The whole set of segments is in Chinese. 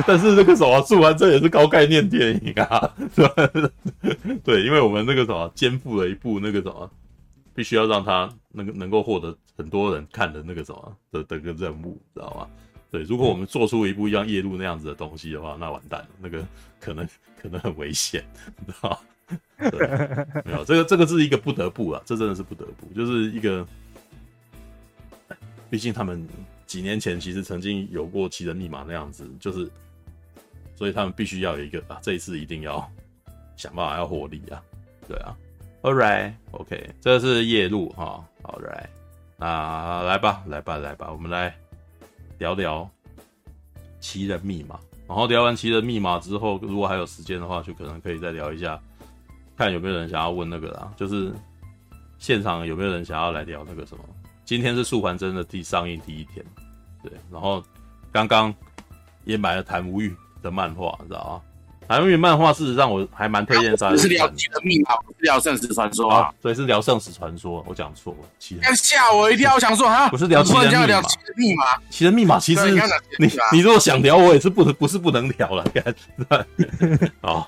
但是那个什么，速完这也是高概念电影啊，是 吧对，因为我们那个什么，肩负了一部那个什么，必须要让他那个能够获得很多人看的那个什么的的个任务，知道吗？对，如果我们做出一部像夜路那样子的东西的话，那完蛋了，那个可能 可能很危险，知道吗？对，没有这个这个是一个不得不啊，这真的是不得不，就是一个，毕竟他们。几年前其实曾经有过《奇人密码》那样子，就是，所以他们必须要有一个啊，这一次一定要想办法要获利啊，对啊，All right，OK，okay，这是夜路哈，All right，那来吧，来吧，来吧，我们来聊聊《奇人密码》，然后聊完《奇人密码》之后，如果还有时间的话，就可能可以再聊一下，看有没有人想要问那个啦，就是现场有没有人想要来聊那个什么。今天是素还真的第上映第一天，对，然后刚刚也买了谭无欲的漫画，你知道吗？谭无欲漫画事实上我还蛮推荐大家。是聊奇人密码，不是聊圣石传说啊？对，是聊圣石传说，我讲错了。吓我一跳，我想说啊，不是聊奇人密码。密码，奇人密码其实你你，如果想聊，我也是不能不是不能聊了，哦，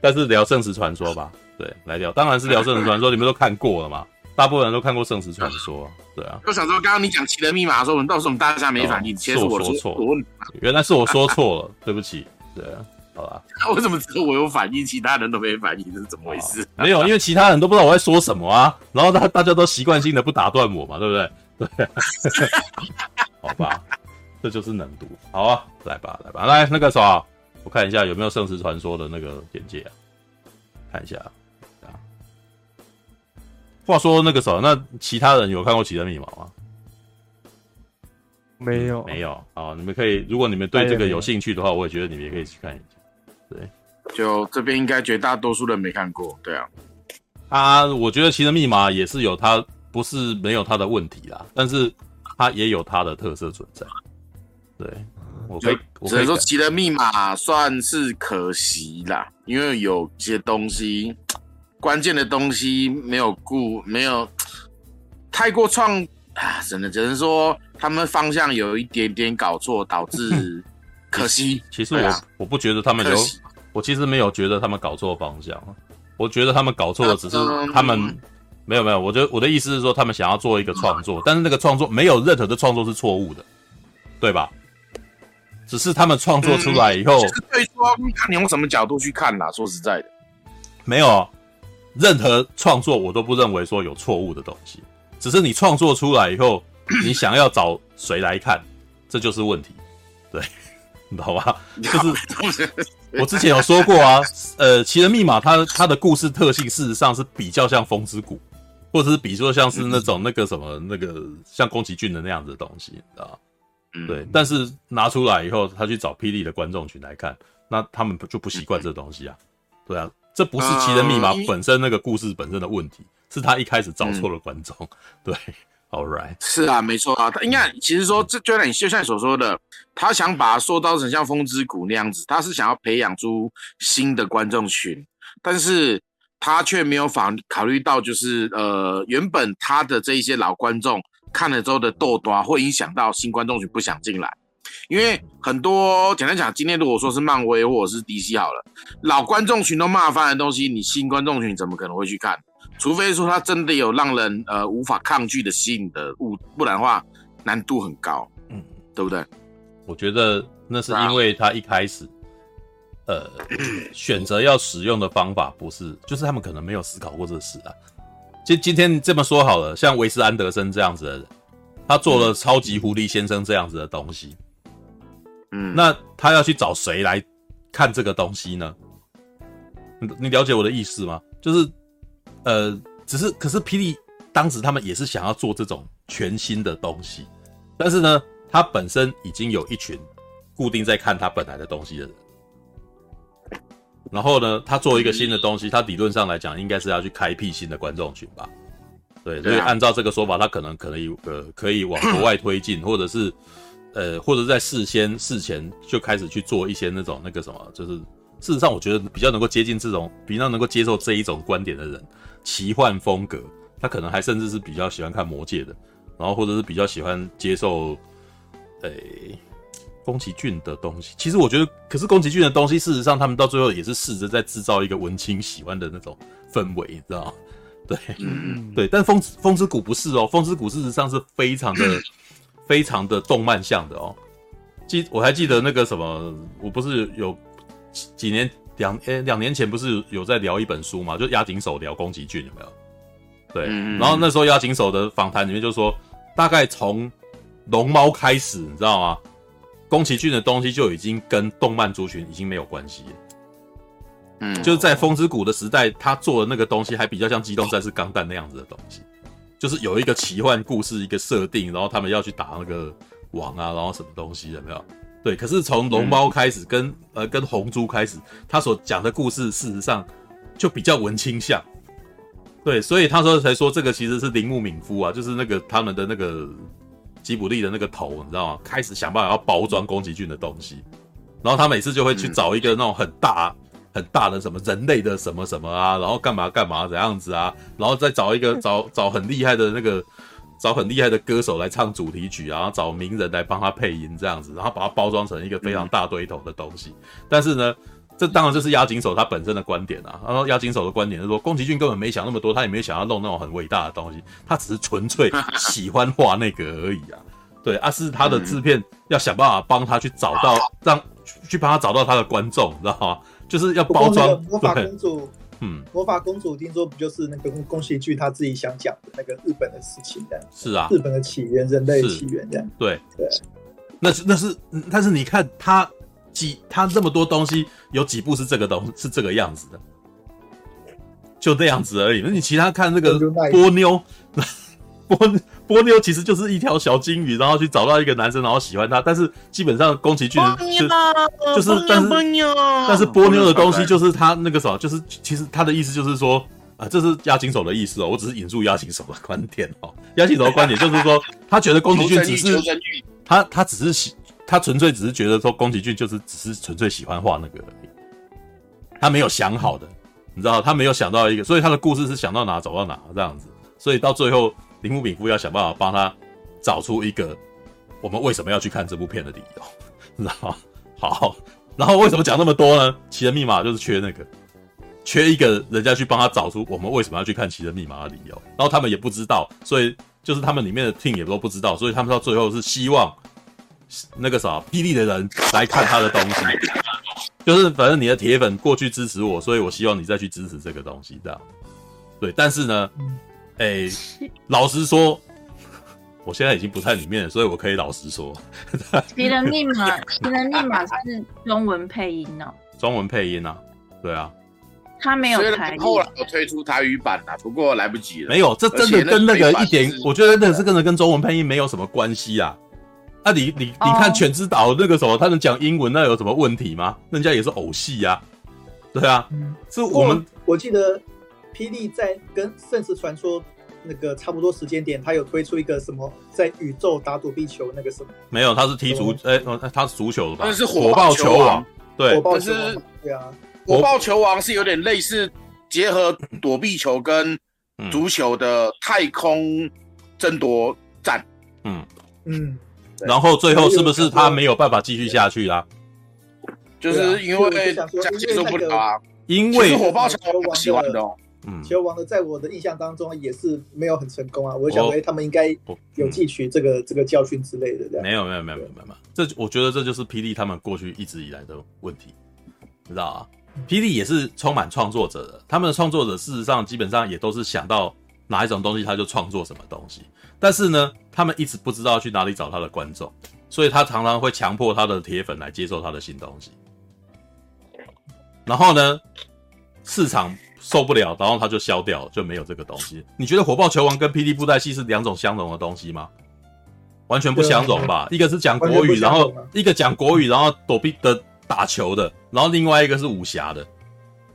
但是聊圣石传说吧，对，来聊，当然是聊圣石传说，你们都看过了嘛。大部分人都看过《圣石传说》，对啊。我想说，刚刚你讲《奇人密码》的时候，我们到时候我们大家没反应，其实我说错了，原来是我说错了，对不起。对啊，好吧。我怎么知道我有反应，其他人都没反应？这是怎么回事？没有，因为其他人都不知道我在说什么啊。然后大大家都习惯性的不打断我嘛，对不对？对。好吧，这就是能读。好啊，来吧，来吧，来那个啥，我看一下有没有《圣石传说》的那个简介啊，看一下啊。话说那个时候，那其他人有看过《奇人密码》吗？没有，没有。啊，你们可以，如果你们对这个有兴趣的话，我也觉得你们也可以去看一下。对，就这边应该绝大多数人没看过。对啊，啊，我觉得《奇人密码》也是有它，不是没有它的问题啦，但是它也有它的特色存在。对，我可以，只能说《奇人密码》算是可惜啦，因为有些东西。关键的东西没有顾，没有太过创啊，真的只能说他们方向有一点点搞错，导致 可惜。其实我、啊、我不觉得他们有，我其实没有觉得他们搞错方向，我觉得他们搞错的只是他们、嗯、没有没有，我觉得我的意思是说，他们想要做一个创作，但是那个创作没有任何的创作是错误的，对吧？只是他们创作出来以后，嗯、对说看你用什么角度去看啦。说实在的，没有。任何创作我都不认为说有错误的东西，只是你创作出来以后，你想要找谁来看，这就是问题。对，你懂吧？就是 我之前有说过啊，呃，《奇人密码》它它的故事特性事实上是比较像《风之谷》，或者是比如说像是那种那个什么那个像宫崎骏的那样子的东西，你知道吗？对，但是拿出来以后，他去找霹雳的观众群来看，那他们就不习惯这东西啊，对啊。这不是《奇人密码》本身那个故事本身的问题，是他一开始找错了观众。嗯、对，All right，是啊，没错啊。他应该其实说，这就像你就像你所说的，他想把它塑造成像《风之谷》那样子，他是想要培养出新的观众群，但是他却没有考考虑到，就是呃，原本他的这一些老观众看了之后的豆多会影响到新观众群不想进来。因为很多简单讲，今天如果说是漫威或者是 DC 好了，老观众群都骂翻的东西，你新观众群怎么可能会去看？除非说他真的有让人呃无法抗拒的吸引的物，不然的话难度很高，嗯，对不对？我觉得那是因为他一开始，呃，选择要使用的方法不是，就是他们可能没有思考过这事啊。今今天这么说好了，像维斯安德森这样子的人，他做了超级狐狸先生这样子的东西。嗯，那他要去找谁来看这个东西呢？你你了解我的意思吗？就是，呃，只是可是霹雳当时他们也是想要做这种全新的东西，但是呢，他本身已经有一群固定在看他本来的东西的人，然后呢，他做一个新的东西，他理论上来讲应该是要去开辟新的观众群吧？对，所以按照这个说法，他可能可能呃可以往国外推进，或者是。呃，或者在事先事前就开始去做一些那种那个什么，就是事实上我觉得比较能够接近这种，比较能够接受这一种观点的人，奇幻风格，他可能还甚至是比较喜欢看魔戒的，然后或者是比较喜欢接受，诶、欸，宫崎骏的东西，其实我觉得，可是宫崎骏的东西，事实上他们到最后也是试着在制造一个文青喜欢的那种氛围，你知道吗？对，嗯，对。但风风之谷不是哦，风之谷事实上是非常的、非常的动漫向的哦。记我还记得那个什么，我不是有几年两诶两年前不是有在聊一本书嘛？就押井守聊宫崎骏有没有？对，然后那时候押井守的访谈里面就说，大概从龙猫开始，你知道吗？宫崎骏的东西就已经跟动漫族群已经没有关系了，嗯，就是在风之谷的时代，他做的那个东西还比较像机动战士钢弹那样子的东西，就是有一个奇幻故事，一个设定，然后他们要去打那个王啊，然后什么东西有没有？对，可是从龙猫开始跟，跟呃跟红猪开始，他所讲的故事事实上就比较文青向，对，所以他说才说这个其实是铃木敏夫啊，就是那个他们的那个。吉卜力的那个头，你知道吗？开始想办法要包装宫崎骏的东西，然后他每次就会去找一个那种很大、很大的什么人类的什么什么啊，然后干嘛干嘛怎样子啊，然后再找一个找找很厉害的那个找很厉害的歌手来唱主题曲，然后找名人来帮他配音这样子，然后把它包装成一个非常大堆头的东西。但是呢，这当然就是押井守他本身的观点啊。然后押井守的观点是说，宫崎骏根本没想那么多，他也没想要弄那种很伟大的东西，他只是纯粹喜欢画那个而已啊。对，啊是他的制片要想办法帮他去找到，让去帮他找到他的观众，你知道吗？就是要包装魔法公主。嗯，魔法公主听说不就是那个宫崎骏他自己想讲的那个日本的事情的？是啊，日本的起源，人类起源这样。对对，那是那是，但是你看他。几他这么多东西，有几部是这个东是这个样子的，就那样子而已。那你其他看那个波妞，波波妞其实就是一条小金鱼，然后去找到一个男生，然后喜欢他。但是基本上宫崎骏就就是，但是但是波妞的东西就是他那个什么，就是其实他的意思就是说啊，这是押井守的意思哦。我只是引述押井守的观点哦。押井守的观点就是说，他觉得宫崎骏只是他他只是喜。他纯粹只是觉得说宫崎骏就是只是纯粹喜欢画那个而已，他没有想好的，你知道，他没有想到一个，所以他的故事是想到哪走到哪这样子，所以到最后铃木敏夫要想办法帮他找出一个我们为什么要去看这部片的理由，你知道吗？好，然后为什么讲那么多呢？奇人密码就是缺那个，缺一个人家去帮他找出我们为什么要去看奇人密码的理由，然后他们也不知道，所以就是他们里面的 team 也都不知道，所以他们到最后是希望。那个啥，霹雳的人来看他的东西，就是反正你的铁粉过去支持我，所以我希望你再去支持这个东西，这样。对，但是呢，哎、欸，老实说，我现在已经不在里面了，所以我可以老实说。奇人密码，奇人密码是中文配音哦。中文配音啊，对啊。他没有台，后来我推出台语版了，不过来不及了。没有，这真的跟那个一点，我觉得那是真的跟中文配音没有什么关系啊。啊你，你你你看《犬之岛》那个什么，他能讲英文，那有什么问题吗？人家也是偶戏呀，对啊，嗯，是我们我记得霹雳在跟《圣石传说》那个差不多时间点，他有推出一个什么在宇宙打躲避球那个什么？没有，他是踢足，哎，他是足球的吧？那是火爆球王，对，但是对啊，火爆球王是有点类似结合躲避球跟足球的太空争夺战，嗯嗯。嗯然后最后是不是他没有办法继续下去啦？就是因为接受不了啊。因为火爆球王喜欢的，嗯，球王的在我的印象当中也是没有很成功啊。我想为他们应该有汲取这个这个教训之类的。没有没有没有没有没有，这我觉得这就是霹雳他们过去一直以来的问题，你知道啊？霹雳也是充满创作者的，他们的创作者事实上基本上也都是想到哪一种东西他就创作什么东西。但是呢，他们一直不知道去哪里找他的观众，所以他常常会强迫他的铁粉来接受他的新东西。然后呢，市场受不了，然后他就消掉，就没有这个东西。你觉得火爆球王跟霹雳布袋戏是两种相容的东西吗？完全不相容吧？一个是讲国语，然后一个讲国语，然后躲避的打球的，然后另外一个是武侠的，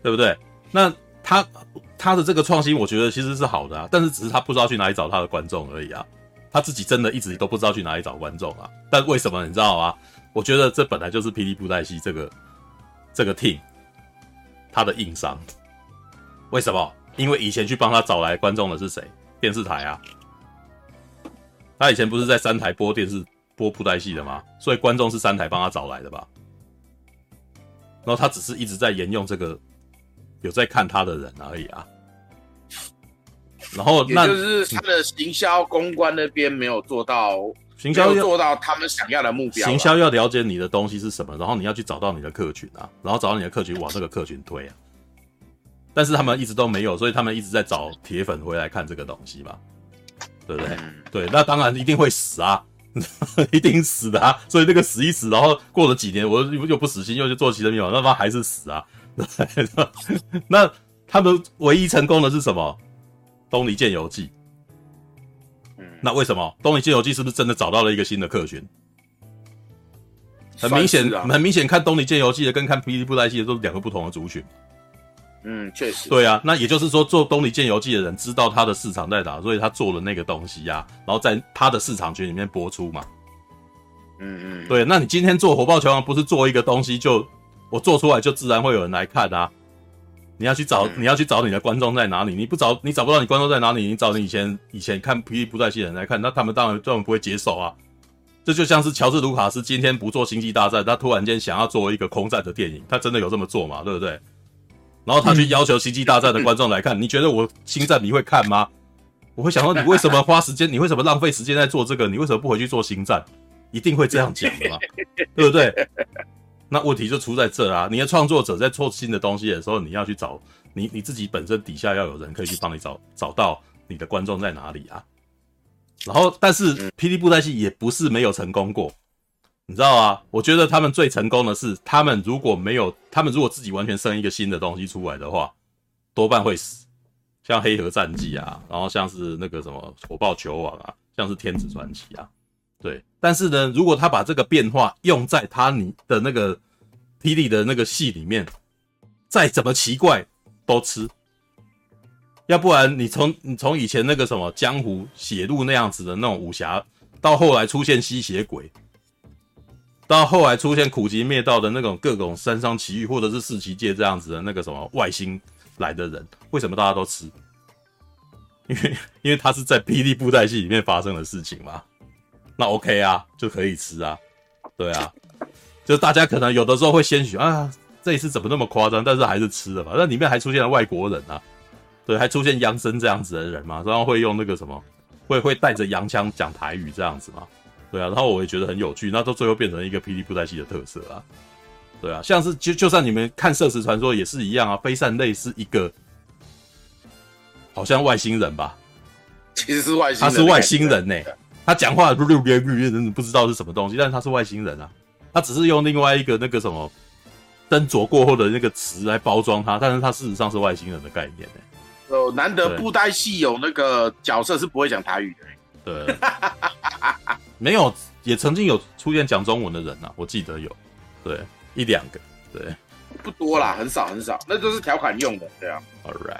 对不对？那他。他的这个创新，我觉得其实是好的啊，但是只是他不知道去哪里找他的观众而已啊。他自己真的一直都不知道去哪里找观众啊。但为什么你知道吗？我觉得这本来就是霹雳布袋戏这个这个 team 他的硬伤。为什么？因为以前去帮他找来观众的是谁？电视台啊。他以前不是在三台播电视播布袋戏的吗？所以观众是三台帮他找来的吧？然后他只是一直在沿用这个有在看他的人而已啊。然后那也就是他的行销公关那边没有做到，行销要做到他们想要的目标。行销要了解你的东西是什么，然后你要去找到你的客群啊，然后找到你的客群往这个客群推啊。但是他们一直都没有，所以他们一直在找铁粉回来看这个东西嘛，对不对？嗯、对，那当然一定会死啊，一定死的啊。所以那个死一死，然后过了几年，我又又不死心，又去做其他密码，那他还是死啊。那他们唯一成功的是什么？东离剑游记。嗯，那为什么东离剑游记是不是真的找到了一个新的客群？很明显，很明显，看东离剑游记的跟看霹雳布袋戏的都是两个不同的族群。嗯，确实。对啊，那也就是说，做《东离剑游记》的人知道他的市场在哪，所以他做了那个东西呀、啊，然后在他的市场群里面播出嘛。嗯嗯。对，那你今天做《火爆球王》不是做一个东西就我做出来就自然会有人来看啊？你要去找，嗯、你要去找你的观众在哪里？你不找，你找不到你观众在哪里？你找你以前以前看霹雳布袋戏的人来看，那他们当然根本不会接受啊。这就像是乔治卢卡斯今天不做《星际大战》，他突然间想要做一个空战的电影，他真的有这么做吗？对不对？然后他去要求《星际大战》的观众来看，你觉得我《星战》你会看吗？我会想说，你为什么花时间？你为什么浪费时间在做这个？你为什么不回去做《星战》？一定会这样讲的嘛，对不对？那问题就出在这啊！你的创作者在做新的东西的时候，你要去找你你自己本身底下要有人可以去帮你找找到你的观众在哪里啊。然后，但是霹雳布袋戏也不是没有成功过。你知道啊？我觉得他们最成功的是，他们如果没有，他们如果自己完全生一个新的东西出来的话，多半会死。像黑河战记啊，然后像是那个什么火爆球王啊，像是天子传奇啊，对。但是呢，如果他把这个变化用在他你的那个霹雳的那个戏里面，再怎么奇怪都吃。要不然你从你从以前那个什么江湖写入那样子的那种武侠，到后来出现吸血鬼。到后来出现苦集灭道的那种各种山上奇遇，或者是四奇界这样子的那个什么外星来的人，为什么大家都吃？因为因为他是在霹雳布袋戏里面发生的事情嘛。那 OK 啊，就可以吃啊。对啊，就大家可能有的时候会先许啊，这一次怎么那么夸张？但是还是吃了嘛。那里面还出现了外国人啊，对，还出现洋生这样子的人嘛，然后会用那个什么，会会带着洋腔讲台语这样子嘛。对啊，然后我也觉得很有趣，那到最后变成一个霹雳布袋戏的特色啊。对啊，像是就就算你们看《射石传说》也是一样啊，飞扇类是一个好像外星人吧？其实是外星人，他是外星人呢、欸。他讲话不不知道是什么东西，但是他是外星人啊。他只是用另外一个那个什么斟酌过后的那个词来包装他，但是他事实上是外星人的概念呢、欸。哦，难得布袋戏有那个角色是不会讲台语的、欸。对。没有，也曾经有出现讲中文的人呐、啊，我记得有，对，一两个，对，不多啦，很少很少，那都是调侃用的，对啊。All right，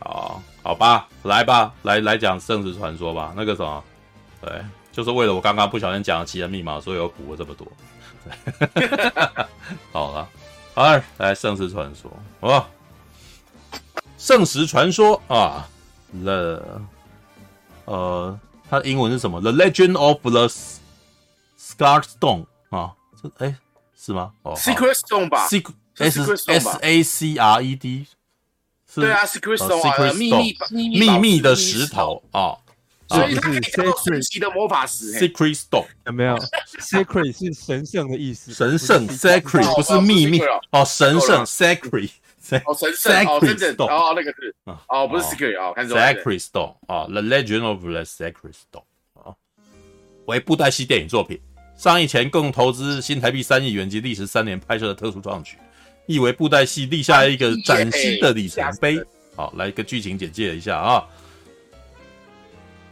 好，好吧，来吧，来来讲《圣石传说》吧，那个什么，对，就是为了我刚刚不小心讲了奇人密码，所以我补了这么多。好了，好，来《圣石传说》哦，《圣石传说》啊，The，呃。它的英文是什么？The Legend of the Scarred Stone 啊，这哎是吗？哦，Secret Stone 吧，Secret S S A C R E D，对啊，Secret Stone，秘密秘密的石头啊，所以它是神奇的魔法石，Secret Stone 有没有？Secret 是神圣的意思，神圣 Secret 不是秘密哦，神圣 Secret。哦，神圣 哦，真正哦，那个是哦，不是 secret 哦，看错了。Sacred Stone 啊，The Legend of the Sacred Stone 啊，为布袋戏电影作品，上映前共投资新台币三亿元及历时三年拍摄的特殊创举，意为布袋戏立下一个崭新的里程碑。好，来一个剧情简介一下啊。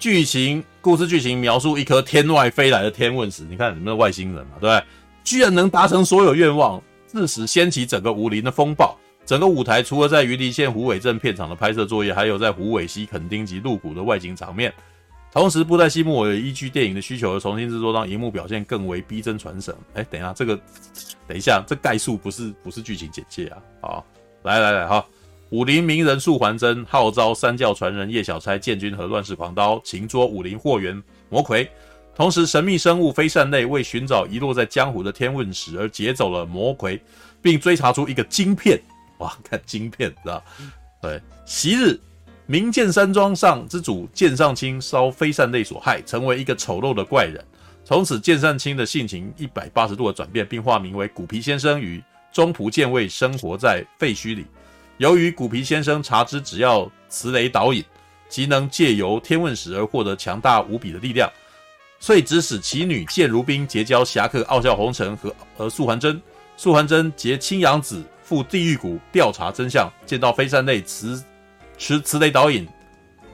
剧情故事剧情描述一颗天外飞来的天问石，你看你们的外星人嘛，对不对？居然能达成所有愿望，致使掀起整个武林的风暴。整个舞台除了在云林县虎尾镇片场的拍摄作业，还有在虎尾溪垦丁及鹿谷的外景场面。同时，布袋戏木偶依据电影的需求而重新制作，让荧幕表现更为逼真传神。哎，等一下，这个等一下，这概述不是不是剧情简介啊！好，来来来，哈，武林名人素还真号召三教传人叶小钗、建军和乱世狂刀擒捉武林祸源魔魁，同时，神秘生物飞善类为寻找遗落在江湖的天问石而劫走了魔魁，并追查出一个晶片。哇，看晶片，知道？对，昔日名剑山庄上之主剑上清遭飞善类所害，成为一个丑陋的怪人。从此，剑上清的性情一百八十度的转变，并化名为古皮先生，与中仆剑卫生活在废墟里。由于古皮先生查知，只要磁雷导引，即能借由天问石而获得强大无比的力量。遂指使其女剑如冰结交侠客傲笑红尘和和素还真，素还真结青阳子赴地狱谷调查真相，见到非善类持持磁雷导引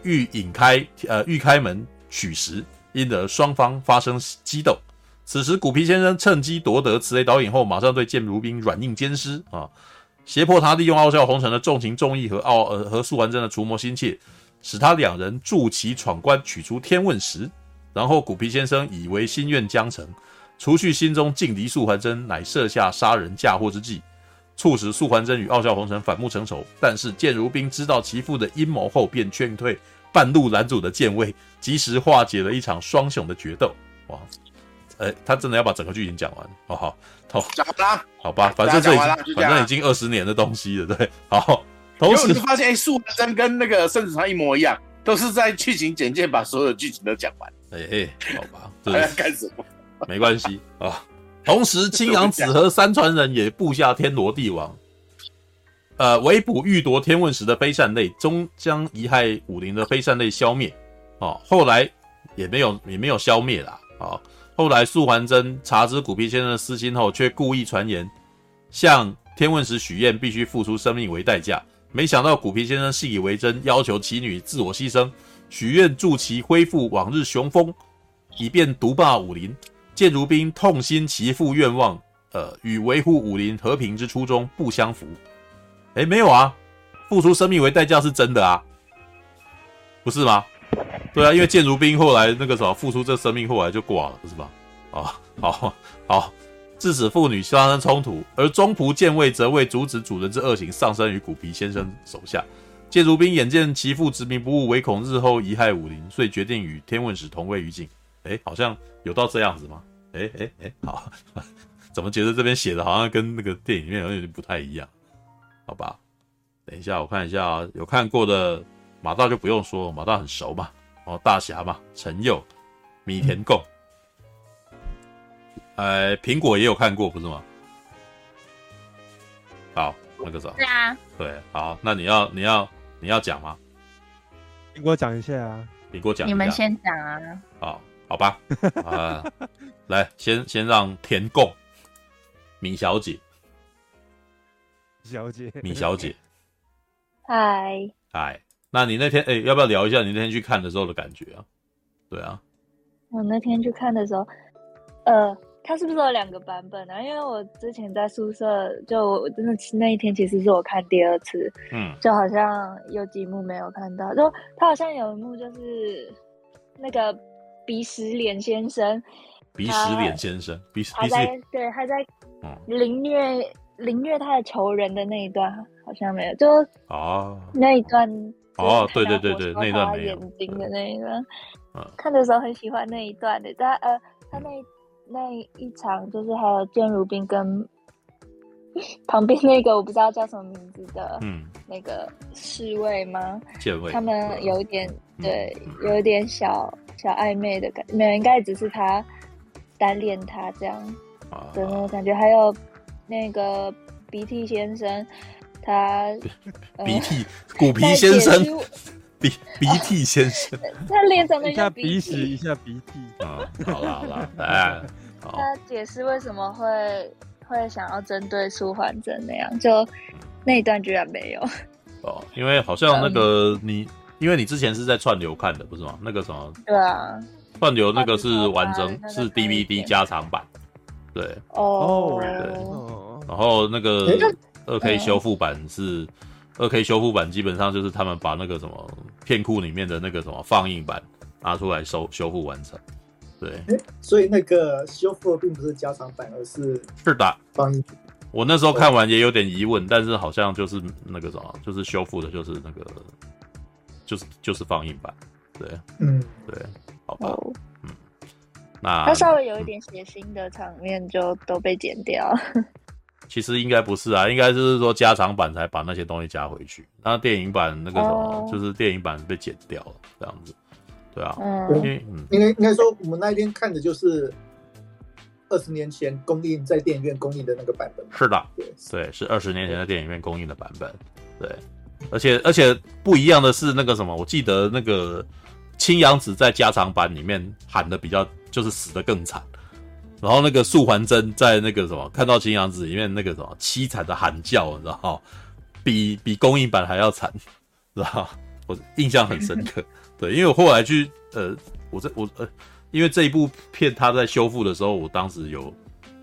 欲引开呃欲开门取石，因而双方发生激斗。此时古皮先生趁机夺得磁雷导引后，马上对剑如冰软硬兼施啊，胁迫他利用傲笑红尘的重情重义和傲呃和素还真的除魔心切，使他两人助其闯关取出天问石。然后古皮先生以为心愿将成，除去心中劲敌素还真，乃设下杀人嫁祸之计，促使素还真与傲笑红尘反目成仇。但是剑如冰知道其父的阴谋后，便劝退半路拦阻的剑卫，及时化解了一场双雄的决斗。哇，哎，他真的要把整个剧情讲完？哦好，好，讲完了，好吧，反正这已经反正已经二十年的东西了，对，好。同时就发现，哎，素还真跟那个圣子川一模一样，都是在剧情简介把所有的剧情都讲完。哎哎，好吧，这是干什么？没关系啊。同时，青阳子和三传人也布下天罗地网，呃，围捕欲夺天问石的飞扇类，终将遗害武林的飞扇类消灭。哦，后来也没有也没有消灭啦。啊，后来素还真查知古皮先生的私心后，却故意传言向天问石许愿，必须付出生命为代价。没想到古皮先生信以为真，要求其女自我牺牲。许愿助其恢复往日雄风，以便独霸武林。剑如冰痛心其父愿望，呃，与维护武林和平之初衷不相符。诶，没有啊，付出生命为代价是真的啊，不是吗？对啊，因为剑如冰后来那个什么付出这生命，后来就挂了，不是吧？啊，好 好，致使父女发生冲突，而中仆剑卫则为阻止主人之恶行，丧生于古皮先生手下。剑如冰眼见其父执迷不悟，唯恐日后贻害武林，遂决定与天问使同归于尽。哎，好像有到这样子吗？哎哎哎，好，怎么觉得这边写的好像跟那个电影里面有点不太一样？好吧，等一下我看一下啊，有看过的马大就不用说了，马大很熟嘛。哦，大侠嘛，陈佑、米田共，呃，苹果也有看过不是吗？好，那个啥？对啊。对，好，那你要你要。你要讲吗？你给我讲一下啊！你给我讲。你们先讲啊！好，好吧。啊，来，先先让田共米小姐，小姐，米小姐，嗨，嗨。那你那天哎，要不要聊一下你那天去看的时候的感觉啊？对啊。我那天去看的时候，呃。它是不是有两个版本啊？因为我之前在宿舍，就我真的那一天其实是我看第二次，嗯，就好像有几幕没有看到，就他好像有一幕就是那个鼻屎脸先生，鼻屎脸先生，鼻屎，还在对，还在凌虐凌虐他的仇人的那一段好像没有，就哦那一段哦，对对对对，那一段没有眼睛的那一段，嗯，看的时候很喜欢那一段的，他呃，他那。那一场就是还有剑如冰跟 旁边那个我不知道叫什么名字的，嗯，那个侍卫吗？剑卫，他们有一点对，有一点小小暧昧的感觉，没有，应该只是他单恋他这样的那种感觉。还有那个鼻涕先生，他鼻涕骨皮先生。鼻鼻涕先生，他脸长得一下鼻屎一下鼻涕啊！好了好了，哎，他解释为什么会会想要针对舒缓症那样，就那一段居然没有 哦，因为好像那个你，因为你之前是在串流看的不是吗？那个什么？对啊，串流那个是完整是 DVD 加长版，对哦，对，然后那个二 K 修复版是。二 K 修复版基本上就是他们把那个什么片库里面的那个什么放映版拿出来修修复完成，对。所以那个修复的并不是加长版，而是是的放映。我那时候看完也有点疑问，但是好像就是那个什么，就是修复的，就是那个，就是就是放映版，对，嗯，对，好吧，嗯。那它稍微有一点血腥的场面就都被剪掉。其实应该不是啊，应该就是说加长版才把那些东西加回去，那电影版那个什么，oh. 就是电影版被剪掉了这样子，对啊，嗯，因为嗯，应该应该说我们那一天看的就是二十年前公映在电影院公映的那个版本，是的，对，对，是二十年前在电影院公映的版本，对，而且而且不一样的是那个什么，我记得那个青阳子在加长版里面喊的比较就是死的更惨。然后那个素还真在那个什么看到青阳子里面那个什么凄惨的喊叫，你知道吗？比比公映版还要惨，知道吗？我印象很深刻。对，因为我后来去呃，我在我呃，因为这一部片他在修复的时候，我当时有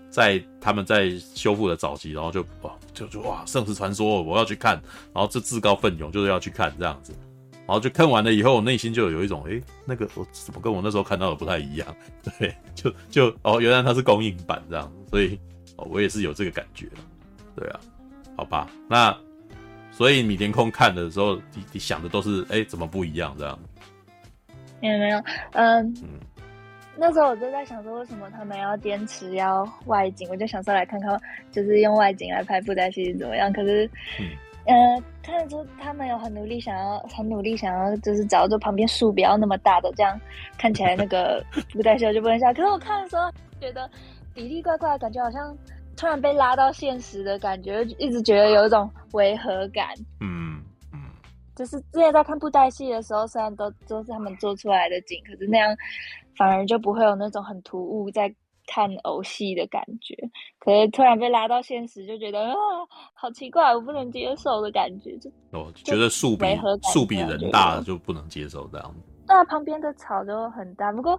在他们在修复的早期，然后就哇就就哇《圣石传说》我要去看，然后就自告奋勇就是要去看这样子。然后就看完了以后，我内心就有一种，诶，那个我怎么跟我那时候看到的不太一样？对，就就哦，原来它是公映版这样，所以哦，我也是有这个感觉。对啊，好吧，那所以米田空看的时候，你你想的都是，诶，怎么不一样这样？没有没有，嗯嗯，那时候我就在想说，为什么他们要坚持要外景？我就想说来看看，就是用外景来拍布袋戏怎么样？可是，嗯。呃，看得出他们有很努力，想要很努力，想要就是找就旁边树不要那么大的，这样看起来那个 布袋戏就不能笑。可是我看的时候觉得比例怪怪的，感觉好像突然被拉到现实的感觉，一直觉得有一种违和感。嗯嗯，就是之前在看布袋戏的时候，虽然都都是他们做出来的景，可是那样反而就不会有那种很突兀在。看偶戏的感觉，可是突然被拉到现实，就觉得啊，好奇怪，我不能接受的感觉，就哦，觉得树比树比人大就不能接受这样。那旁边的草都很大，不过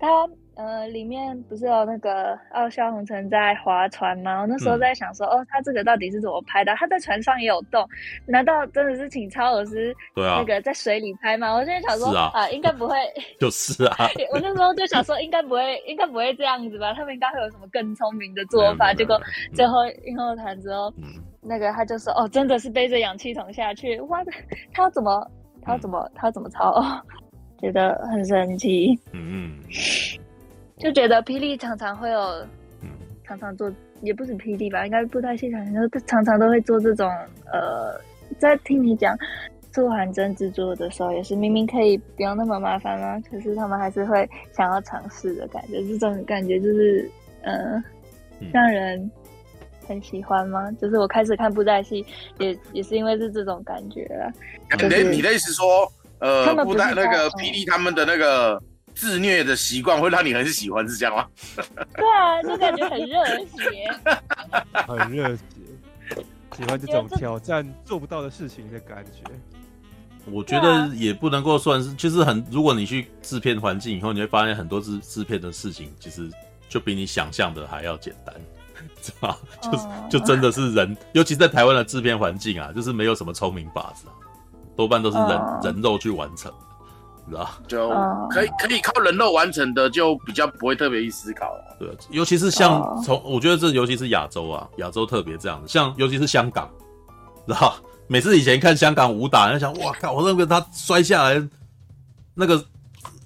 他。呃，里面不是有那个傲笑红尘在划船吗？我那时候在想说，嗯、哦，他这个到底是怎么拍的？他在船上也有动，难道真的是请超老师对啊那个在水里拍吗？啊、我现在想说啊，啊，应该不会，就是啊。我那时候就想说，应该不会，应该不会这样子吧？他们应该会有什么更聪明的做法？结果最后映后谈之后，嗯、那个他就说，哦，真的是背着氧气筒下去，哇，他要怎么，他要怎么，他要怎么操？哦，觉得很神奇。嗯嗯。就觉得霹雳常常会有，嗯，常常做，也不是霹雳吧，应该是布袋戏场，常常都会做这种，呃，在听你讲素还真制作的时候，也是明明可以不用那么麻烦嘛，可是他们还是会想要尝试的感觉，这种感觉就是，呃，让人很喜欢吗？就是我开始看布袋戏，也也是因为是这种感觉了。你的你的意思说，呃，布袋那个霹雳他们的那个。自虐的习惯会让你很喜欢，是这样吗？对啊，就感觉很热血，很热血，喜欢这种挑战做不到的事情的感觉。我觉得也不能够算是，就是很，如果你去制片环境以后，你会发现很多制制片的事情，其实就比你想象的还要简单，知道就是就真的是人，尤其在台湾的制片环境啊，就是没有什么聪明法子啊，多半都是人人肉去完成。就可以可以靠人肉完成的，就比较不会特别去思考了。对，尤其是像从，我觉得这尤其是亚洲啊，亚洲特别这样的，像尤其是香港，知道每次以前看香港武打，就想哇靠，我那个他摔下来，那个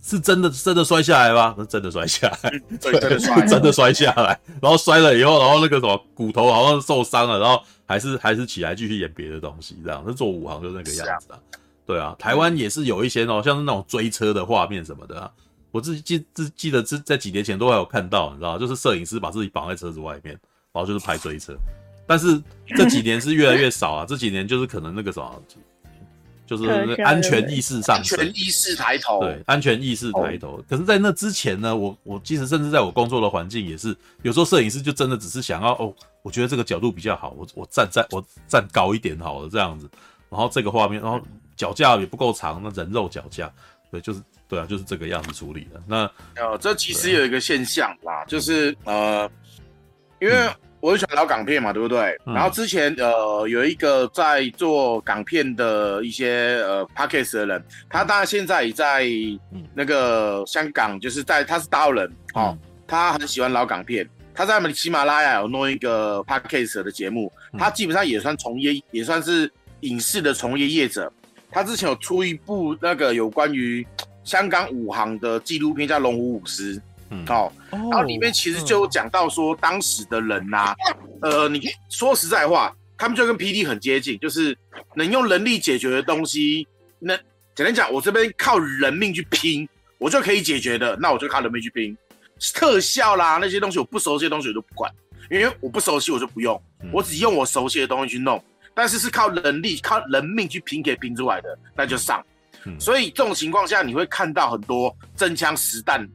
是真的真的摔下来吗？是真的摔下来，对，真的 摔，真的摔下来。然后摔了以后，然后那个什么骨头好像受伤了，然后还是还是起来继续演别的东西，这样。那做武行就那个样子啊。对啊，台湾也是有一些哦，像是那种追车的画面什么的啊，我自己记自记得，在几年前都还有看到，你知道就是摄影师把自己绑在车子外面，然后就是拍追车。但是这几年是越来越少啊，这几年就是可能那个什么，就是安全意识上升，安全意识抬头，对，安全意识抬头。可是，在那之前呢，我我其实甚至在我工作的环境也是，有时候摄影师就真的只是想要哦，我觉得这个角度比较好，我我站在我站高一点好了这样子，然后这个画面，然后。脚架也不够长，那人肉脚架，对，就是对啊，就是这个样子处理的。那呃，这其实有一个现象啦，就是呃，因为我很喜欢老港片嘛，对不对？嗯、然后之前呃有一个在做港片的一些呃 Podcast 的人，他当然现在也在那个香港，就是在他是大陆人哦，嗯、他很喜欢老港片，他在我们喜马拉雅有弄一个 Podcast 的节目，他基本上也算从业，也算是影视的从业业者。他之前有出一部那个有关于香港武行的纪录片，叫《龙虎舞狮》。嗯，哦，然后里面其实就有讲到说，当时的人呐、啊，呃，你说实在话，他们就跟 PD 很接近，就是能用人力解决的东西，那简单讲，我这边靠人命去拼，我就可以解决的，那我就靠人命去拼。特效啦那些东西，我不熟悉的东西我都不管，因为我不熟悉我就不用，我只用我熟悉的东西去弄。但是是靠人力、靠人命去拼给拼出来的，那就上。所以这种情况下，你会看到很多真枪实弹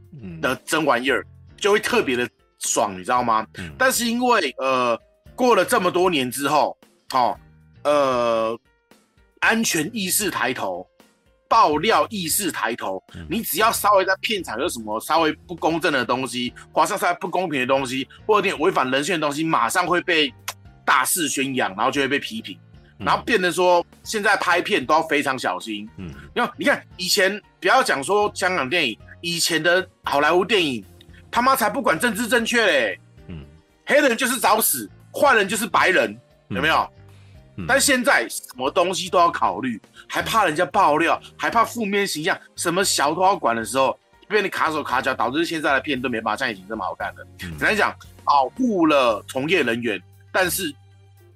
的真玩意儿，就会特别的爽，你知道吗？但是因为呃，过了这么多年之后，哦，呃，安全意识抬头，爆料意识抬头，你只要稍微在片场有什么稍微不公正的东西，或者稍微不公平的东西，或者有点违反人性的东西，马上会被大肆宣扬，然后就会被批评。然后变得说，现在拍片都要非常小心。嗯，因为你看以前，不要讲说香港电影，以前的好莱坞电影，他妈才不管政治正确嘞。嗯，黑人就是找死，坏人就是白人，有没有？但现在什么东西都要考虑，还怕人家爆料，还怕负面形象，什么小都要管的时候，变得卡手卡脚，导致现在的片都没办法像以前这么好看的。简单讲，保护了从业人员，但是。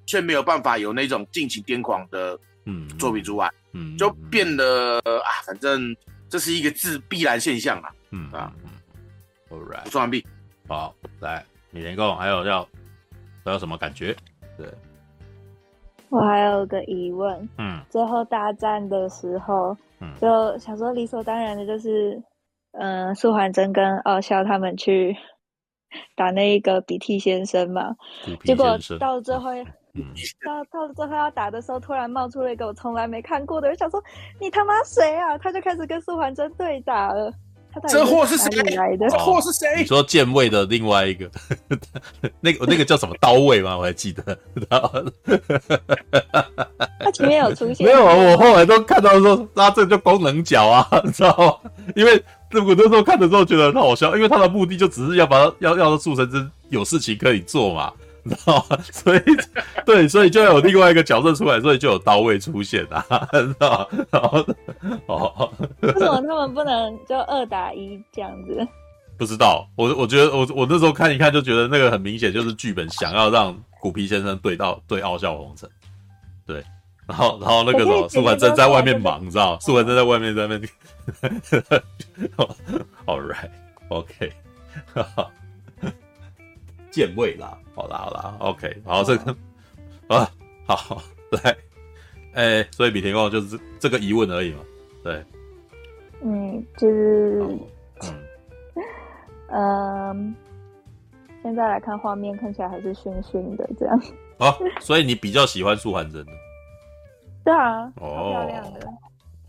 却没有办法有那种尽情癫狂的嗯作品之外，嗯，就变得啊，反正这是一个自必然现象啊，嗯啊，All right，说完毕，好，来，米田共还有要还有什么感觉？对，我还有个疑问，嗯，最后大战的时候，嗯，就想说理所当然的就是，嗯，素还真跟傲笑他们去 打那一个鼻涕先生嘛，结果到最后。嗯，到到了最后要打的时候，突然冒出了一个我从来没看过的，我想说你他妈谁啊？他就开始跟苏环真对打了。他这货是谁来的？这货是谁？你说剑卫的另外一个，那个那个叫什么刀位吗？我还记得。他前面有出现？没有啊，我后来都看到说，那这就功能角啊，你知道吗？因为我那时候看的时候觉得很好笑，因为他的目的就只是要把他要要素还真有事情可以做嘛。知道吗？所以，对，所以就有另外一个角色出来，所以就有刀位出现啊，知道吗？然后，哦，为什么他们不能就二打一这样子？不知道，我我觉得我我那时候看一看就觉得那个很明显就是剧本想要让骨皮先生对到对傲笑红尘，对，然后然后那个什么苏凡正在外面忙，你知道 苏凡正在外面在那边，All right，OK，哈 哈。剑位啦，好啦好啦，OK，好这个啊，好来，哎、欸，所以米田光就是这个疑问而已嘛，对，嗯，就是，嗯，嗯，现在来看画面，看起来还是熏熏的这样，好，所以你比较喜欢素还真的，对啊，哦，漂亮的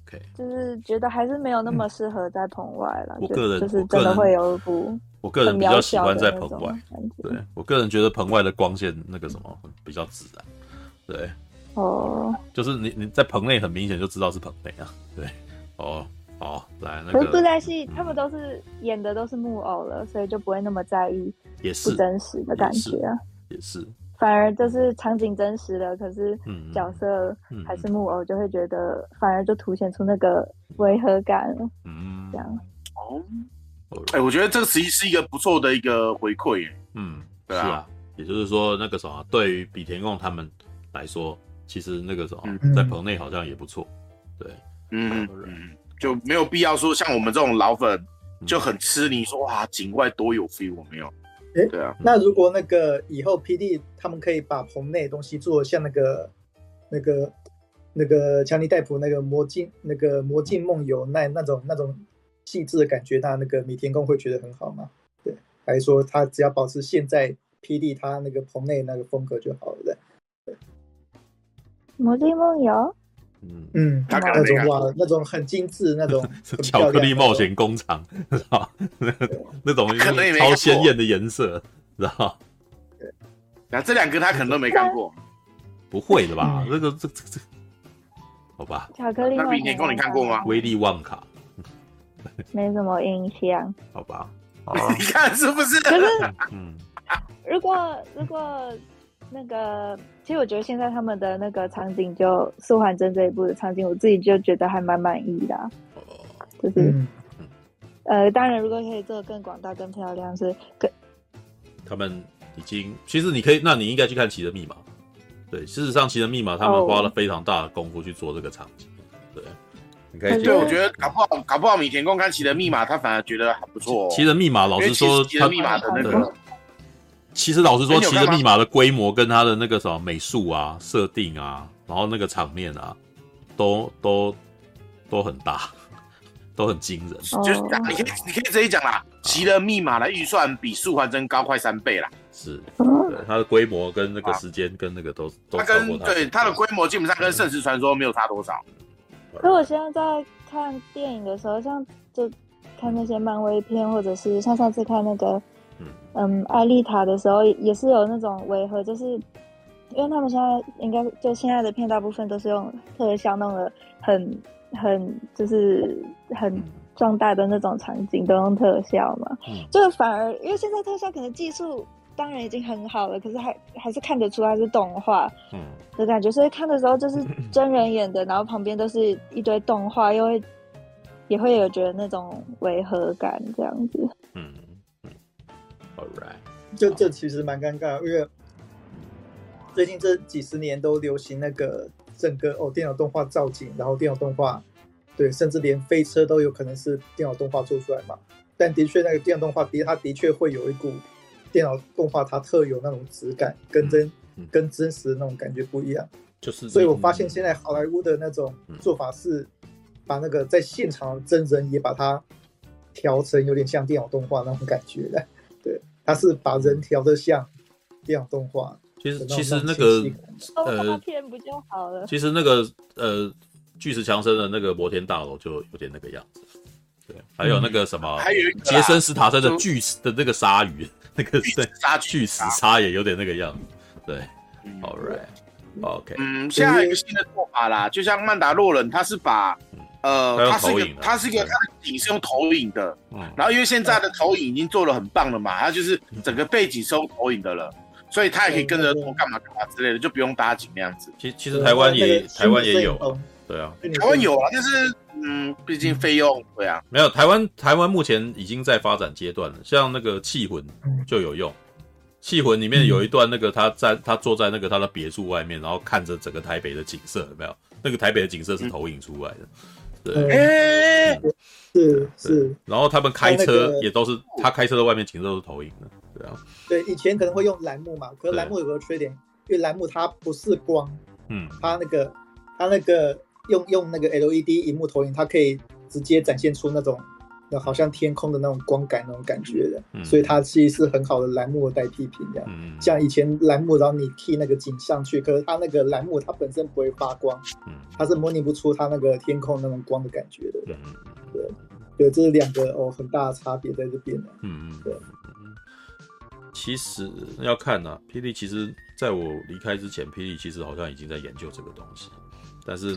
，OK，就是觉得还是没有那么适合在棚外了，我个人就是真的会有一部。我个人比较喜欢在棚外，对，我个人觉得棚外的光线那个什么比较自然，对，哦，就是你你在棚内很明显就知道是棚内啊，对，哦，好，来那个，可是布袋戏他们都是演的都是木偶了，所以就不会那么在意，也是不真实的感觉啊，也是，反而就是场景真实的，可是角色还是木偶，就会觉得反而就凸显出那个违和感了，嗯，这样，哦。哎、欸，我觉得这个实际是一个不错的一个回馈，嗯，对啊，啊，也就是说，那个什么，对于比田共他们来说，其实那个什么，嗯、在棚内好像也不错，对，嗯嗯，就没有必要说像我们这种老粉就很吃你说哇，景外多有 feel，我没有，哎、欸，对啊，那如果那个以后 PD 他们可以把棚内的东西做像那个那个那个强尼戴普那个魔镜那个魔镜梦游那那种那种。细致的感觉，那那个米田宫会觉得很好吗？对，还是说他只要保持现在 PD 他那个棚内那个风格就好了？对，魔镜梦游，嗯嗯，那种哇，那种很精致，那种 巧克力冒险工厂，知道 那种超鲜艳的颜色，知道对，那这两个他可能都没看过，不会的吧？这个这这这，好吧？巧克力冒险，米田共你看过吗？威利旺卡。没什么印象，好吧？你看是不是？可是，嗯，如果如果那个，其实我觉得现在他们的那个场景，就素还真这一部的场景，我自己就觉得还蛮满意的，就是呃，当然如果可以做得更广大、更漂亮，是更他们已经其实你可以，那你应该去看《奇的密码》。对，事实上，《奇人密码》他们花了非常大的功夫去做这个场景。对，你可以。对，我觉得搞不好，搞不好米田共看《奇的密码》，他反而觉得还不错。奇人密码，老实说，奇人密码的那个，其实老实说，奇的密码的规模跟他的那个什么美术啊、设定啊，然后那个场面啊，都都都很大，都很惊人。就是你可以，你可以直接讲啦，《奇的密码》的预算比《素还真》高快三倍啦。是，对，它的规模跟那个时间跟那个都都它跟对它的规模基本上跟《圣石传说》没有差多少。所以我现在在看电影的时候，像就看那些漫威片，或者是像上次看那个嗯艾丽塔的时候，也是有那种违和，就是因为他们现在应该就现在的片大部分都是用特效弄的很很就是很壮大的那种场景，都用特效嘛，就反而因为现在特效可能技术。当然已经很好了，可是还还是看得出它是动画，嗯，的感觉。所以看的时候就是 真人演的，然后旁边都是一堆动画，又会也会有觉得那种违和感，这样子。嗯嗯，All right，就这其实蛮尴尬，因为最近这几十年都流行那个整个哦电脑动画造景，然后电脑动画，对，甚至连飞车都有可能是电脑动画做出来嘛。但的确，那个电脑动画的它的确会有一股。电脑动画它特有那种质感，跟真、嗯嗯、跟真实的那种感觉不一样。就是，所以我发现现在好莱坞的那种做法是，把那个在现场真人也把它调成有点像电脑动画那种感觉的。对，它是把人调的像电脑动画。其实其实那个呃片不就好了？其实那个呃巨石强森的那个摩天大楼就有点那个样子。对，还有那个什么，嗯、还有杰森斯塔森的巨石的那个鲨鱼。那个杀巨石鲨也有点那个样子，对，All right，OK，嗯，现在还有一个新的做法啦，就像曼达洛人，他是把，呃，他是一个，它是一个，它的影是用投影的，然后因为现在的投影已经做的很棒了嘛，它就是整个背景是用投影的了，所以它也可以跟着我干嘛干嘛之类的，就不用搭景那样子。其其实台湾也台湾也有，对啊，台湾有啊，但是。嗯，毕竟费用对啊，没有台湾台湾目前已经在发展阶段了，像那个《气魂》就有用，《气魂》里面有一段那个他在他坐在那个他的别墅外面，然后看着整个台北的景色，有没有？那个台北的景色是投影出来的，对，欸、是是。然后他们开车也都是他开车的外面景色都是投影的，对啊。对，以前可能会用蓝幕嘛，可是蓝幕有个缺点，因为蓝幕它不是光，嗯，它那个它那个。用用那个 LED 荧幕投影，它可以直接展现出那种，那好像天空的那种光感那种感觉的，嗯、所以它其实是很好的栏目的代替品。这样，嗯、像以前栏目，然后你替那个景上去，可是它那个栏目它本身不会发光，嗯、它是模拟不出它那个天空那种光的感觉的。对，对，对，这是两个哦很大的差别在这边的。嗯嗯，对。其实要看呢、啊，霹雳其实在我离开之前，霹雳其实好像已经在研究这个东西，但是。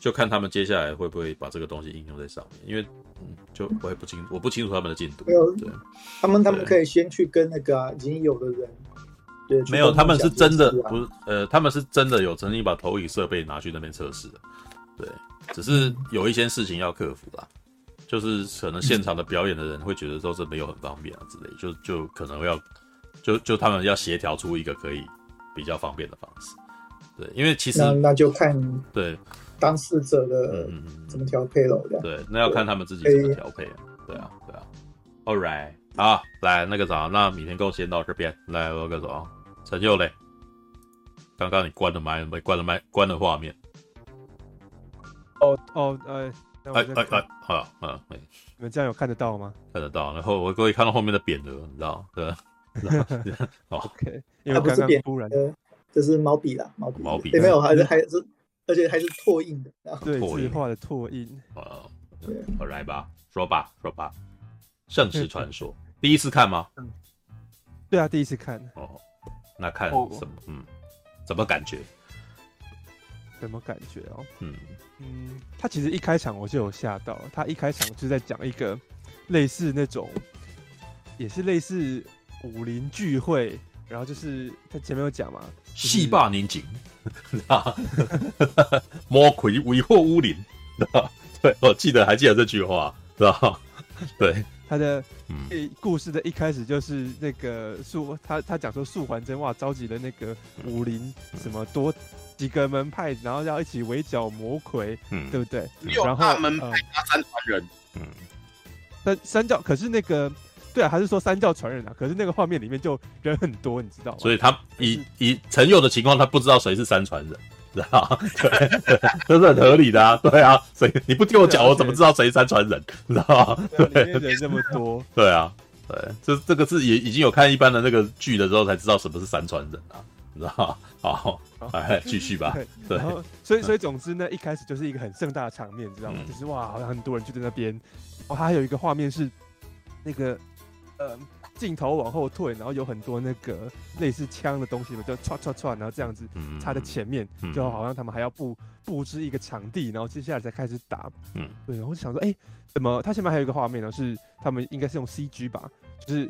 就看他们接下来会不会把这个东西应用在上面，因为嗯，就我也不清楚，我不清楚他们的进度。没有，对，他们他们可以先去跟那个、啊、已经有的人，对，没有，他们是真的不是，呃，他们是真的有曾经把投影设备拿去那边测试的，对，只是有一些事情要克服啦，就是可能现场的表演的人会觉得说这没有很方便啊之类，就就可能要就就他们要协调出一个可以比较方便的方式，对，因为其实那那就看对。当事者的怎么调配了？对，那要看他们自己怎么调配。对啊，对啊。All right，好，来那个啥，那米田共先到这边。来，那个什么，陈佑嘞？刚刚你关了麦，没关了麦，关了画面。哦哦，哎哎哎，好，嗯，你们这样有看得到吗？看得到。然后我可以看到后面的匾额，你知道？对。OK，因为刚刚突然，这是毛笔啦，毛笔。毛笔。没有，还是还是。而且还是拓印的，对，字画的拓印。哦，对，好来吧，说吧，说吧，《圣石传说 》第一次看吗？嗯，对啊，第一次看。哦，那看什么？哦、嗯，怎么感觉？什么感觉哦？嗯嗯，他其实一开场我就有吓到，他一开场就在讲一个类似那种，也是类似武林聚会。然后就是他前面有讲嘛，戏霸宁景，啊，魔魁为祸乌林，对，我记得还记得这句话，是吧？对，他的故事的一开始就是那个素，他他讲说素还真哇，召集了那个武林什么多几个门派，然后要一起围剿魔魁，嗯，对不对？然后门派加三团人，嗯，三三教可是那个对啊，还是说三教传人啊？可是那个画面里面就人很多，你知道吗？所以他以以陈佑的情况，他不知道谁是三传人。知道，对，这是很合理的啊，对啊，所以你不听我讲，我怎么知道谁三传人？知道吗？对，里面人这么多，对啊，对，这这个是也已经有看一般的那个剧的时候才知道什么是三传人啊，你知道吗？好，哎继续吧。对，然后所以所以总之呢，一开始就是一个很盛大的场面，知道吗？就是哇，好像很多人就在那边。哦，他还有一个画面是那个，呃。镜头往后退，然后有很多那个类似枪的东西嘛，就唰唰唰，然后这样子插在前面，嗯、就好像他们还要布布置一个场地，然后接下来才开始打。嗯，对，然后就想说，哎、欸，怎么他前面还有一个画面呢？是他们应该是用 CG 吧，就是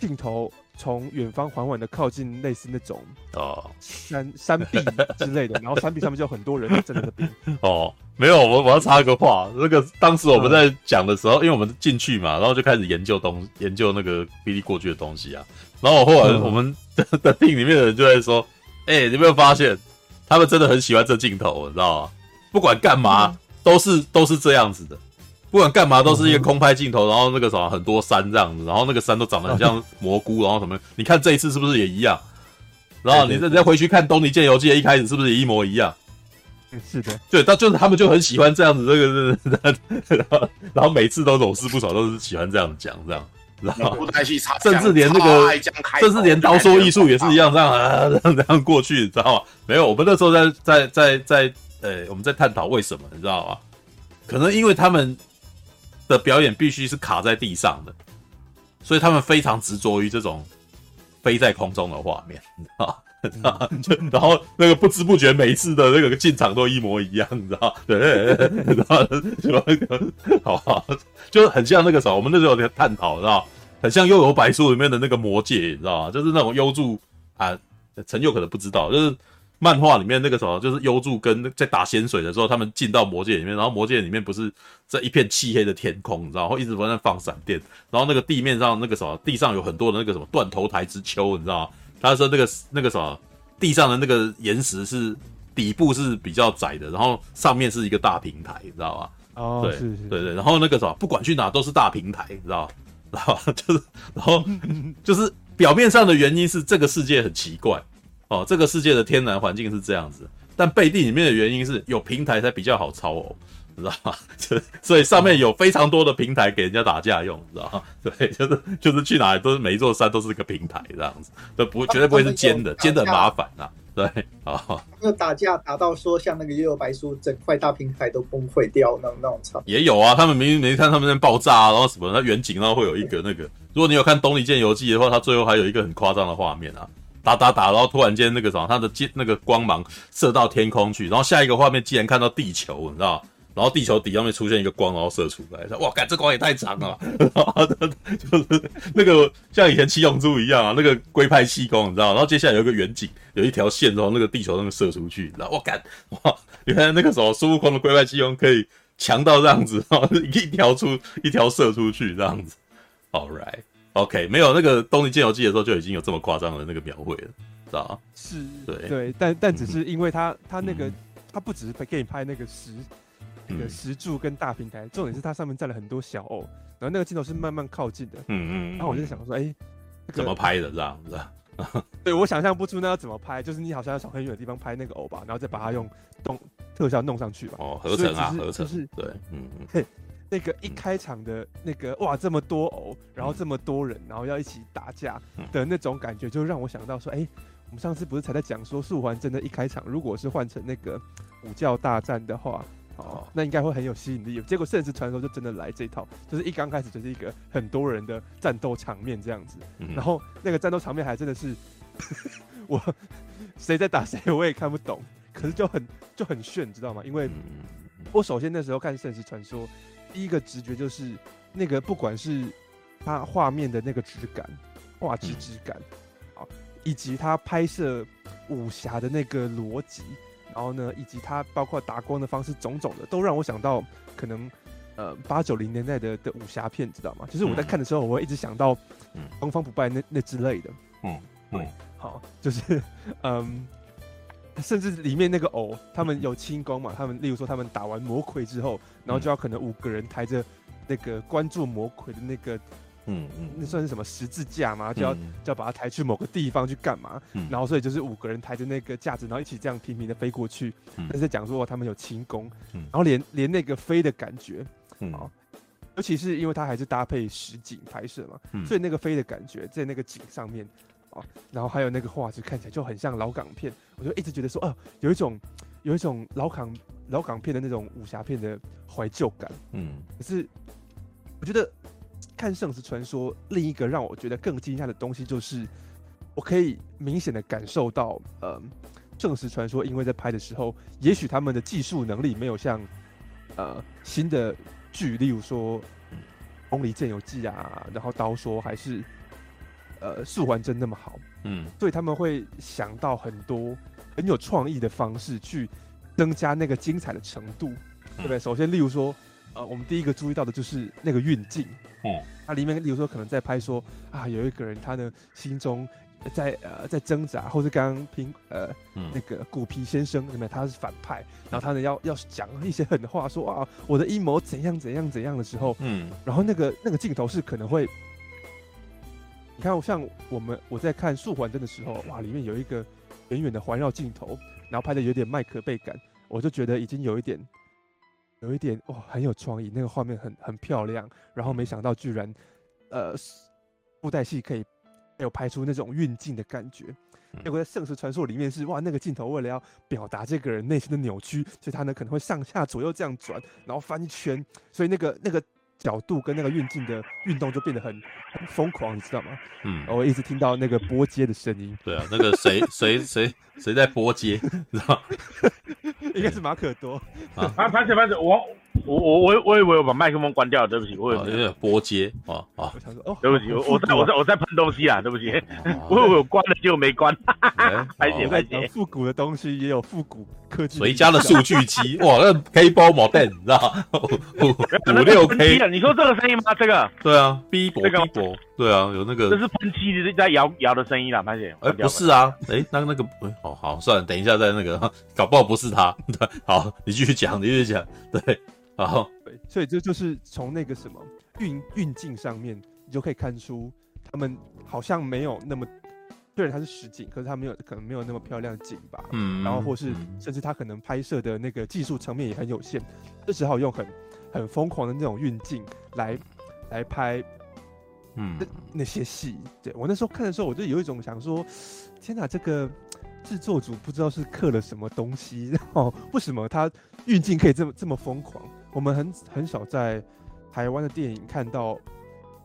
镜头。从远方缓缓的靠近，类似那种哦山山壁之类的，然后山壁上面就有很多人站在那边。哦，没有，我我要插个话，那个当时我们在讲的时候，嗯、因为我们进去嘛，然后就开始研究东研究那个霹雳过去的东西啊。然后我后来我们的的厅里面的人就在说：“哎、欸，你有没有发现，他们真的很喜欢这镜头，你知道吗？不管干嘛，嗯、都是都是这样子的。”不管干嘛都是一个空拍镜头，然后那个什么很多山这样子，然后那个山都长得很像蘑菇，然后什么？你看这一次是不是也一样？然后你再再回去看《东尼剑游记》一开始是不是也一模一样？是的，对，他就是他们就很喜欢这样子，这个是，然后然后每次都总是不少，都是喜欢这样讲这样，然后甚至连那个甚至连刀说艺术也是一样这样啊这样这样过去，你知道吗？没有，我们那时候在在在在呃我们在探讨为什么，你知道吗？可能因为他们。的表演必须是卡在地上的，所以他们非常执着于这种飞在空中的画面，你知道吗？然后那个不知不觉每一次的那个进场都一模一样，你知道？对，然后就那个好好，就很像那个时候，我们那时候在探讨，知道很像《幽游白书》里面的那个魔界，你知道吗？就是那种幽助啊，陈佑可能不知道，就是。漫画里面那个什么，就是幽助跟在打仙水的时候，他们进到魔界里面，然后魔界里面不是这一片漆黑的天空，你知道，然后一直在那放闪电，然后那个地面上那个什么，地上有很多的那个什么断头台之丘，你知道吗？他说那个那个什么，地上的那个岩石是底部是比较窄的，然后上面是一个大平台，你知道吗？哦，对，对对，然后那个什么，不管去哪都是大平台，你知道吗？然后就是，然后就是表面上的原因是这个世界很奇怪。哦，这个世界的天然环境是这样子，但背地里面的原因是有平台才比较好操哦，知道吗？所以上面有非常多的平台给人家打架用，知道吗？对，就是就是去哪里都是每一座山都是个平台这样子，都不绝对不会是尖的，尖的很麻烦呐。对，啊，那打架打到说像那个幽游白书，整块大平台都崩溃掉那种那种场也有啊，他们明明没看他们在爆炸啊，然后什么，那远景然后会有一个那个，如果你有看《东尼剑游记》的话，它最后还有一个很夸张的画面啊。打打打，然后突然间那个什么，他的箭那个光芒射到天空去，然后下一个画面竟然看到地球，你知道？然后地球底上面出现一个光，然后射出来，哇，干这光也太长了，然后 就是那个像以前七龙珠一样啊，那个龟派气功，你知道？然后接下来有一个远景，有一条线从那个地球上面射出去，然后哇干哇，原来那个时候孙悟空的龟派气功可以强到这样子，然后一条出一条射出去这样子，All right。OK，没有那个《东尼剑游记》的时候就已经有这么夸张的那个描绘了，知道吗？是，对对，但但只是因为他他那个他不只是给你拍那个石那个石柱跟大平台，重点是它上面站了很多小偶，然后那个镜头是慢慢靠近的，嗯嗯，然后我就想说，哎，怎么拍的这样子？对，我想象不出那要怎么拍，就是你好像要从很远的地方拍那个偶吧，然后再把它用动特效弄上去吧。哦，合成啊，合成是，对，嗯嗯。那个一开场的那个哇，这么多偶，然后这么多人，然后要一起打架的那种感觉，就让我想到说，哎，我们上次不是才在讲说素环真的一开场，如果是换成那个武教大战的话，哦，那应该会很有吸引力。结果圣石传说就真的来这一套，就是一刚开始就是一个很多人的战斗场面这样子，然后那个战斗场面还真的是 我谁在打谁我也看不懂，可是就很就很炫，知道吗？因为我首先那时候看圣石传说。第一个直觉就是那个，不管是它画面的那个质感、画质质感，啊，以及它拍摄武侠的那个逻辑，然后呢，以及它包括打光的方式，种种的，都让我想到可能呃八九零年代的的武侠片，知道吗？就是我在看的时候，我会一直想到东方不败那那之类的。嗯，对，好，就是 嗯。甚至里面那个偶，他们有轻功嘛？他们例如说，他们打完魔魁之后，然后就要可能五个人抬着那个关注魔鬼的那个，嗯嗯，那算是什么十字架嘛？就要就要把它抬去某个地方去干嘛？然后所以就是五个人抬着那个架子，然后一起这样平平的飞过去。那是在讲说他们有轻功，然后连连那个飞的感觉，啊，尤其是因为它还是搭配实景拍摄嘛，所以那个飞的感觉在那个景上面。啊，然后还有那个画质看起来就很像老港片，我就一直觉得说，哦、呃，有一种有一种老港老港片的那种武侠片的怀旧感。嗯，可是我觉得看《圣石传说》，另一个让我觉得更惊讶的东西就是，我可以明显的感受到，呃，《圣石传说》因为在拍的时候，也许他们的技术能力没有像呃新的剧，例如说《风离剑游记》啊，然后刀说还是。呃，素还真那么好，嗯，所以他们会想到很多很有创意的方式去增加那个精彩的程度，嗯、对不对？首先，例如说，呃，我们第一个注意到的就是那个运镜，哦、嗯，它里面例如说可能在拍说啊，有一个人他的心中在呃在挣扎，或是刚刚拼呃、嗯、那个骨皮先生，对不对？他是反派，然后他呢要要讲一些狠话，说啊我的阴谋怎样怎样怎样的时候，嗯，然后那个那个镜头是可能会。你看，像我们我在看《素还真》的时候，哇，里面有一个远远的环绕镜头，然后拍的有点麦克贝感，我就觉得已经有一点，有一点哇，很有创意，那个画面很很漂亮。然后没想到居然，呃，布袋戏可以有拍出那种运镜的感觉。结果在《圣石传说》里面是哇，那个镜头为了要表达这个人内心的扭曲，所以他呢可能会上下左右这样转，然后翻一圈，所以那个那个。角度跟那个运镜的运动就变得很很疯狂，你知道吗？嗯，我一直听到那个波接的声音。对啊，那个谁 谁谁谁在波接，你知道吗？应该是马可多。啊，拍拍拍我。我我我我以为我把麦克风关掉了，对不起，我有点波接啊啊！对不起，我我在我在我在喷东西啊，对不起，我以为我关了结果没关，拍姐拍姐，复古的东西也有复古科技，谁家的数据机？哇，那 K 包毛蛋，你知道五六 K，你说这个声音吗？这个？对啊，B 波 B 波，对啊，有那个，这是喷漆在摇摇的声音啦，拍姐。哎，不是啊，哎，那个那个，哎，好好算了，等一下再那个，搞不好不是他。对，好，你继续讲，你继续讲，对。好，对，所以这就是从那个什么运运镜上面，你就可以看出他们好像没有那么，虽然它是实景，可是它没有可能没有那么漂亮的景吧。嗯，然后或是甚至他可能拍摄的那个技术层面也很有限，就只好用很很疯狂的那种运镜来来拍，嗯，那那些戏。对，我那时候看的时候，我就有一种想说，天哪，这个制作组不知道是刻了什么东西，然后为什么他运镜可以这么这么疯狂？我们很很少在台湾的电影看到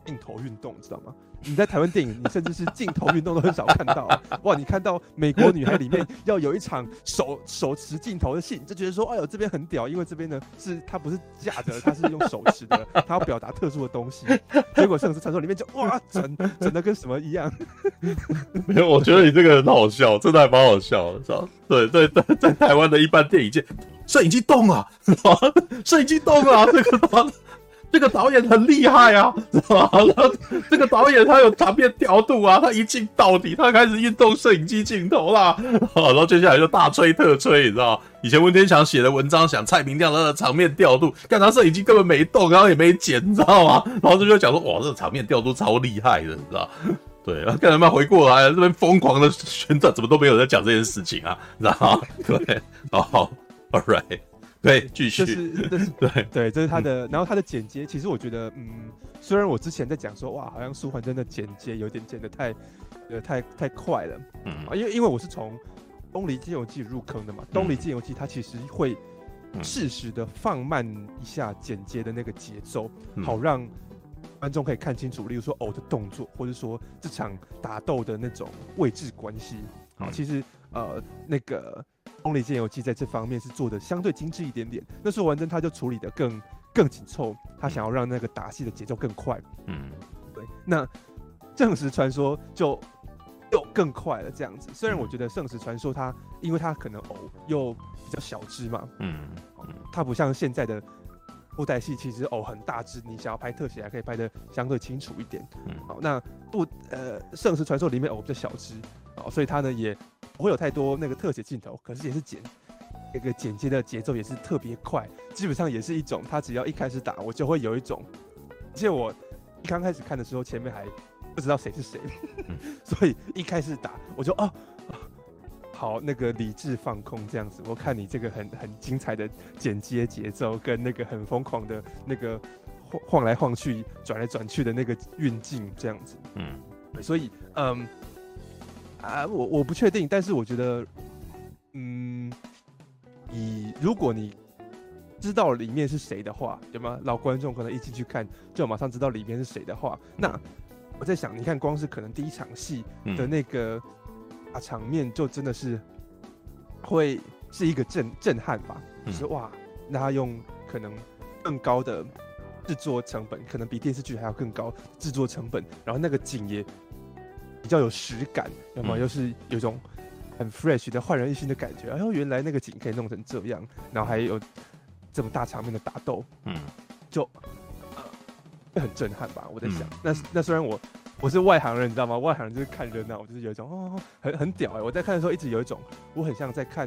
镜头运动，知道吗？你在台湾电影，你甚至是镜头运动都很少看到。哇，你看到《美国女孩》里面要有一场手 手持镜头的戏，你就觉得说，哎呦，这边很屌，因为这边呢是它不是架着，它是用手持的，它要表达特殊的东西。结果《圣石传说》里面就哇，整整的跟什么一样。没有，我觉得你这个很好笑，真的还蛮好笑的，知道？对对对，在台湾的一般电影界，摄影机动了，是吧？摄影机动啊，这个这个导演很厉害啊，然 后这个导演他有场面调度啊，他一镜到底，他开始运动摄影机镜头啦，然后接下来就大吹特吹，你知道？以前温天祥写的文章讲蔡明亮他的场面调度，看他摄影机根本没动，然后也没剪，你知道吗？然后就就讲说，哇，这个场面调度超厉害的，你知道？对，然后看他们回过来，这边疯狂的旋转，怎么都没有在讲这件事情啊？知道？对，好，All right。对，继续。这是，这是 对对，这是他的。然后他的剪接，其实我觉得，嗯，虽然我之前在讲说，哇，好像舒缓真的剪接有点剪的太，呃，太太快了，嗯啊，因为因为我是从《东离剑游记》入坑的嘛，《东离剑游记》它其实会适时的放慢一下剪接的那个节奏，好让观众可以看清楚，例如说偶的动作，或者说这场打斗的那种位置关系。好，其实呃那个。《东离剑游记》在这方面是做的相对精致一点点，那时候完真他就处理的更更紧凑，他想要让那个打戏的节奏更快。嗯，对。那《圣石传说》就又更快了，这样子。虽然我觉得《圣石传说》它因为它可能偶又比较小只嘛，嗯，它不像现在的布袋戏其实哦很大只，你想要拍特写还可以拍的相对清楚一点。嗯，好，那布呃《圣石传说》里面哦比较小只，哦，所以它呢也不会有太多那个特写镜头，可是也是剪那个剪接的节奏也是特别快，基本上也是一种，他只要一开始打，我就会有一种，而且我一刚开始看的时候，前面还不知道谁是谁，嗯、所以一开始打我就哦。好，那个理智放空这样子，我看你这个很很精彩的剪接节奏，跟那个很疯狂的那个晃晃来晃去、转来转去的那个运镜这样子，嗯，所以嗯啊，我我不确定，但是我觉得，嗯，你如果你知道里面是谁的话，有吗？老观众可能一进去看就马上知道里面是谁的话，那我在想，你看光是可能第一场戏的那个啊。场面就真的是会是一个震震撼吧，就是哇，那他用可能更高的制作成本，可能比电视剧还要更高制作成本，然后那个景也比较有实感，要么又是有一种很 fresh 的焕然一新的感觉。哎呦，原来那个景可以弄成这样，然后还有这么大场面的打斗，嗯，就会很震撼吧。我在想，那那虽然我。我是外行人，你知道吗？外行人就是看热闹，我就是有一种哦，很很屌哎！我在看的时候一直有一种，我很像在看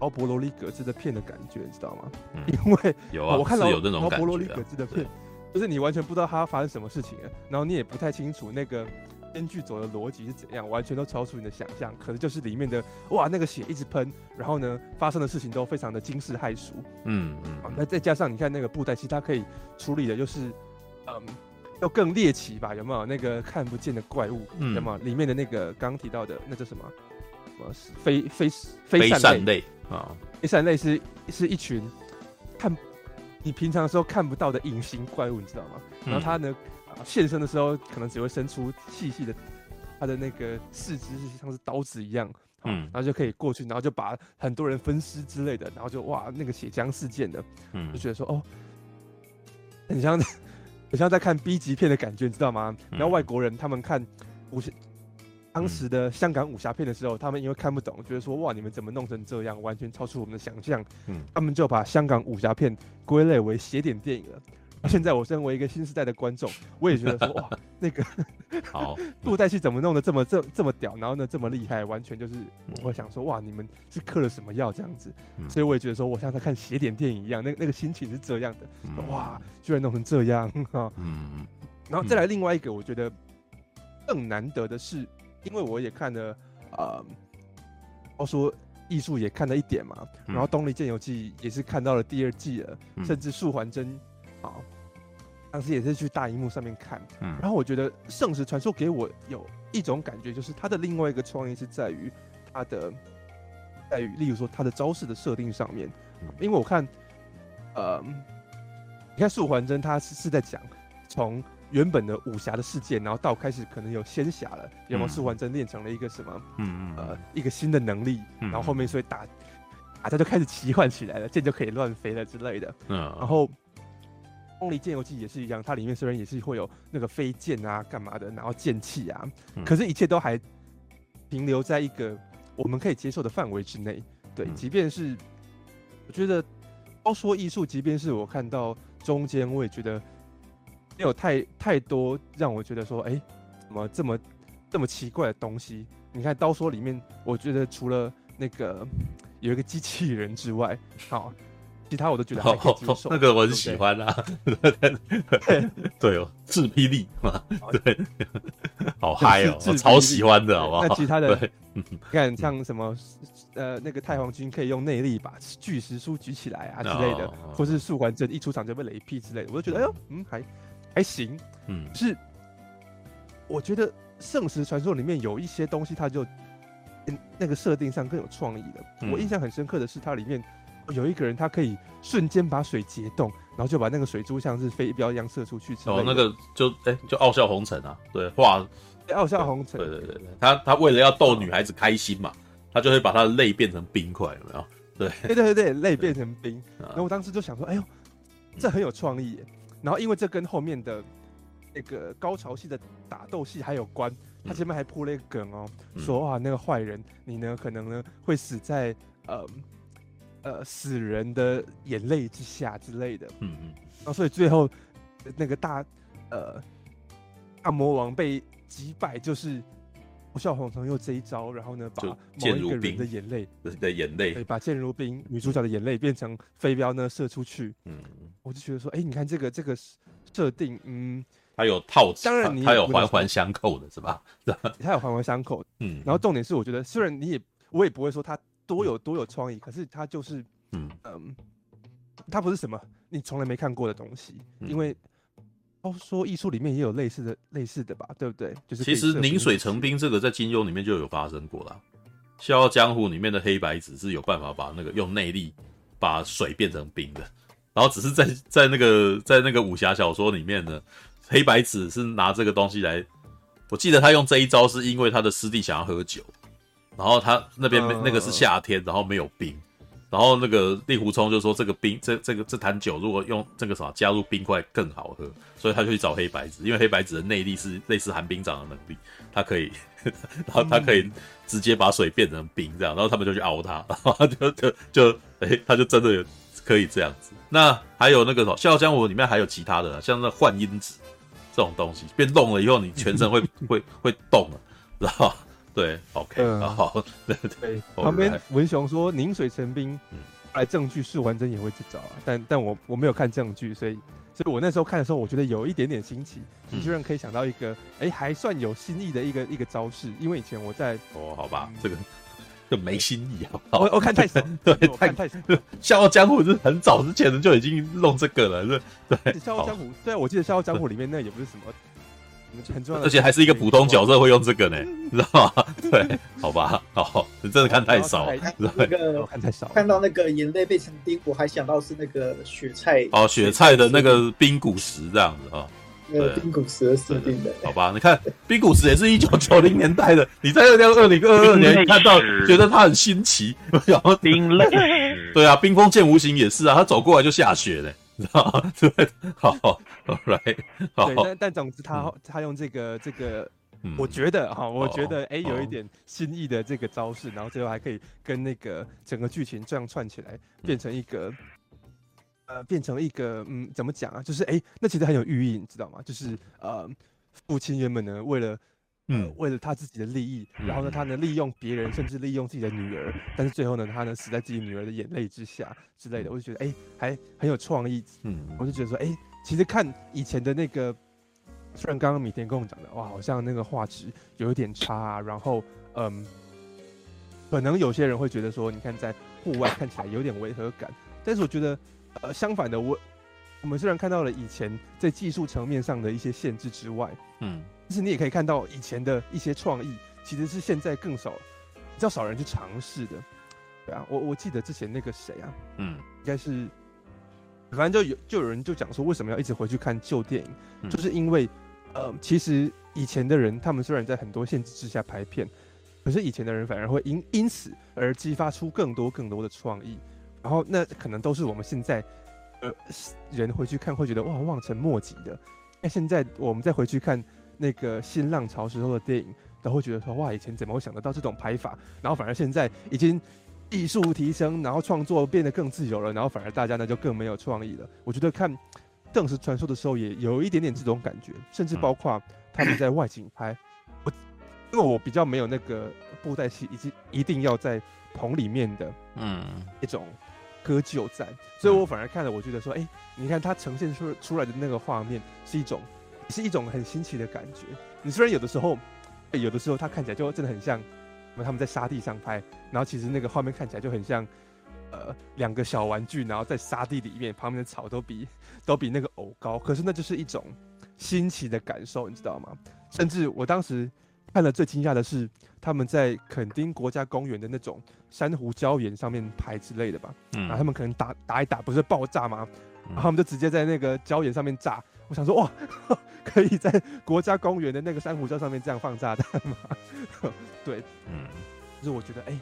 劳勃罗里格兹的片的感觉，你知道吗？嗯、因为有啊，我看到有那种劳勃罗里格兹的片，就是你完全不知道他发生什么事情，然后你也不太清楚那个编剧走的逻辑是怎样，完全都超出你的想象。可能就是里面的哇，那个血一直喷，然后呢，发生的事情都非常的惊世骇俗。嗯嗯，那再加上你看那个布袋戏，它可以处理的就是嗯。要更猎奇吧？有没有那个看不见的怪物？嗯、有没有里面的那个刚刚提到的那叫什么？什么飞飞飞扇类啊？飞扇类是是一群看你平常的时候看不到的隐形怪物，你知道吗？然后它呢现身的时候，可能只会伸出细细的他的那个四肢，是像是刀子一样，嗯，然后就可以过去，然后就把很多人分尸之类的，然后就哇那个血浆事件的，嗯，就觉得说哦，很像。很像在看 B 级片的感觉，你知道吗？然后外国人他们看武侠，当时的香港武侠片的时候，他们因为看不懂，觉得说哇，你们怎么弄成这样，完全超出我们的想象。嗯，他们就把香港武侠片归类为邪典电影了。现在我身为一个新时代的观众，我也觉得说 哇，那个好布袋戏怎么弄得这么这这么屌，然后呢这么厉害，完全就是我会想说哇，你们是嗑了什么药这样子？所以我也觉得说，我像在看邪典电影一样，那那个心情是这样的，哇，居然弄成这样哈。嗯，然后再来另外一个，我觉得更难得的是，因为我也看了呃，我说艺术也看了一点嘛，然后《东离剑游记》也是看到了第二季了，甚至素环真。啊，当时也是去大荧幕上面看，嗯，然后我觉得《圣石传说》给我有一种感觉，就是它的另外一个创意是在于它的，在于例如说它的招式的设定上面，因为我看，呃，你看素还真他是是在讲从原本的武侠的世界，然后到开始可能有仙侠了，有没有素还真练成了一个什么，嗯嗯，呃，一个新的能力，然后后面所以打，啊，他就开始奇幻起来了，剑就可以乱飞了之类的，嗯，然后。《东离剑游记》也是一样，它里面虽然也是会有那个飞剑啊、干嘛的，然后剑气啊，嗯、可是，一切都还停留在一个我们可以接受的范围之内。对，嗯、即便是我觉得高说艺术，即便是我看到中间，我也觉得没有太太多让我觉得说，哎、欸，怎么这么这么奇怪的东西？你看刀说里面，我觉得除了那个有一个机器人之外，好。其他我都觉得还可以接受，那个我很喜欢啊，对哦，自霹雳嘛，对，好嗨哦，我超喜欢的，好不好？那其他的，你看像什么，呃，那个太皇军可以用内力把巨石书举起来啊之类的，或是素还真一出场就被雷劈之类的，我就觉得，哎呦，嗯，还还行，嗯，是，我觉得《圣石传说》里面有一些东西，它就那个设定上更有创意的。我印象很深刻的是，它里面。有一个人，他可以瞬间把水结冻，然后就把那个水珠像是飞镖一样射出去。哦，那个就哎、欸，就傲笑红尘啊，对，画傲笑红尘。对对对对，他他为了要逗女孩子开心嘛，他就会把他的泪变成冰块，有没有？对，对对对对，泪变成冰。然后我当时就想说，哎呦，这很有创意。然后因为这跟后面的那个高潮戏的打斗戏还有关，他前面还铺了一个梗哦，说哇，那个坏人，你呢可能呢会死在呃。呃死人的眼泪之下之类的，嗯嗯，然后所以最后那个大呃大魔王被击败，就是不笑红尘用这一招，然后呢把某一个人的眼泪的眼泪，把剑如冰女主角的眼泪变成飞镖呢射出去，嗯，我就觉得说，哎，你看这个这个设定，嗯。它有套，当然你 它有环环相扣的是吧？它有环环相扣，嗯。然后重点是，我觉得虽然你也我也不会说它多有多有创意，可是它就是，嗯嗯，它不是什么你从来没看过的东西，因为哦说艺术里面也有类似的类似的吧，对不对？就是其实凝水成冰这个在金庸里面就有发生过了，《笑傲江湖》里面的黑白子是有办法把那个用内力把水变成冰的，然后只是在在那个在那个武侠小说里面呢。黑白子是拿这个东西来，我记得他用这一招是因为他的师弟想要喝酒，然后他那边那个是夏天，然后没有冰，然后那个令狐冲就说这个冰这这个这坛酒如果用这个什么加入冰块更好喝，所以他就去找黑白子，因为黑白子的内力是类似寒冰掌的能力，他可以，然后他可以直接把水变成冰这样，然后他们就去熬他，然后他就就就哎他就真的有可以这样子。那还有那个什么《笑傲江湖》里面还有其他的，像那幻音指。这种东西变动了以后，你全身会 会会动了，知道吧？对，OK，好，对对。旁边文雄说凝水成冰，来证据是完真也会去找啊，但但我我没有看证据，所以所以我那时候看的时候，我觉得有一点点新奇，你居然可以想到一个哎还算有新意的一个一个招式，因为以前我在哦，好吧，这个。就没新意啊！我我看太少，对，看太少。笑傲江湖是很早之前的就已经弄这个了，是。对，笑傲江湖，对啊，我记得笑傲江湖里面那也不是什么很重要的，而且还是一个普通角色会用这个呢，知道吗？对，好吧，好，你真的看太少，那个看太少。看到那个眼泪变成冰，我还想到是那个雪菜哦，雪菜的那个冰骨石这样子啊。冰古石设定的，好吧？你看冰古石也是一九九零年代的，你在二零二零二二年看到，觉得它很新奇，然后冰泪，对啊，冰封剑无形也是啊，他走过来就下雪嘞，你知道吗？对，好，好，right，好。对，但但总之他他用这个这个，我觉得哈，我觉得哎，有一点新意的这个招式，然后最后还可以跟那个整个剧情这样串起来，变成一个。呃，变成一个嗯，怎么讲啊？就是哎，那其实很有寓意，你知道吗？就是呃，父亲原本呢，为了嗯，为了他自己的利益，然后呢，他能利用别人，甚至利用自己的女儿，但是最后呢，他呢死在自己女儿的眼泪之下之类的。我就觉得哎，还很有创意。嗯，我就觉得说，哎，其实看以前的那个，虽然刚刚米田跟我讲的，哇，好像那个画质有一点差啊，然后嗯，可能有些人会觉得说，你看在户外看起来有点违和感，但是我觉得。呃，相反的，我我们虽然看到了以前在技术层面上的一些限制之外，嗯，但是你也可以看到以前的一些创意，其实是现在更少，比较少人去尝试的。对啊，我我记得之前那个谁啊，嗯，应该是，反正就有就有人就讲说，为什么要一直回去看旧电影，嗯，就是因为，呃，其实以前的人他们虽然在很多限制之下拍片，可是以前的人反而会因因此而激发出更多更多的创意。然后那可能都是我们现在，呃，人回去看会觉得哇望尘莫及的。那，现在我们再回去看那个新浪潮时候的电影，都会觉得说哇，以前怎么会想得到这种拍法？然后反而现在已经艺术提升，然后创作变得更自由了，然后反而大家呢就更没有创意了。我觉得看《邓氏传说》的时候也有一点点这种感觉，甚至包括他们在外景拍，我因为我比较没有那个布袋戏，以及一定要在棚里面的，嗯，一种。割旧在，所以我反而看了，我觉得说，哎、欸，你看它呈现出出来的那个画面是一种，是一种很新奇的感觉。你虽然有的时候，欸、有的时候它看起来就真的很像，他们在沙地上拍，然后其实那个画面看起来就很像，呃，两个小玩具，然后在沙地里面，旁边的草都比 都比那个藕高，可是那就是一种新奇的感受，你知道吗？甚至我当时。看了最惊讶的是，他们在垦丁国家公园的那种珊瑚礁岩上面拍之类的吧，嗯，然后他们可能打打一打，不是爆炸吗？然后他们就直接在那个礁岩上面炸。我想说，哇，可以在国家公园的那个珊瑚礁上面这样放炸弹吗？对，嗯，就是我觉得，哎、欸，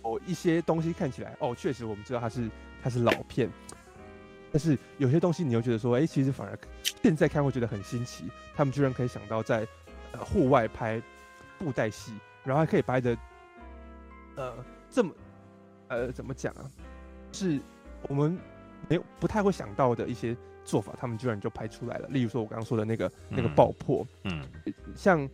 哦，一些东西看起来，哦，确实我们知道它是它是老片。但是有些东西你又觉得说，哎、欸，其实反而现在看会觉得很新奇。他们居然可以想到在呃户外拍布袋戏，然后还可以拍的呃这么呃，怎么讲啊？是我们没有不太会想到的一些做法，他们居然就拍出来了。例如说，我刚刚说的那个、嗯、那个爆破，嗯，像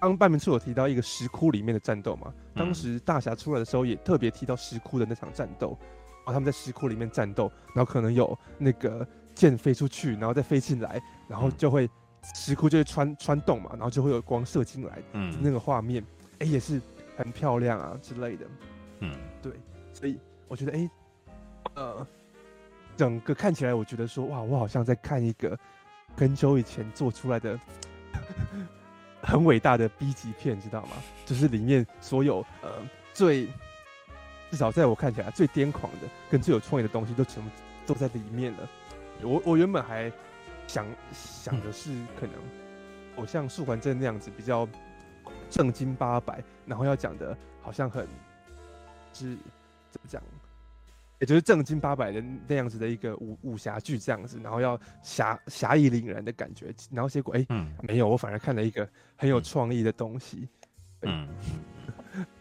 刚半明处有提到一个石窟里面的战斗嘛，当时大侠出来的时候也特别提到石窟的那场战斗，然后他们在石窟里面战斗，然后可能有那个剑飞出去，然后再飞进来，然后就会石窟就会穿穿洞嘛，然后就会有光射进来，嗯，那个画面，哎、欸，也是很漂亮啊之类的，嗯，对，所以我觉得，哎、欸。呃，整个看起来，我觉得说，哇，我好像在看一个很久以前做出来的 很伟大的 B 级片，知道吗？就是里面所有呃最至少在我看起来最癫狂的跟最有创意的东西都全部都在里面了。我我原本还想想的是，可能我像素还真那样子比较正经八百，然后要讲的好像很是怎么讲？也就是正经八百的那样子的一个武武侠剧这样子，然后要侠侠义凛然的感觉，然后结果哎，欸嗯、没有，我反而看了一个很有创意的东西。嗯，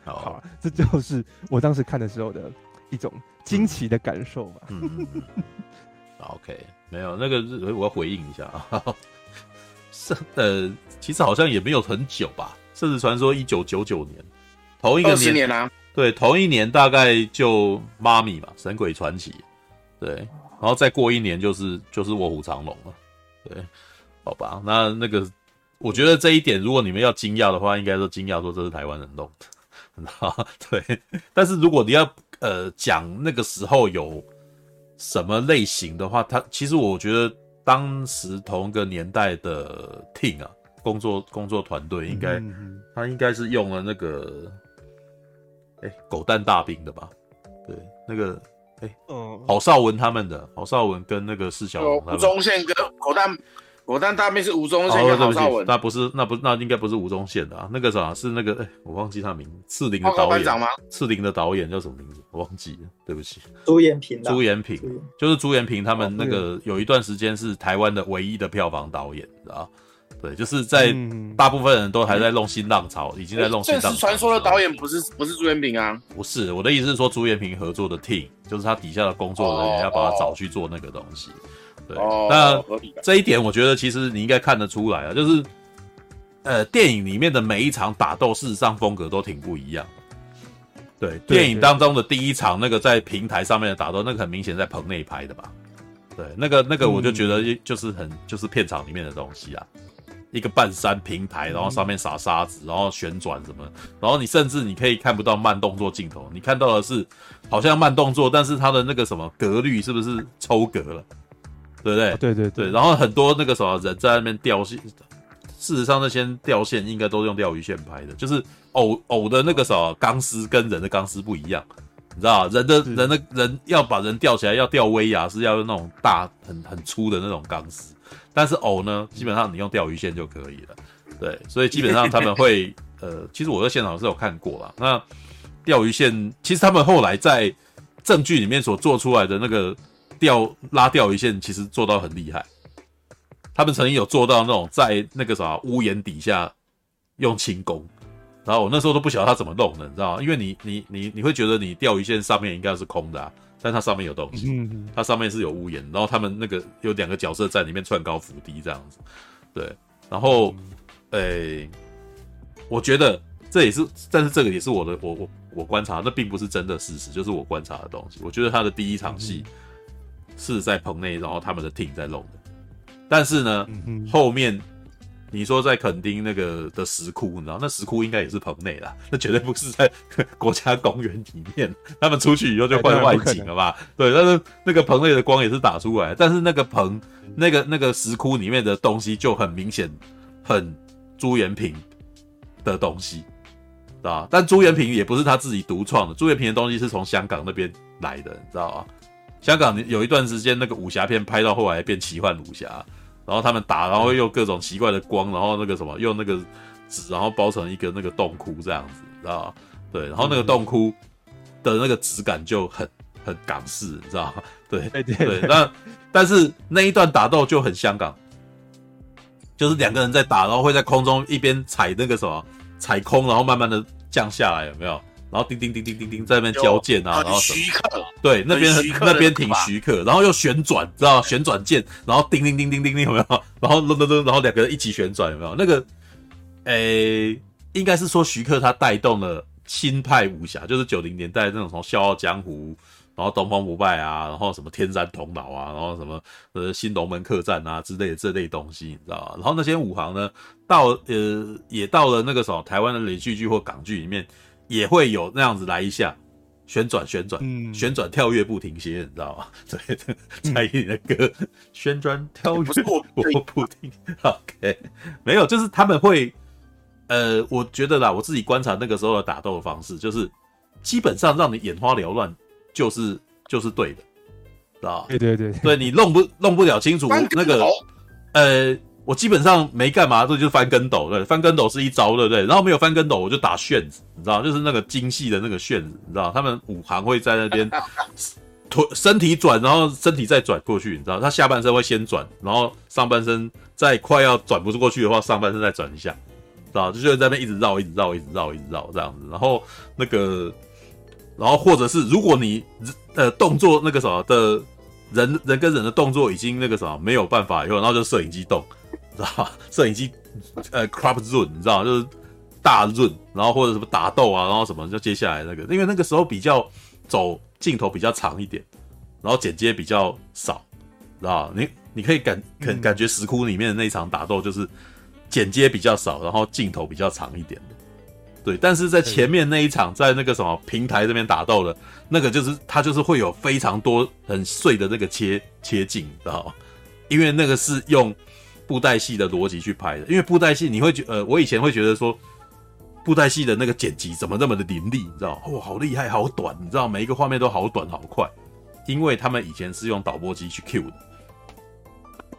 好，好，这就是我当时看的时候的一种惊奇的感受吧。嗯，OK，没有那个，我要回应一下啊。是呃，其实好像也没有很久吧，《甚至传说》一九九九年，头一个年，年啊。对，同一年大概就妈咪嘛，《神鬼传奇》，对，然后再过一年就是就是《卧虎藏龙》了，对，好吧，那那个我觉得这一点，如果你们要惊讶的话，应该说惊讶说这是台湾人弄的，对。但是如果你要呃讲那个时候有什么类型的话，他其实我觉得当时同一个年代的 team 啊，工作工作团队应该他应该是用了那个。哎、欸，狗蛋大兵的吧？对，那个，哎、欸，嗯，郝邵文他们的，郝邵文跟那个释小龙他们，吴宗宪跟狗蛋，狗蛋大兵是吴宗宪跟郝邵文，那不是，那不是，那应该不是吴宗宪的啊，那个啥是那个，哎、欸，我忘记他名字，刺陵的导演吗？刺陵的导演叫什么名字？我忘记了，对不起。朱延平，朱延平，就是朱延平他们那个有一段时间是台湾的唯一的票房导演，知道对，就是在大部分人都还在弄新浪潮，嗯、已经在弄新浪潮。传说的导演不是不是朱元平啊？不是，我的意思是说朱元平合作的 team，就是他底下的工作人员要把他找去做那个东西。哦、对，哦、那这一点我觉得其实你应该看得出来啊，就是呃，电影里面的每一场打斗，事实上风格都挺不一样。对，对电影当中的第一场那个在平台上面的打斗，那个很明显在棚内拍的吧？对，那个那个我就觉得就是很、嗯、就是片场里面的东西啊。一个半山平台，然后上面撒沙子，然后旋转什么，然后你甚至你可以看不到慢动作镜头，你看到的是好像慢动作，但是它的那个什么格律是不是抽格了？对不对？对对对。然后很多那个什么人在那边掉线，事实上那些掉线应该都是用钓鱼线拍的，就是偶偶的那个什么钢丝跟人的钢丝不一样，你知道人的人的人要把人吊起来要吊威亚是要用那种大很很粗的那种钢丝。但是偶呢，基本上你用钓鱼线就可以了，对，所以基本上他们会，呃，其实我在现场是有看过啦。那钓鱼线，其实他们后来在证据里面所做出来的那个钓拉钓鱼线，其实做到很厉害。他们曾经有做到那种在那个啥屋檐底下用轻功，然后我那时候都不晓得他怎么弄的，你知道吗？因为你你你你会觉得你钓鱼线上面应该是空的啊。但它上面有东西，它上面是有屋檐，然后他们那个有两个角色在里面窜高伏低这样子，对，然后，诶、欸，我觉得这也是，但是这个也是我的，我我我观察，那并不是真的事实，就是我观察的东西。我觉得他的第一场戏是在棚内，然后他们的 team 在弄的，但是呢，后面。你说在垦丁那个的石窟，你知道那石窟应该也是棚内啦，那绝对不是在国家公园里面。他们出去以后就换外景了吧？对，但是那个棚内的光也是打出来，但是那个棚那个那个石窟里面的东西就很明显，很朱延平的东西，知道吧？但朱延平也不是他自己独创的，朱延平的东西是从香港那边来的，你知道吧？香港有一段时间那个武侠片拍到后来变奇幻武侠。然后他们打，然后用各种奇怪的光，然后那个什么，用那个纸，然后包成一个那个洞窟这样子，知道吗？对，然后那个洞窟的那个质感就很很港式，你知道吗？对对对。那但是那一段打斗就很香港，就是两个人在打，然后会在空中一边踩那个什么踩空，然后慢慢的降下来，有没有？然后叮叮叮叮叮叮在那边交剑啊，然后对，那边那边挺徐克，然后又旋转，知道旋转剑，然后叮叮叮叮叮叮，有没有？然后噔噔噔，然后两个人一起旋转，有没有？那个，诶，应该是说徐克他带动了新派武侠，就是九零年代那种什么《笑傲江湖》，然后《东方不败》啊，然后什么《天山童姥》啊，然后什么呃《新龙门客栈》啊之类的这类东西，你知道吧？然后那些武行呢，到呃也到了那个什么台湾的连续剧或港剧里面。也会有那样子来一下，旋转旋转，嗯，旋转跳跃不停歇，你知道吗？对，蔡依林的歌，旋转跳跃我不停。OK，没有，就是他们会，呃，我觉得啦，我自己观察那个时候的打斗的方式，就是基本上让你眼花缭乱，就是就是对的，知道对对对，对你弄不弄不了清楚那个，呃。我基本上没干嘛，这就是翻跟斗，对，翻跟斗是一招，对不对？然后没有翻跟斗，我就打旋子，你知道，就是那个精细的那个旋子，你知道，他们五行会在那边腿身体转，然后身体再转过去，你知道，他下半身会先转，然后上半身在快要转不过去的话，上半身再转一下，知道，就就在那边一直绕，一直绕，一直绕，一直绕这样子。然后那个，然后或者是如果你呃动作那个什么的人人跟人的动作已经那个什么没有办法以后，然后就摄影机动。知道吧？摄影机，呃，crop zoom，你知道，就是大 zoom，然后或者什么打斗啊，然后什么，就接下来那个，因为那个时候比较走镜头比较长一点，然后剪接比较少，知道？你你可以感感感觉石窟里面的那一场打斗就是剪接比较少，然后镜头比较长一点的，对。但是在前面那一场，在那个什么平台这边打斗的，那个就是它就是会有非常多很碎的那个切切镜，知道吧？因为那个是用。布袋戏的逻辑去拍的，因为布袋戏你会觉呃，我以前会觉得说，布袋戏的那个剪辑怎么那么的凌厉，你知道？哇，好厉害，好短，你知道？每一个画面都好短好快，因为他们以前是用导播机去 Q 的，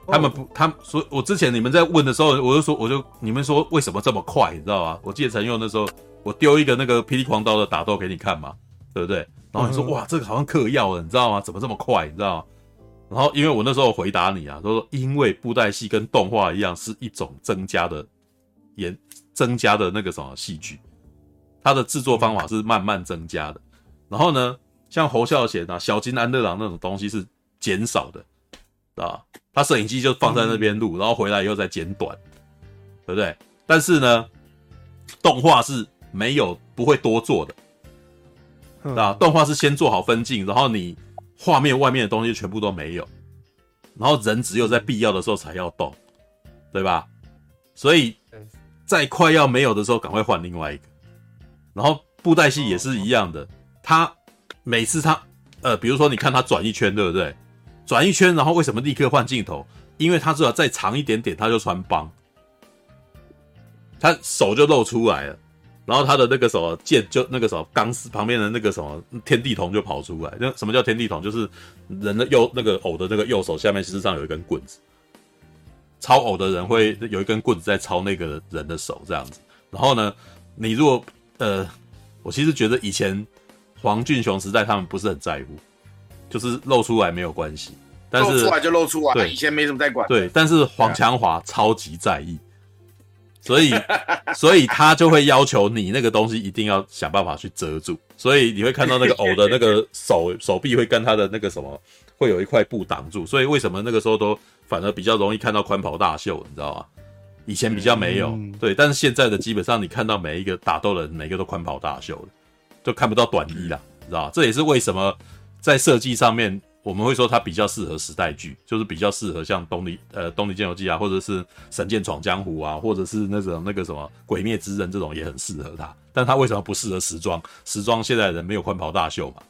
他们不，他们说，我之前你们在问的时候，我就说，我就你们说为什么这么快，你知道吗？我记得陈佑那时候，我丢一个那个霹雳狂刀的打斗给你看嘛，对不对？然后你说哇，这个好像嗑药了，你知道吗？怎么这么快，你知道吗？然后，因为我那时候回答你啊，他说因为布袋戏跟动画一样是一种增加的演增加的那个什么戏剧，它的制作方法是慢慢增加的。然后呢，像侯孝贤啊、小金安二郎那种东西是减少的，啊，他摄影机就放在那边录，然后回来以后再剪短，对不对？但是呢，动画是没有不会多做的，啊，动画是先做好分镜，然后你。画面外面的东西全部都没有，然后人只有在必要的时候才要动，对吧？所以在快要没有的时候，赶快换另外一个。然后布袋戏也是一样的，他每次他呃，比如说你看他转一圈，对不对？转一圈，然后为什么立刻换镜头？因为他只要再长一点点，他就穿帮，他手就露出来了。然后他的那个什么剑，就那个什么钢丝旁边的那个什么天地瞳就跑出来。那什么叫天地瞳？就是人的右那个偶的那个右手下面，实际上有一根棍子。抄偶的人会有一根棍子在抄那个人的手这样子。然后呢，你如果呃，我其实觉得以前黄俊雄时代他们不是很在乎，就是露出来没有关系。但是露出来就露出来，对，以前没什么在管。对，但是黄强华超级在意。所以，所以他就会要求你那个东西一定要想办法去遮住。所以你会看到那个偶的那个手手臂会跟他的那个什么，会有一块布挡住。所以为什么那个时候都反而比较容易看到宽袍大袖，你知道吗？以前比较没有，对。但是现在的基本上你看到每一个打斗的人，每个都宽袍大袖的，就看不到短衣了，知道吗？这也是为什么在设计上面。我们会说它比较适合时代剧，就是比较适合像东《东离》呃《东离剑游记》啊，或者是《神剑闯江湖》啊，或者是那种那个什么《鬼灭之刃》这种也很适合它。但它为什么不适合时装？时装现在人没有宽袍大袖嘛，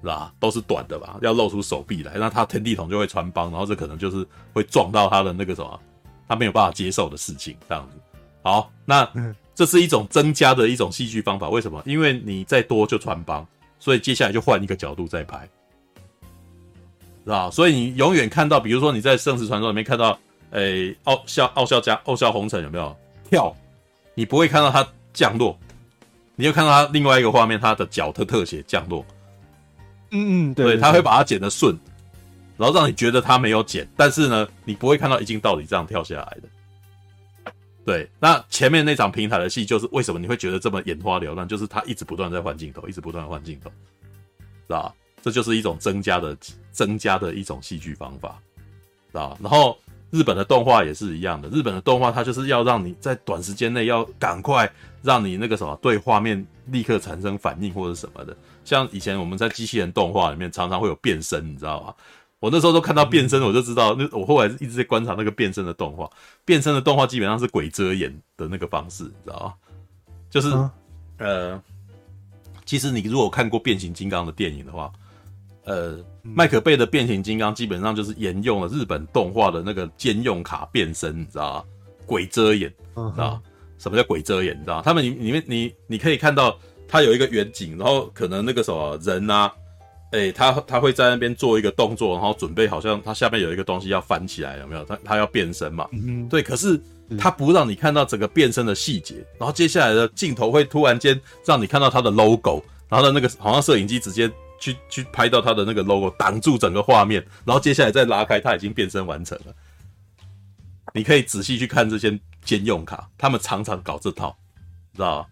是吧？都是短的吧，要露出手臂来，那他天地桶就会穿帮，然后这可能就是会撞到他的那个什么，他没有办法接受的事情，这样子。好，那这是一种增加的一种戏剧方法。为什么？因为你再多就穿帮，所以接下来就换一个角度再拍。是吧？所以你永远看到，比如说你在《圣石传说》里面看到，诶，傲笑傲笑加傲笑红尘有没有跳？你不会看到他降落，你就看到他另外一个画面，他的脚的特写降落。嗯嗯，对，对，他会把它剪得顺，然后让你觉得他没有剪，但是呢，你不会看到一镜到底这样跳下来的。对，那前面那场平台的戏，就是为什么你会觉得这么眼花缭乱？就是他一直不断在换镜头，一直不断换镜头，是吧？这就是一种增加的、增加的一种戏剧方法，是吧？然后日本的动画也是一样的，日本的动画它就是要让你在短时间内要赶快让你那个什么对画面立刻产生反应或者什么的。像以前我们在机器人动画里面常常会有变身，你知道吗？我那时候都看到变身，我就知道那我后来一直在观察那个变身的动画，变身的动画基本上是鬼遮眼的那个方式，你知道吗？就是呃，其实你如果看过变形金刚的电影的话，呃，麦可贝的变形金刚基本上就是沿用了日本动画的那个兼用卡变身，你知道吗？鬼遮眼，知道什么叫鬼遮眼？你知道他们里面你你可以看到它有一个远景，然后可能那个什么人啊。哎、欸，他他会在那边做一个动作，然后准备好像他下面有一个东西要翻起来，有没有？他他要变身嘛？嗯，对。可是他不让你看到整个变身的细节，然后接下来的镜头会突然间让你看到他的 logo，然后呢那个好像摄影机直接去去拍到他的那个 logo，挡住整个画面，然后接下来再拉开，他已经变身完成了。你可以仔细去看这些兼用卡，他们常常搞这套，知道吧？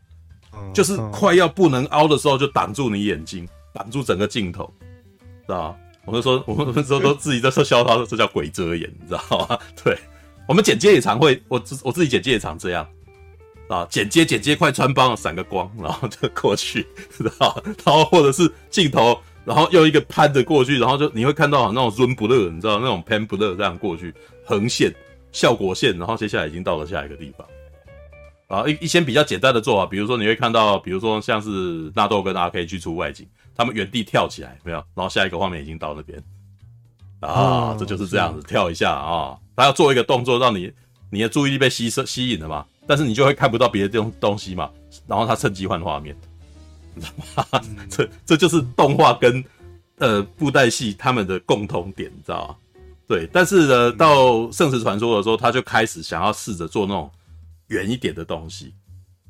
就是快要不能凹的时候，就挡住你眼睛。挡住整个镜头，知道吗？我们说，我们那时候都自己在说笑他，说这叫鬼遮眼，你知道吗？对，我们剪接也常会，我自我自己剪接也常这样啊，剪接剪接快穿帮了，闪个光，然后就过去，知道？然后或者是镜头，然后又一个攀着过去，然后就你会看到那种 zoom blur，你知道那种 pan blur 这样过去，横线效果线，然后接下来已经到了下一个地方。啊，一一些比较简单的做法，比如说你会看到，比如说像是纳豆跟阿 K 去出外景，他们原地跳起来，没有，然后下一个画面已经到那边，啊，哦、这就是这样子，跳一下啊，他要做一个动作，让你你的注意力被吸收吸引了嘛，但是你就会看不到别的东东西嘛，然后他趁机换画面，你知道吗？嗯、这这就是动画跟呃布袋戏他们的共同点，你知道吗？对，但是呢，到《圣石传说》的时候，他就开始想要试着做那种。远一点的东西，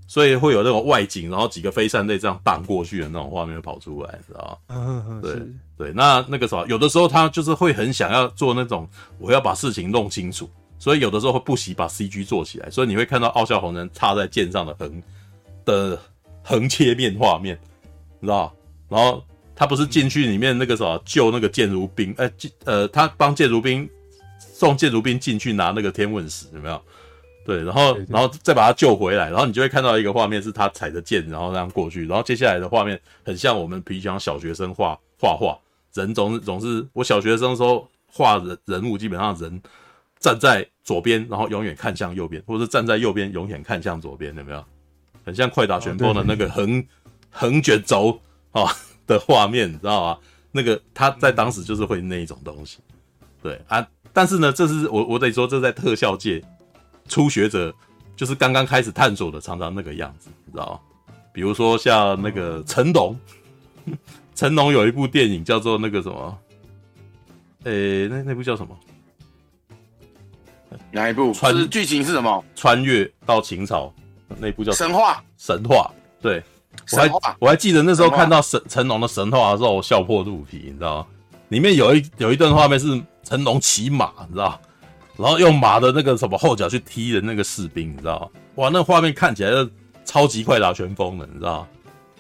所以会有那种外景，然后几个飞扇队这样荡过去的那种画面跑出来，知道吗？嗯嗯，对对，那那个什么，有的时候他就是会很想要做那种，我要把事情弄清楚，所以有的时候会不惜把 CG 做起来，所以你会看到傲笑红人插在剑上的横的横切面画面，你知道？然后他不是进去里面那个什么救那个剑如冰，哎、欸，呃，他帮剑如冰送剑如冰进去拿那个天问石，有没有？对，然后，然后再把他救回来，然后你就会看到一个画面，是他踩着剑，然后这样过去，然后接下来的画面很像我们平常小学生画画画，人总总是我小学生的时候画人人物，基本上人站在左边，然后永远看向右边，或者是站在右边永远看向左边，有没有？很像快打旋风的那个横横卷轴啊的画面，你知道吗？那个他在当时就是会那一种东西，对啊，但是呢，这是我我得说，这在特效界。初学者就是刚刚开始探索的，常常那个样子，你知道吗？比如说像那个成龙，成龙有一部电影叫做那个什么，诶、欸，那那部叫什么？哪一部？穿剧情是什么？穿越到秦朝，那部叫神话。神话，对，我还我还记得那时候看到神成龙的神话的时候，我笑破肚皮，你知道吗？里面有一有一段画面是成龙骑马，你知道。然后用马的那个什么后脚去踢的那个士兵，你知道吗？哇，那画面看起来就超级快打旋风的，你知道吗？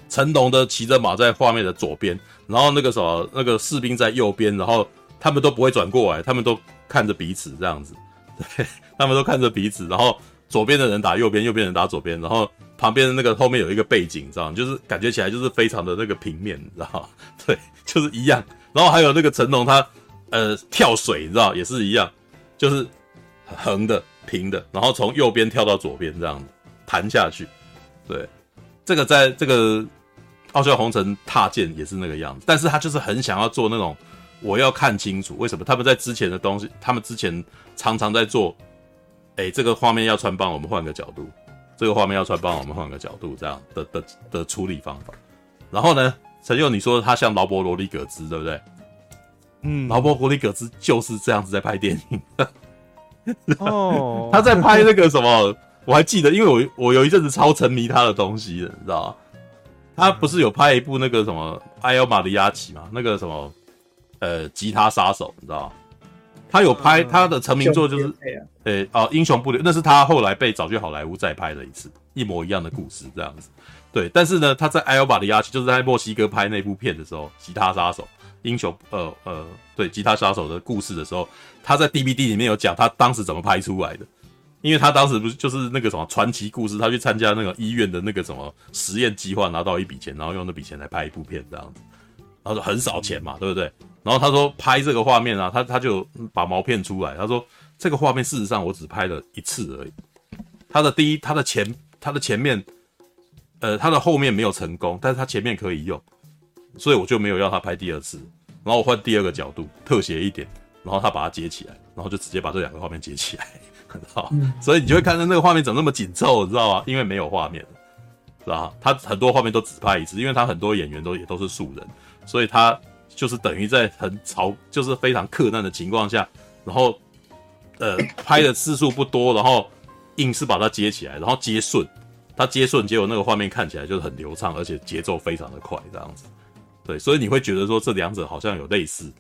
成龙的骑着马在画面的左边，然后那个什么那个士兵在右边，然后他们都不会转过来，他们都看着彼此这样子，对，他们都看着彼此，然后左边的人打右边，右边人打左边，然后旁边的那个后面有一个背景，你知道？就是感觉起来就是非常的那个平面，你知道吗？对，就是一样。然后还有那个成龙他呃跳水，你知道也是一样。就是横的、平的，然后从右边跳到左边这样子弹下去。对，这个在这个《傲笑红尘》踏剑也是那个样子，但是他就是很想要做那种，我要看清楚为什么他们在之前的东西，他们之前常常在做，哎，这个画面要穿帮，我们换个角度；这个画面要穿帮，我们换个角度，这样的的的处理方法。然后呢，陈佑你说他像劳勃罗利葛兹，对不对？嗯，劳勃·罗里格兹就是这样子在拍电影。哦，他在拍那个什么，我还记得，因为我我有一阵子超沉迷他的东西的，你知道吗？他不是有拍一部那个什么埃尔马里亚奇吗？那个什么呃，吉他杀手，你知道吗？他有拍他的成名作就是诶哦，英雄不留，那是他后来被找去好莱坞再拍了一次，一模一样的故事这样子。对，但是呢，他在艾尔巴里亚就是在墨西哥拍那部片的时候，《吉他杀手》英雄，呃呃，对，《吉他杀手》的故事的时候，他在 DVD 里面有讲他当时怎么拍出来的，因为他当时不是就是那个什么传奇故事，他去参加那个医院的那个什么实验计划，拿到一笔钱，然后用那笔钱来拍一部片这样子，他说很少钱嘛，对不对？然后他说拍这个画面啊，他他就把毛片出来，他说。这个画面事实上我只拍了一次而已。他的第一，他的前，他的前面，呃，他的后面没有成功，但是他前面可以用，所以我就没有要他拍第二次。然后我换第二个角度，特写一点，然后他把它接起来，然后就直接把这两个画面接起来，很好。所以你就会看到那个画面怎么那么紧凑，你知道吗？因为没有画面，是吧？他很多画面都只拍一次，因为他很多演员都也都是素人，所以他就是等于在很潮，就是非常克难的情况下，然后。呃，拍的次数不多，然后硬是把它接起来，然后接顺，它接顺，结果那个画面看起来就是很流畅，而且节奏非常的快，这样子。对，所以你会觉得说这两者好像有类似，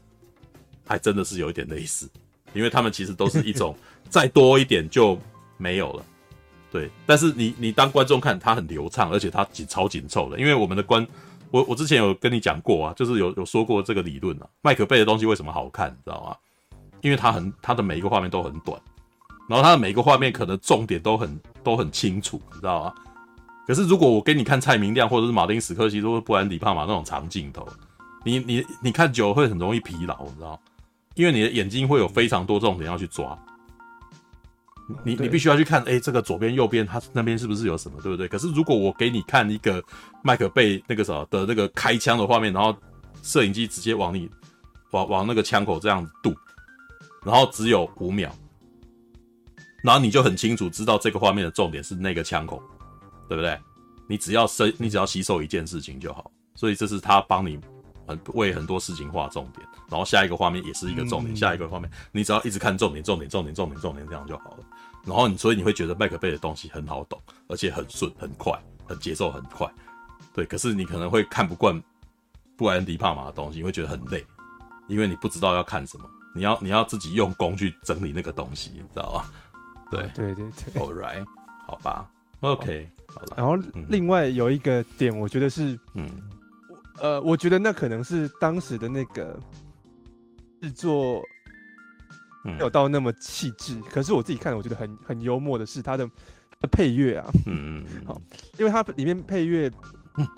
还真的是有一点类似，因为他们其实都是一种 再多一点就没有了。对，但是你你当观众看它很流畅，而且它紧超紧凑的，因为我们的观，我我之前有跟你讲过啊，就是有有说过这个理论啊，麦可贝的东西为什么好看，你知道吗？因为它很，它的每一个画面都很短，然后它的每一个画面可能重点都很都很清楚，你知道吗？可是如果我给你看蔡明亮或者是马丁史克西或者布兰迪帕马那种长镜头，你你你看久了会很容易疲劳，你知道？因为你的眼睛会有非常多重点要去抓，你你必须要去看，哎，这个左边右边它那边是不是有什么，对不对？可是如果我给你看一个麦克贝那个什么的那个开枪的画面，然后摄影机直接往你往往那个枪口这样子堵。然后只有五秒，然后你就很清楚知道这个画面的重点是那个枪口，对不对？你只要吸，你只要吸收一件事情就好。所以这是他帮你很为很多事情画重点，然后下一个画面也是一个重点，下一个画面你只要一直看重点，重点，重点，重点，重点，这样就好了。然后你所以你会觉得麦克贝的东西很好懂，而且很顺、很快、很节奏很快。对，可是你可能会看不惯布莱恩迪帕玛的东西，你会觉得很累，因为你不知道要看什么。你要你要自己用功去整理那个东西，你知道吧？对对对对，All right，好吧，OK，好了。然后另外有一个点，我觉得是，嗯，呃，我觉得那可能是当时的那个制作没有到那么气质，可是我自己看，我觉得很很幽默的是它的配乐啊，嗯嗯，好，因为它里面配乐，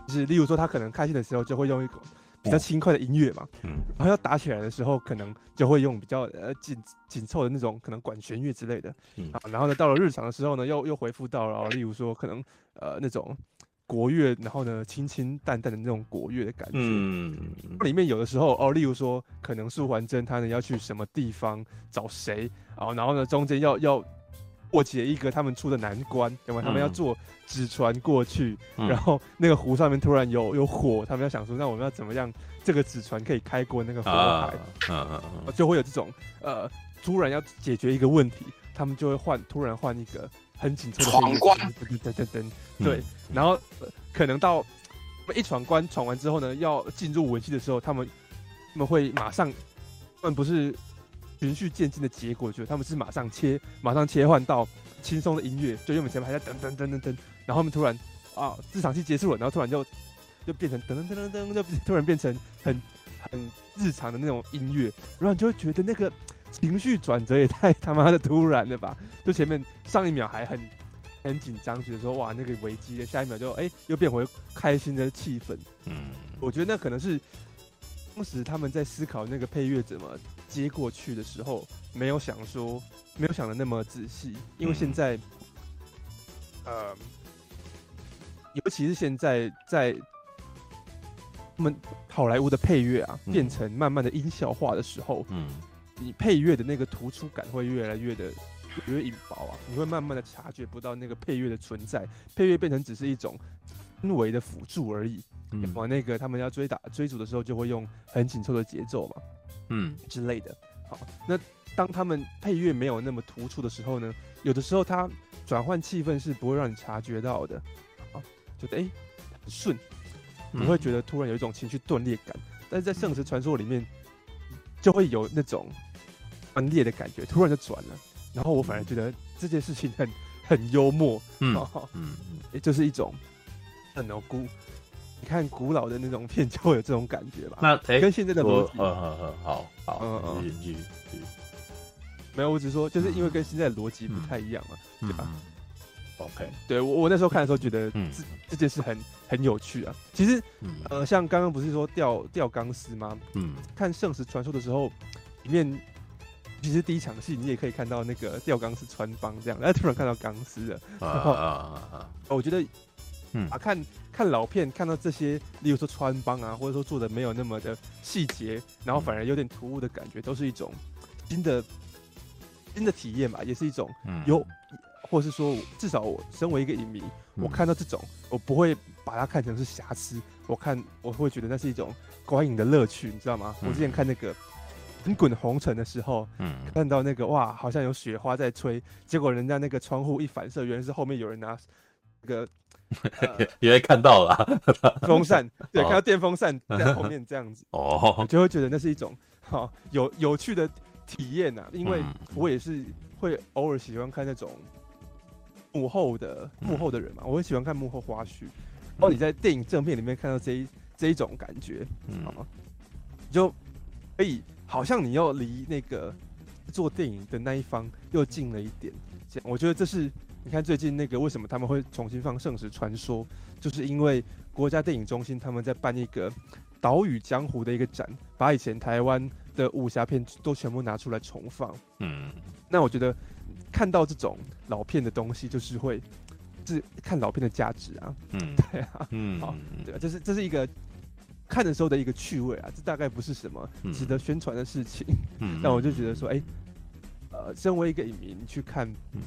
就是例如说他可能开心的时候就会用一个。比较轻快的音乐嘛，嗯，然后要打起来的时候，可能就会用比较呃紧紧凑的那种可能管弦乐之类的，嗯，啊，然后呢，到了日常的时候呢，又又回复到了，例如说可能呃那种国乐，然后呢清清淡淡的那种国乐的感觉，嗯，里面有的时候哦，例如说可能素还真他呢要去什么地方找谁，啊，然后呢中间要要。过解一个他们出的难关，因为他们要坐纸船过去，嗯、然后那个湖上面突然有有火，他们要想说，那我们要怎么样这个纸船可以开过那个火海？嗯嗯嗯，就会有这种呃，突然要解决一个问题，他们就会换，突然换一个很紧凑的闯关，噔噔噔噔，对，然后、呃、可能到一闯关闯完之后呢，要进入尾期的时候，他们他们会马上，他们不是。循序渐进的结果，就是他们是马上切，马上切换到轻松的音乐，就因为我们前面还在噔噔噔噔噔，然后他们突然啊，这场戏结束了，然后突然就就变成噔噔噔噔噔，就突然变成很很日常的那种音乐，然后你就会觉得那个情绪转折也太他妈的突然了吧？就前面上一秒还很很紧张，觉得说哇那个危机，下一秒就哎、欸、又变回开心的气氛。嗯，我觉得那可能是当时他们在思考那个配乐怎么。接过去的时候，没有想说，没有想的那么仔细，因为现在，嗯、呃，尤其是现在在他们好莱坞的配乐啊，变成慢慢的音效化的时候，嗯，你配乐的那个突出感会越来越的越引爆啊，你会慢慢的察觉不到那个配乐的存在，配乐变成只是一种氛围的辅助而已。嗯，往那个他们要追打追逐的时候，就会用很紧凑的节奏嘛。嗯，之类的。好，那当他们配乐没有那么突出的时候呢，有的时候它转换气氛是不会让你察觉到的。啊，觉得哎很顺，你会觉得突然有一种情绪断裂感。但是在圣石传说里面，就会有那种断裂的感觉，突然就转了。然后我反而觉得这件事情很很幽默，嗯嗯，也就是一种很牢固。你看古老的那种片就会有这种感觉吧？那跟现在的逻辑，嗯嗯嗯，好好，嗯嗯，继续继续，没有，我只是说，就是因为跟现在的逻辑不太一样嘛，对吧？OK，对我我那时候看的时候觉得这这件事很很有趣啊。其实，呃，像刚刚不是说吊吊钢丝吗？嗯，看《圣石传说》的时候，里面其实第一场戏你也可以看到那个吊钢丝穿帮这样，然后突然看到钢丝了，啊啊啊！我觉得。嗯啊，看看老片，看到这些，例如说穿帮啊，或者说做的没有那么的细节，然后反而有点突兀的感觉，都是一种新的新的体验吧，也是一种有，嗯、或是说至少我身为一个影迷，嗯、我看到这种，我不会把它看成是瑕疵，我看我会觉得那是一种观影的乐趣，你知道吗？嗯、我之前看那个滚滚红尘的时候，嗯，看到那个哇，好像有雪花在吹，结果人家那个窗户一反射，原来是后面有人拿那个。也会看到了 风扇，对，看到电风扇在后面这样子，哦，就会觉得那是一种好有有趣的体验呐。因为我也是会偶尔喜欢看那种幕后的幕后的人嘛，我会喜欢看幕后花絮。然后你在电影正片里面看到这一这一种感觉，好吗？就可以好像你又离那个做电影的那一方又近了一点。这样，我觉得这是。你看最近那个为什么他们会重新放《圣石传说》，就是因为国家电影中心他们在办一个岛屿江湖的一个展，把以前台湾的武侠片都全部拿出来重放。嗯，那我觉得看到这种老片的东西，就是会是看老片的价值啊。嗯，对啊，嗯，好，对啊，这是这是一个看的时候的一个趣味啊，这大概不是什么值得宣传的事情。嗯，那我就觉得说，哎、欸，呃，身为一个影迷，你去看。嗯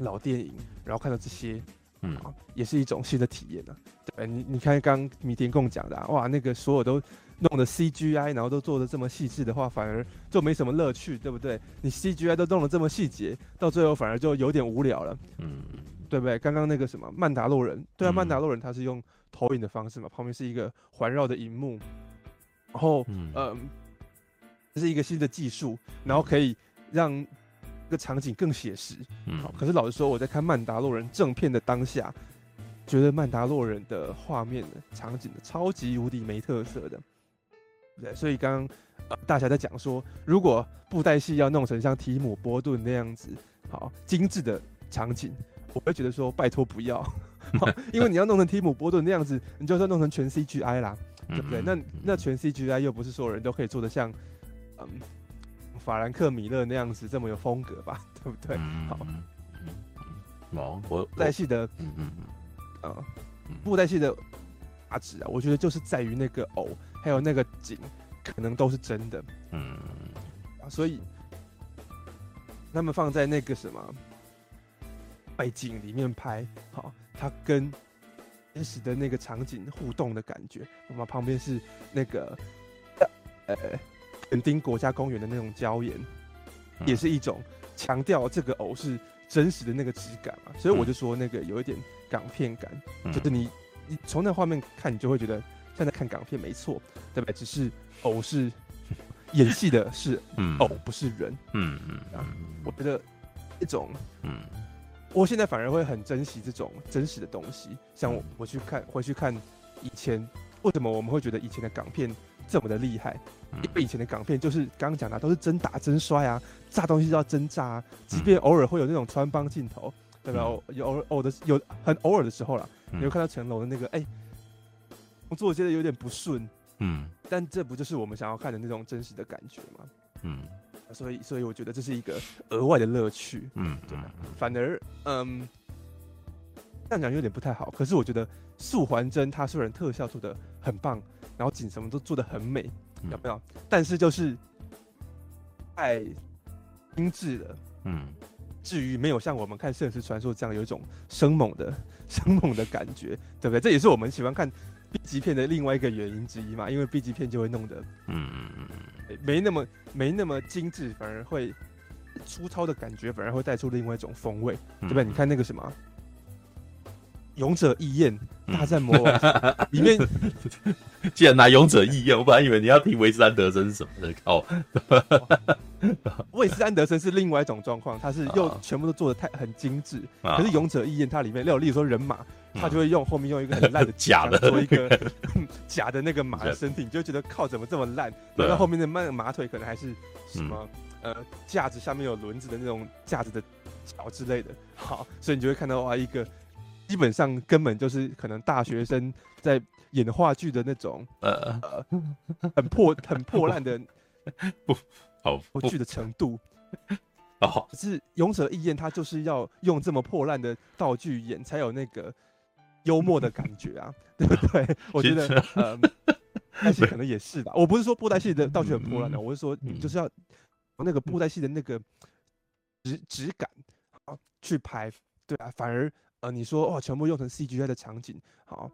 老电影，然后看到这些，嗯，也是一种新的体验呢、啊。对，你你看刚米田共讲的、啊，哇，那个所有都弄的 CGI，然后都做的这么细致的话，反而就没什么乐趣，对不对？你 CGI 都弄得这么细节，到最后反而就有点无聊了，嗯，对不对？刚刚那个什么曼达洛人，对啊，曼达洛人他是用投影的方式嘛，旁边是一个环绕的荧幕，然后嗯，呃、这是一个新的技术，然后可以让。这个场景更写实，嗯，好。可是老实说，我在看《曼达洛人》正片的当下，觉得《曼达洛人》的画面的场景的超级无敌没特色的，对。所以刚刚、呃、大侠在讲说，如果布袋戏要弄成像提姆波顿那样子，好精致的场景，我会觉得说拜托不要，因为你要弄成提姆波顿那样子，你就算弄成全 CGI 啦，对不对？那那全 CGI 又不是所有人都可以做得像，嗯。法兰克米勒那样子这么有风格吧，对不对？嗯、好，哦，我布袋戏的，嗯嗯嗯，啊，布袋戏的价值啊，我觉得就是在于那个偶，还有那个景，可能都是真的，嗯，啊，所以他们放在那个什么背景里面拍，好，它跟真实的那个场景互动的感觉，那么旁边是那个，呃。垦丁国家公园的那种礁岩，嗯、也是一种强调这个偶是真实的那个质感嘛，所以我就说那个有一点港片感，嗯、就是你你从那画面看，你就会觉得像在看港片，没错，对不对？只是偶是 演戏的是偶，不是人，嗯嗯啊，我觉得一种，嗯，我现在反而会很珍惜这种真实的东西，像我我去看回去看以前，为什么我们会觉得以前的港片这么的厉害？因为以前的港片就是刚刚讲的都是真打真摔啊，炸东西都要真炸啊，即便偶尔会有那种穿帮镜头，对吧？有偶偶的有很偶尔的时候啦，你会看到成龙的那个哎，我做觉得有点不顺，嗯，但这不就是我们想要看的那种真实的感觉吗？嗯，所以所以我觉得这是一个额外的乐趣，嗯，对？反而嗯，这样讲有点不太好，可是我觉得素还真它虽然特效做的很棒，然后景什么都做的很美。有没有？但是就是太精致了，嗯。至于没有像我们看《圣石传说》这样有一种生猛的、生猛的感觉，对不对？这也是我们喜欢看 B 级片的另外一个原因之一嘛。因为 B 级片就会弄得，嗯嗯嗯，没那么没那么精致，反而会粗糙的感觉，反而会带出另外一种风味，对不对？你看那个什么，勇者义彦大战魔王。里面，既然拿勇者义彦，我本来以为你要提维斯安德森是什么的哦。维斯安德森是另外一种状况，他是又全部都做的太很精致，可是勇者义彦它里面，例如例如说人马，他就会用后面用一个很烂的 假的做一个假的那个马的身体，你就觉得靠怎么这么烂？然后后面的慢马腿可能还是什么呃架子下面有轮子的那种架子的脚之类的，好，所以你就会看到哇一个。基本上根本就是可能大学生在演话剧的那种呃呃很破很破烂的不好剧的程度哦，可是勇者义彦他就是要用这么破烂的道具演才有那个幽默的感觉啊，对不对？我觉得呃，布袋戏可能也是吧。我不是说布袋戏的道具很破烂的，我是说你就是要那个布袋戏的那个质质感啊去拍，对啊，反而。呃，你说哦，全部用成 CGI 的场景，好，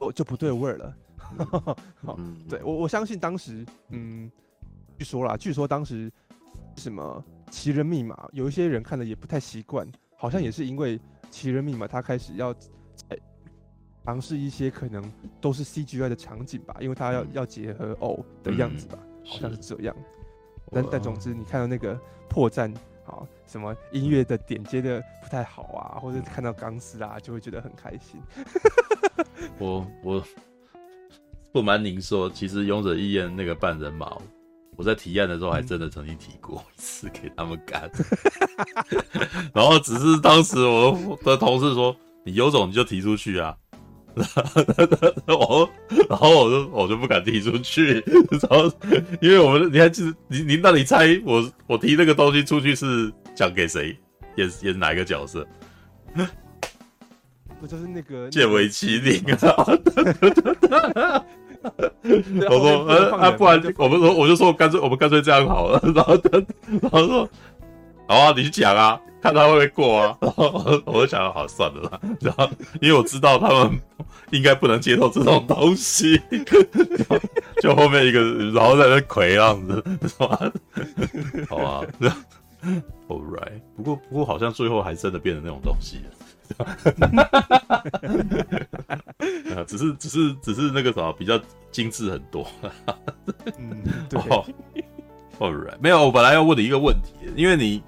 我就不对味儿了。好，对我我相信当时，嗯，据说啦，据说当时什么奇人密码，有一些人看了也不太习惯，好像也是因为奇人密码他开始要在尝试一些可能都是 CGI 的场景吧，因为它要要结合偶的样子吧，好像是这样。但但总之，你看到那个破绽。好，什么音乐的点接的不太好啊，或者看到钢丝啊，就会觉得很开心。我我不瞒您说，其实勇者义彦那个半人马，我在提案的时候还真的曾经提过一次给他们干，然后只是当时我的同事说，你有种你就提出去啊。然后，然后我就我就不敢提出去，然后因为我们你还记得你你那里猜我我提那个东西出去是讲给谁演演哪一个角色？不就是那个剑为麒麟啊？我说呃啊，不然我们说我就说干脆我们干脆这样好了，然后他然后说好啊，你去讲啊。看他会不会过啊？然后我我就想，好算了啦。然后因为我知道他们应该不能接受这种东西，就后面一个然后在那亏样子，是吧？好啊，All right。不过不过好像最后还真的变成那种东西了。只是只是只是那个什么比较精致很多。嗯，对。All right，没有，我本来要问你一个问题，因为你。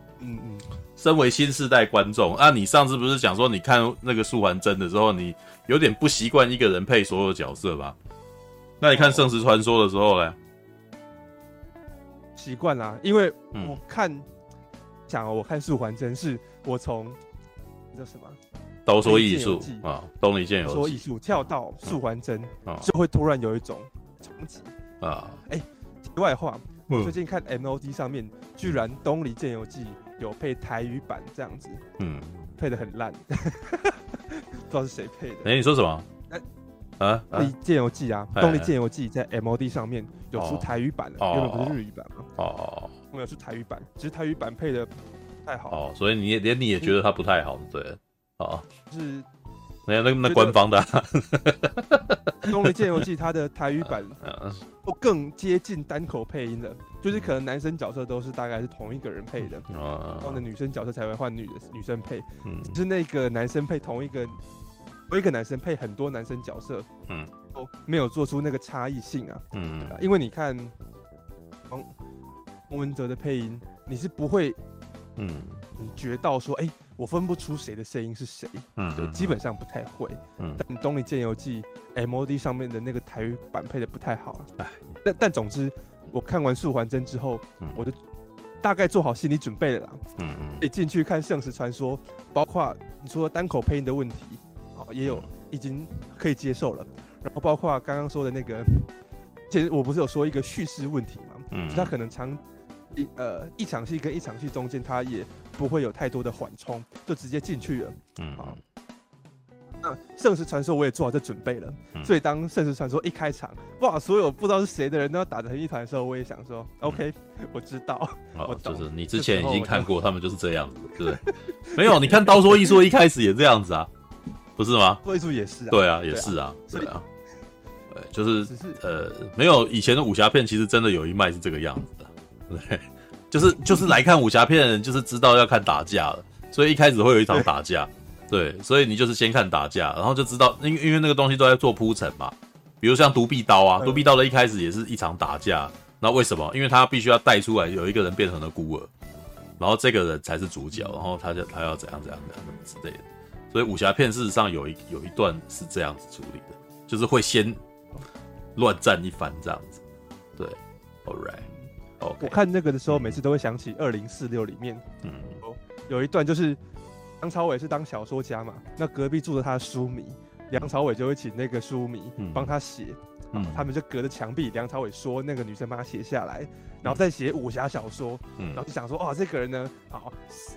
身为新世代观众啊，你上次不是讲说你看那个素还真的时候，你有点不习惯一个人配所有角色吧？那你看《圣石传说》的时候呢？习惯啦，因为我看讲、嗯、我看素还真是我从叫什么都说艺术啊，东离剑游记说艺术跳到素还真，嗯、就会突然有一种冲击啊！哎、欸，题外话，我最近看 MOD 上面、嗯、居然东离剑游记。有配台语版这样子，嗯，配的很烂，不知道是谁配的。哎、欸，你说什么？啊，《东离剑游记》啊，《动力剑游记》在 MOD 上面有出台语版的，原本、哦、不是日语版吗？哦，没有是台语版，其实台语版配的太好。哦，所以你也连你也觉得它不太好，对？哦，就是。没有那那官方的、啊《东离剑游记》它的台语版 都更接近单口配音了，就是可能男生角色都是大概是同一个人配的，然后呢女生角色才会换女的女生配，嗯，就是那个男生配同一个同一个男生配很多男生角色，嗯，都没有做出那个差异性啊，嗯，因为你看黄黄文哲的配音，你是不会，嗯，你觉到说哎。欸我分不出谁的声音是谁，嗯，对，基本上不太会，嗯。但《东尼剑游记》MOD 上面的那个台语版配的不太好啊，哎，但但总之，我看完素还真之后，嗯，我就大概做好心理准备了啦，嗯嗯，一进去看《圣石传说》，包括你说单口配音的问题，哦，也有已经可以接受了，然后包括刚刚说的那个，其实我不是有说一个叙事问题嘛，嗯，他可能长一呃一场戏跟一场戏中间，他也。不会有太多的缓冲，就直接进去了。嗯，好。那《圣石传说》我也做好这准备了，嗯、所以当《圣石传说》一开场，哇，所有不知道是谁的人都要打成一团的时候，我也想说、嗯、，OK，我知道。哦，就是你之前已经看过，他们就是这样子，对不对？没有，你看《刀说艺术》一开始也这样子啊，不是吗？刀说艺术也是啊。对啊，也是啊，对啊。对，就是呃，没有以前的武侠片，其实真的有一脉是这个样子的，对。就是就是来看武侠片的人，就是知道要看打架了，所以一开始会有一场打架，对，所以你就是先看打架，然后就知道，因为因为那个东西都在做铺陈嘛。比如像独臂刀啊，独臂刀的一开始也是一场打架，那为什么？因为他必须要带出来有一个人变成了孤儿，然后这个人才是主角，然后他就他要怎样怎样怎样之类的。所以武侠片事实上有一有一段是这样子处理的，就是会先乱战一番这样子。对，All right，OK。我看那个的时候，每次都会想起二零四六里面，嗯，有一段就是梁朝伟是当小说家嘛，那隔壁住着他的书迷。梁朝伟就会请那个书迷帮他写，嗯，他们就隔着墙壁，梁朝伟说那个女生帮他写下来，然后再写武侠小说，嗯，然后就想说，哦，这个人呢，好，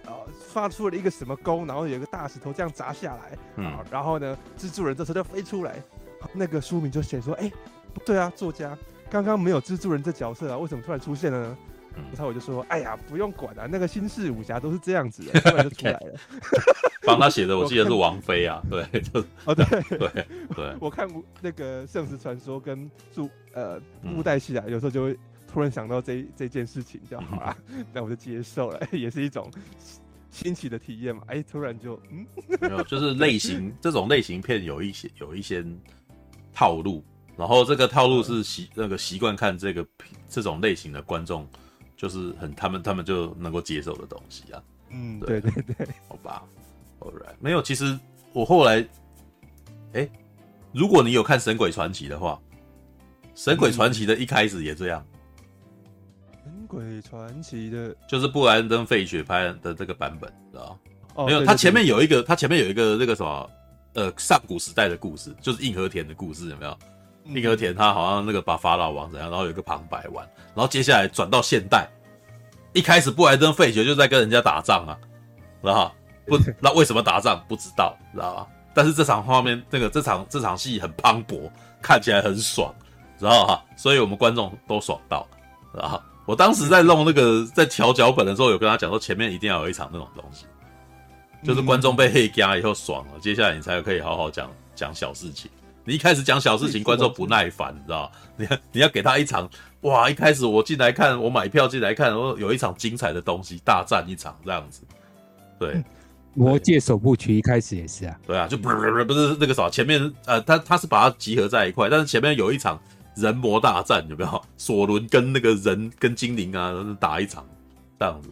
呃，发出了一个什么功，然后有一个大石头这样砸下来，嗯，然后呢，蜘蛛人这时候就飞出来，那个书迷就写说，哎，不对啊，作家刚刚没有蜘蛛人这角色啊，为什么突然出现了呢？然后我就说，哎呀，不用管啊，那个新式武侠都是这样子的，突然就出来了。帮他写的，我记得是王菲啊，对，就 哦，对对对，我看那个《圣石传说》跟祝呃布袋戏啊，有时候就会突然想到这这件事情，就好啦，那我就接受了，也是一种新奇的体验嘛。哎，突然就嗯，没有，就是类型这种类型片有一些有一些套路，然后这个套路是习那个习惯看这个这种类型的观众，就是很他们他们就能够接受的东西啊。嗯，对对对，好吧。Alright. 没有，其实我后来，哎、欸，如果你有看《神鬼传奇》的话，《神鬼传奇》的一开始也这样，嗯《神鬼传奇》的，就是布兰登·费雪拍的这个版本，知道吗？没有，他前面有一个，他前面有一个那个什么，呃，上古时代的故事，就是硬和田的故事，有没有？义、嗯、和田他好像那个把法老王怎样，然后有一个旁白完，然后接下来转到现代，一开始布莱登·费雪就在跟人家打仗啊，知道吗？不，那为什么打仗不知道，知道吧？但是这场画面，那个这场这场戏很磅礴，看起来很爽，知道哈？所以我们观众都爽到，知道吧？我当时在弄那个在调脚本的时候，有跟他讲说，前面一定要有一场那种东西，就是观众被黑加以后爽了，接下来你才可以好好讲讲小事情。你一开始讲小事情，观众不耐烦，你知道吧？你要你要给他一场哇！一开始我进来看，我买票进来看，我有一场精彩的东西，大战一场这样子，对。魔界首部曲一开始也是啊，对啊，就不是不是那个啥，前面呃，他他是把它集合在一块，但是前面有一场人魔大战，有没有？索伦跟那个人跟精灵啊打一场这样子，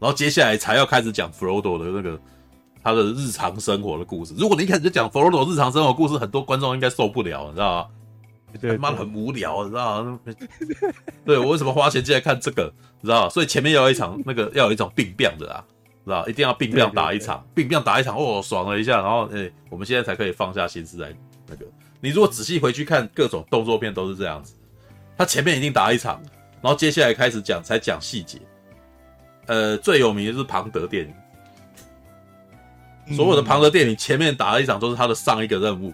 然后接下来才要开始讲弗罗多的那个他的日常生活的故事。如果你一开始就讲弗罗多日常生活故事，很多观众应该受不了，你知道吗？对，妈很无聊，你知道吗？对，我为什么花钱进来看这个？你知道吗？所以前面要有一场那个要有一种病变的啊。知道一定要并量打一场，并量打一场哦，爽了一下，然后哎、欸，我们现在才可以放下心思来那个。你如果仔细回去看各种动作片，都是这样子。他前面已经打一场，然后接下来开始讲，才讲细节。呃，最有名的是庞德电影，所有的庞德电影前面打了一场都是他的上一个任务，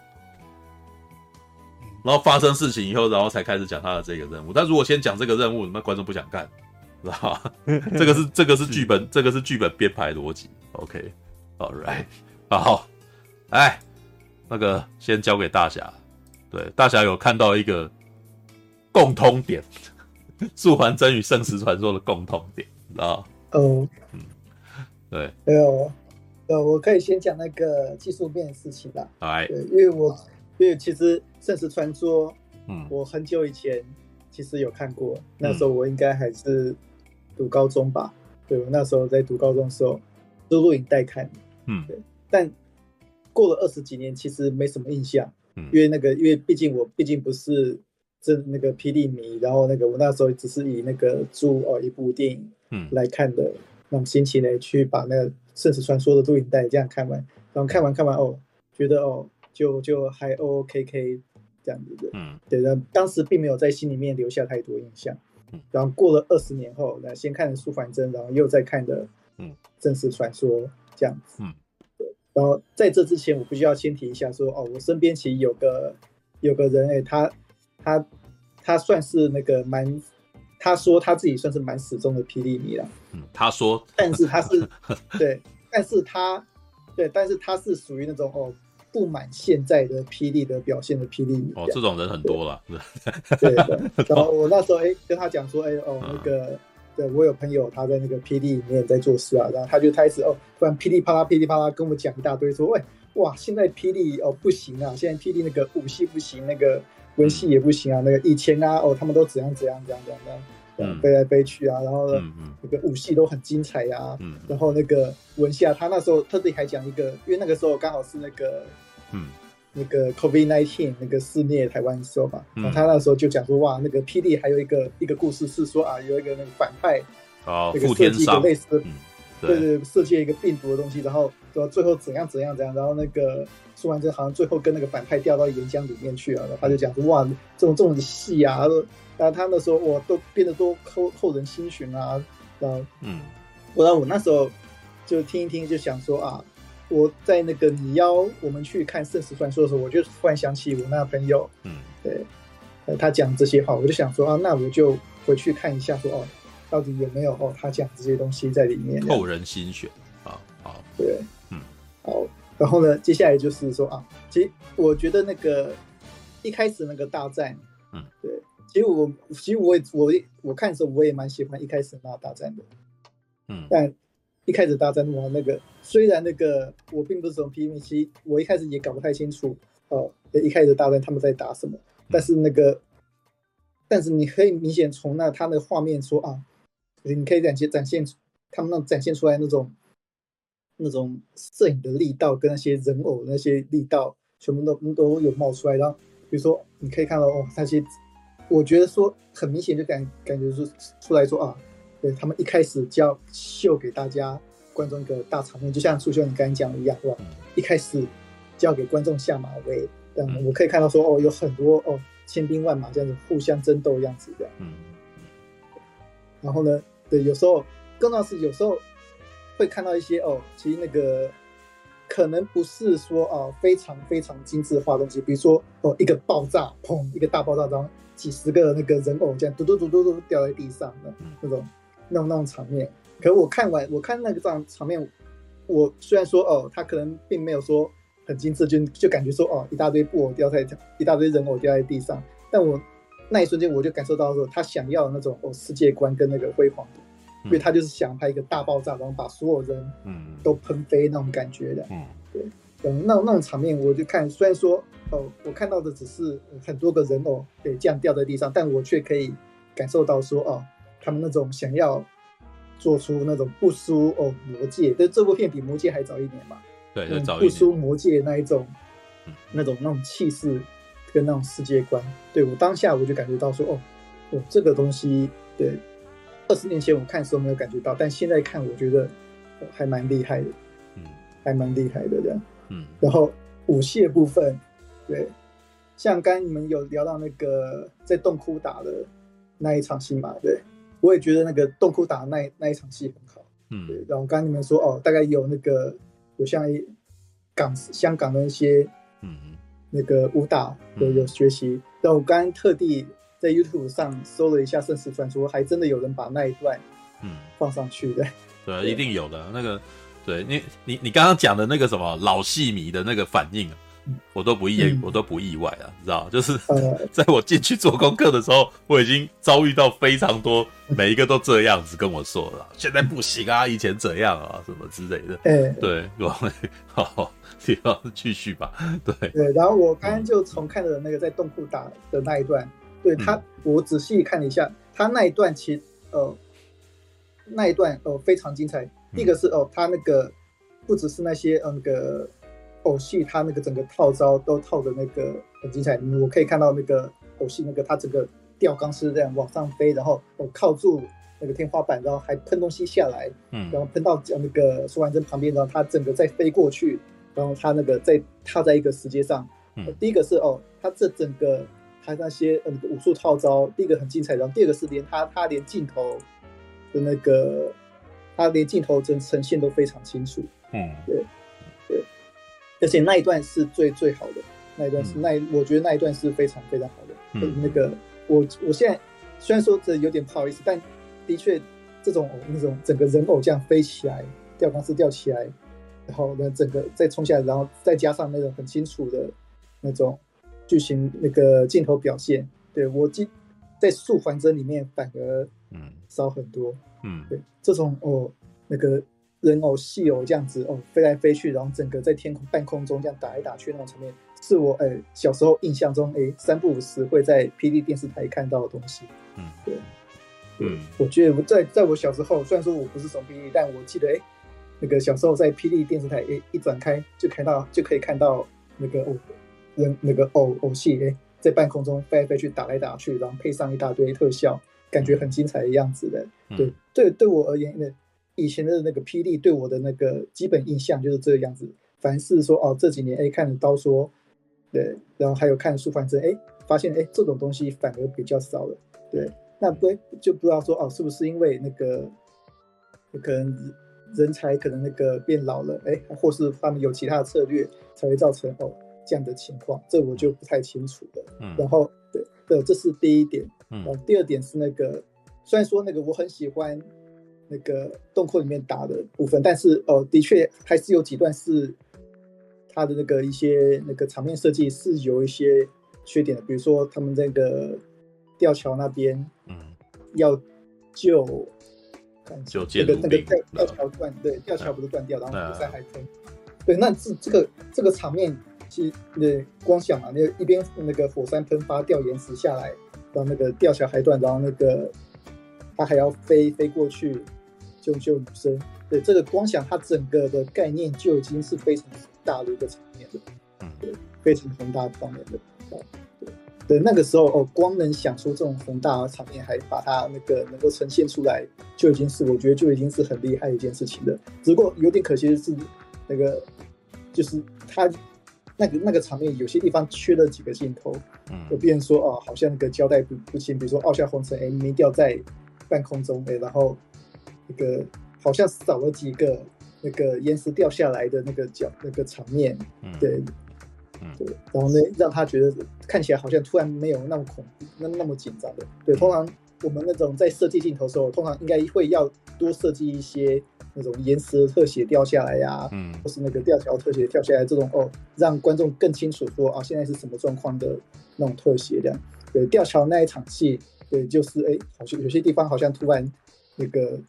然后发生事情以后，然后才开始讲他的这个任务。但如果先讲这个任务，那观众不想看。知道吧？这个是这个是剧本，这个是剧本编排逻辑。OK，All right，好，哎，那个先交给大侠。对，大侠有看到一个共通点，《素还真与圣石传说》的共通点，知道哦，嗯，对，没有，呃，我可以先讲那个技术面的事情吧。哎，对，因为我因为其实圣石传说，嗯，我很久以前其实有看过，那时候我应该还是。读高中吧，对，我那时候在读高中的时候，就录影带看，嗯，对。但过了二十几年，其实没什么印象，嗯，因为那个，因为毕竟我毕竟不是这那个霹雳迷，然后那个我那时候只是以那个租哦一部电影，嗯，来看的那种心情呢，去把那个《圣石传说》的录影带这样看完，然后看完看完哦，觉得哦就就还 OKK 这样子的，嗯，对的，当时并没有在心里面留下太多印象。然后过了二十年后，那先看的素还真，然后又再看的嗯《圣石传说》这样子，嗯，对。然后在这之前，我必须要先提一下说，哦，我身边其实有个有个人，哎，他他他算是那个蛮，他说他自己算是蛮死忠的霹雳迷了。嗯，他说，但是他是 对，但是他对，但是他是属于那种哦。不满现在的霹雳的表现的霹雳迷哦，这种人很多了。对，对，然后我那时候哎、欸、跟他讲说哎、欸、哦那个对我有朋友他在那个霹雳里面在做事啊，然后他就开始哦，突然噼里啪啦噼里啪啦跟我讲一大堆，说喂哇，现在霹雳哦不行啊，现在霹雳那个武器不行，那个文戏也不行啊，那个以前啊哦他们都怎样怎样怎样怎样。怎样嗯、飞来飞去啊，然后那个武戏都很精彩呀、啊。嗯、然后那个文戏啊，他那时候特地还讲一个，因为那个时候刚好是那个，嗯，那个 COVID nineteen 那个肆虐台湾的时候嘛。嗯、然后他那时候就讲说，哇，那个霹雳还有一个一个故事是说啊，有一个那个反派，哦，那个设计一个类似，嗯、对对，设计一个病毒的东西，然后说最后怎样怎样怎样，然后那个说完之后，好像最后跟那个反派掉到岩浆里面去了。然后他就讲说，哇，这种这种戏啊。那他那时候我都变得多扣扣人心弦啊，然后嗯，我然后我那时候就听一听，就想说啊，我在那个你邀我们去看《圣石传说》的时候，我就突然想起我那朋友，嗯，对，他讲这些话，我就想说啊，那我就回去看一下说，说哦，到底有没有哦，他讲这些东西在里面，扣人心弦啊，好，对，嗯，好，然后呢，接下来就是说啊，其实我觉得那个一开始那个大战，嗯，对。其实我其实我也我我看的时候我也蛮喜欢一开始那大战的，嗯，但一开始大战哇那个虽然那个我并不是从 PVC，我一开始也搞不太清楚哦，一开始大战他们在打什么，但是那个但是你可以明显从那他那个画面说啊，你可以展现展现他们那展现出来那种那种摄影的力道跟那些人偶那些力道全部都都有冒出来，然后比如说你可以看到哦那些。我觉得说很明显就感感觉是出来说啊，对他们一开始就要秀给大家观众一个大场面，就像苏修你刚才讲的一样，是吧？一开始就要给观众下马威，这样我可以看到说哦，有很多哦千兵万马这样子互相争斗样子的。嗯。然后呢，对，有时候更重要是有时候会看到一些哦，其实那个可能不是说哦非常非常精致化的东西，比如说哦一个爆炸，砰，一个大爆炸，然后。几十个那个人偶这样嘟嘟嘟嘟嘟掉在地上的那种那种那种场面，可是我看完我看那个这样场面，我虽然说哦，他可能并没有说很精致，就就感觉说哦，一大堆布偶掉在一大堆人偶掉在地上，但我那一瞬间我就感受到说他想要的那种哦世界观跟那个辉煌的，因为他就是想拍一个大爆炸，然后把所有人嗯。都喷飞那种感觉的，嗯。对。嗯，那那种场面，我就看，虽然说，哦，我看到的只是很多个人偶对这样掉在地上，但我却可以感受到说，哦，他们那种想要做出那种不输哦魔戒，但这部片比魔戒还早一年嘛，对，就早不输魔戒那一种，那种那种气势跟那种世界观，对我当下我就感觉到说，哦，哦，这个东西，对，二十年前我看的时候没有感觉到，但现在看我觉得还蛮厉害的，嗯，还蛮厉害的这样。嗯，然后武戏的部分，对，像刚你们有聊到那个在洞窟打的那一场戏嘛，对，我也觉得那个洞窟打的那那一场戏很好，嗯，对。然后刚你们说哦，大概有那个有像一港香港的一些，嗯，那个武打有有学习。嗯、然后我刚刚特地在 YouTube 上搜了一下《盛世传说》，还真的有人把那一段，嗯，放上去的，对，对，一定有的。那个。对你，你你刚刚讲的那个什么老戏迷的那个反应，我都不意，嗯、我都不意外啊，你知道 就是 在我进去做功课的时候，我已经遭遇到非常多，每一个都这样子跟我说了，现在不行啊，以前怎样啊，什么之类的。欸、对，好，你要继续吧。对。对，然后我刚刚就重看了那个在洞窟打的那一段，对他，嗯、我仔细看了一下，他那一段其实呃，那一段呃非常精彩。第一个是哦，他那个不只是那些呃那个偶戏，他那个整个套招都套的那个很精彩。我可以看到那个偶戏，那个他整个吊钢丝这样往上飞，然后哦靠住那个天花板，然后还喷东西下来，嗯，然后喷到那个苏完珍旁边，然后他整个再飞过去，然后他那个再踏在一个石阶上。嗯，第一个是哦，他这整个他那些呃武术套招，第一个很精彩，然后第二个是连他他连镜头的那个。他连镜头呈呈现都非常清楚，嗯，对，对，而且那一段是最最好的，那一段是、嗯、那我觉得那一段是非常非常好的。嗯，那个我我现在虽然说这有点不好意思，但的确这种那种整个人偶这样飞起来，吊钢丝吊起来，然后呢整个再冲下来，然后再加上那种很清楚的那种剧情那个镜头表现，对我记在素还真里面反而嗯。少很多。嗯。嗯，对，这种哦，那个人偶戏偶这样子哦，飞来飞去，然后整个在天空半空中这样打来打去那种场面，是我哎小时候印象中哎三不五时会在霹雳电视台看到的东西。嗯，对，嗯，我觉得在在我小时候，虽然说我不是从霹雳，但我记得哎，那个小时候在霹雳电视台哎一转开就看到就可以看到那个哦人那个偶偶戏哎。在半空中飞来飞去，打来打去，然后配上一大堆特效，感觉很精彩的样子的。对、嗯、对，对我而言，那以前的那个霹雳对我的那个基本印象就是这个样子。凡是说哦，这几年哎看了刀说，对，然后还有看书，反正哎发现哎这种东西反而比较少了。对，那不就不知道说哦，是不是因为那个可能人才可能那个变老了，哎，或是他们有其他的策略才会造成哦。这样的情况，这我就不太清楚了。嗯，然后对对，这是第一点。嗯，然后第二点是那个，虽然说那个我很喜欢那个洞窟里面打的部分，但是哦，的确还是有几段是他的那个一些那个场面设计是有一些缺点的，比如说他们那个吊桥那边，嗯，要救救那个那个吊吊桥断，对，吊桥不是断掉，然后火山还喷，对，那这这个这个场面。其实那光想嘛，那一边那个火山喷发掉岩石下来，然后那个吊桥海段，然后那个他还要飞飞过去救救女生。对，这个光想它整个的概念就已经是非常大的一个场面了，嗯，对，非常宏大的方面的。对，对，那个时候哦，光能想出这种宏大的场面，还把它那个能够呈现出来，就已经是我觉得就已经是很厉害的一件事情了。只不过有点可惜的是，那个就是他。那个那个场面有些地方缺了几个镜头，嗯，就变成说哦，好像那个交代不不清，比如说奥夏红尘哎没掉在半空中哎，然后那个好像少了几个那个岩石掉下来的那个角那个场面，嗯，对，嗯，对，然后呢让他觉得看起来好像突然没有那么恐怖，那那么紧张的，对，通常我们那种在设计镜头的时候，通常应该会要多设计一些。那种岩石的特写掉下来呀、啊，嗯，或是那个吊桥特写跳下来这种哦，让观众更清楚说啊，现在是什么状况的那种特写这样。对，吊桥那一场戏，对，就是哎，好像有些地方好像突然那个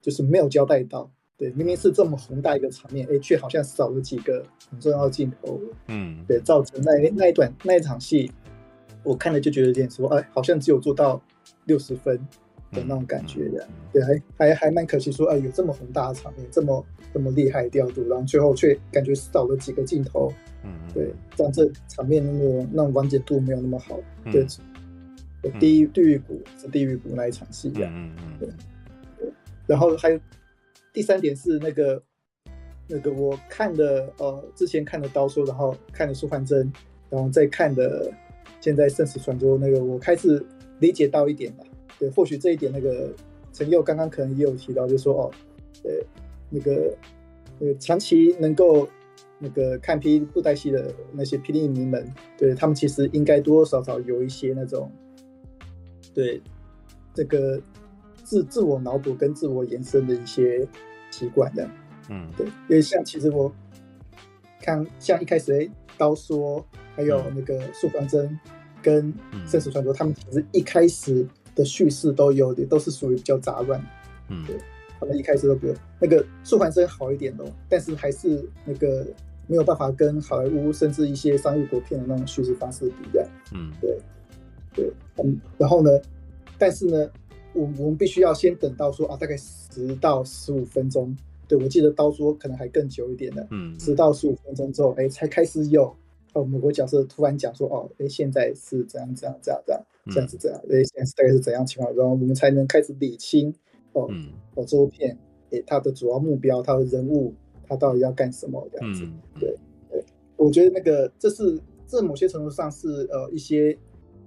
就是没有交代到，对，明明是这么宏大一个场面，哎，却好像少了几个很重要的镜头，嗯，对，造成那那一段那一场戏，我看了就觉得有点说，哎，好像只有做到六十分。的那种感觉的，对，还还还蛮可惜，说，哎，有这么宏大的场面，这么这么厉害的调度，然后最后却感觉少了几个镜头，嗯，对，让这场面那种那种完结度没有那么好，对，地狱地狱谷是地狱谷那一场戏，这样，嗯嗯，对，对，然后还有第三点是那个那个我看的呃之前看的刀说，然后看的苏焕真，然后再看的现在生死传说那个，我开始理解到一点了。对，或许这一点，那个陈佑刚刚可能也有提到，就是说哦，呃，那个呃，长期能够那个看霹雳布袋戏的那些霹雳迷们，对他们其实应该多多少少有一些那种，对这个自自我脑补跟自我延伸的一些习惯的，嗯，对，因为像其实我看像一开始哎，刀说还有那个素还真跟生死传说，他们其实一开始。的叙事都有点都是属于比较杂乱，嗯，对，他们一开始都比较那个素还声好一点哦，但是还是那个没有办法跟好莱坞甚至一些商业国片的那种叙事方式比的，嗯，对，对，嗯，然后呢，但是呢，我我们必须要先等到说啊，大概十到十五分钟，对，我记得刀说可能还更久一点的，嗯，十到十五分钟之后，哎，才开始有哦，美国角色突然讲说哦，哎，现在是这样这样这样这样。这样子这样，诶，现在大概是怎样情况？然后我们才能开始理清哦，嗯、哦，这部片，诶，它的主要目标，它的人物，它到底要干什么？这样子，嗯、对对，我觉得那个这是这某些程度上是呃一些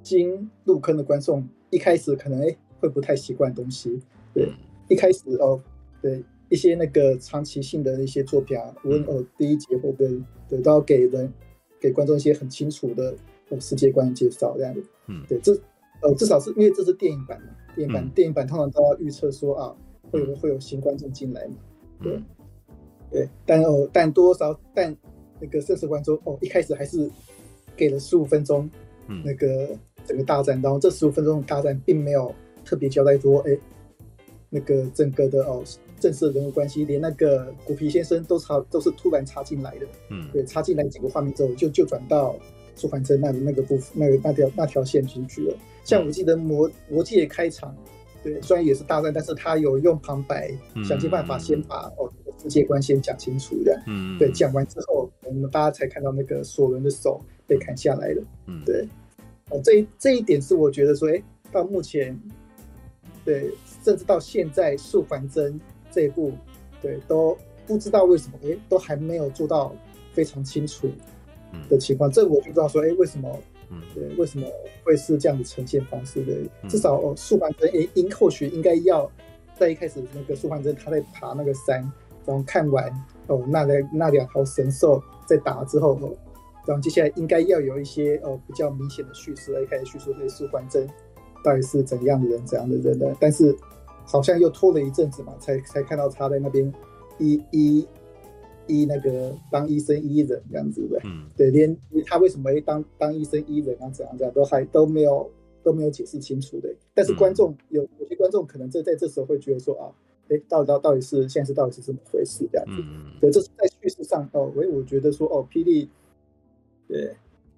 新入坑的观众一开始可能诶会不太习惯东西，对，嗯、一开始哦，对一些那个长期性的一些作品啊，无论哦第一集或者对都要给人给观众一些很清楚的世界观介绍这样子，嗯，对，这。呃，至少是因为这是电影版嘛，电影版、嗯、电影版通常都要预测说啊，会有会有新观众进来嘛，对，嗯、对，但哦，但多少，但那个正式观众哦，一开始还是给了十五分钟，那个整个大战，嗯、然后这十五分钟的大战并没有特别交代说，哎，那个整个的哦正式人物关系，连那个古皮先生都插都是突然插进来的，嗯，对，插进来几个画面之后，就就转到素还真那那个部分那个那条那条线进去了。像我记得魔魔戒开场，对，虽然也是大战，但是他有用旁白，嗯、想尽办法先把哦世界观先讲清楚的，嗯，对，讲完之后，我们大家才看到那个索伦的手被砍下来了，嗯，对，哦，这这一点是我觉得说，哎，到目前，对，甚至到现在素环真这一部，对，都不知道为什么，哎，都还没有做到非常清楚的情况，嗯、这我就知道说，哎，为什么？对，为什么会是这样的呈现方式的？至少哦，素还真诶，应或许应该要在一开始那个素还真他在爬那个山，然后看完哦那两那两条神兽在打之后哦，然后接下来应该要有一些哦比较明显的叙事，来开始叙述这素还真到底是怎样的人，怎样的人呢？但是好像又拖了一阵子嘛，才才看到他在那边一一。医那个当医生医人这样子的，嗯，对，连他为什么会当当医生医人啊，怎样怎样都还都没有都没有解释清楚的。但是观众、嗯、有有些观众可能在在这时候会觉得说啊，哎，到底到到底是现在是到底是怎么回事这样子？嗯，对，这是在叙事上哦，我我觉得说哦，霹雳，对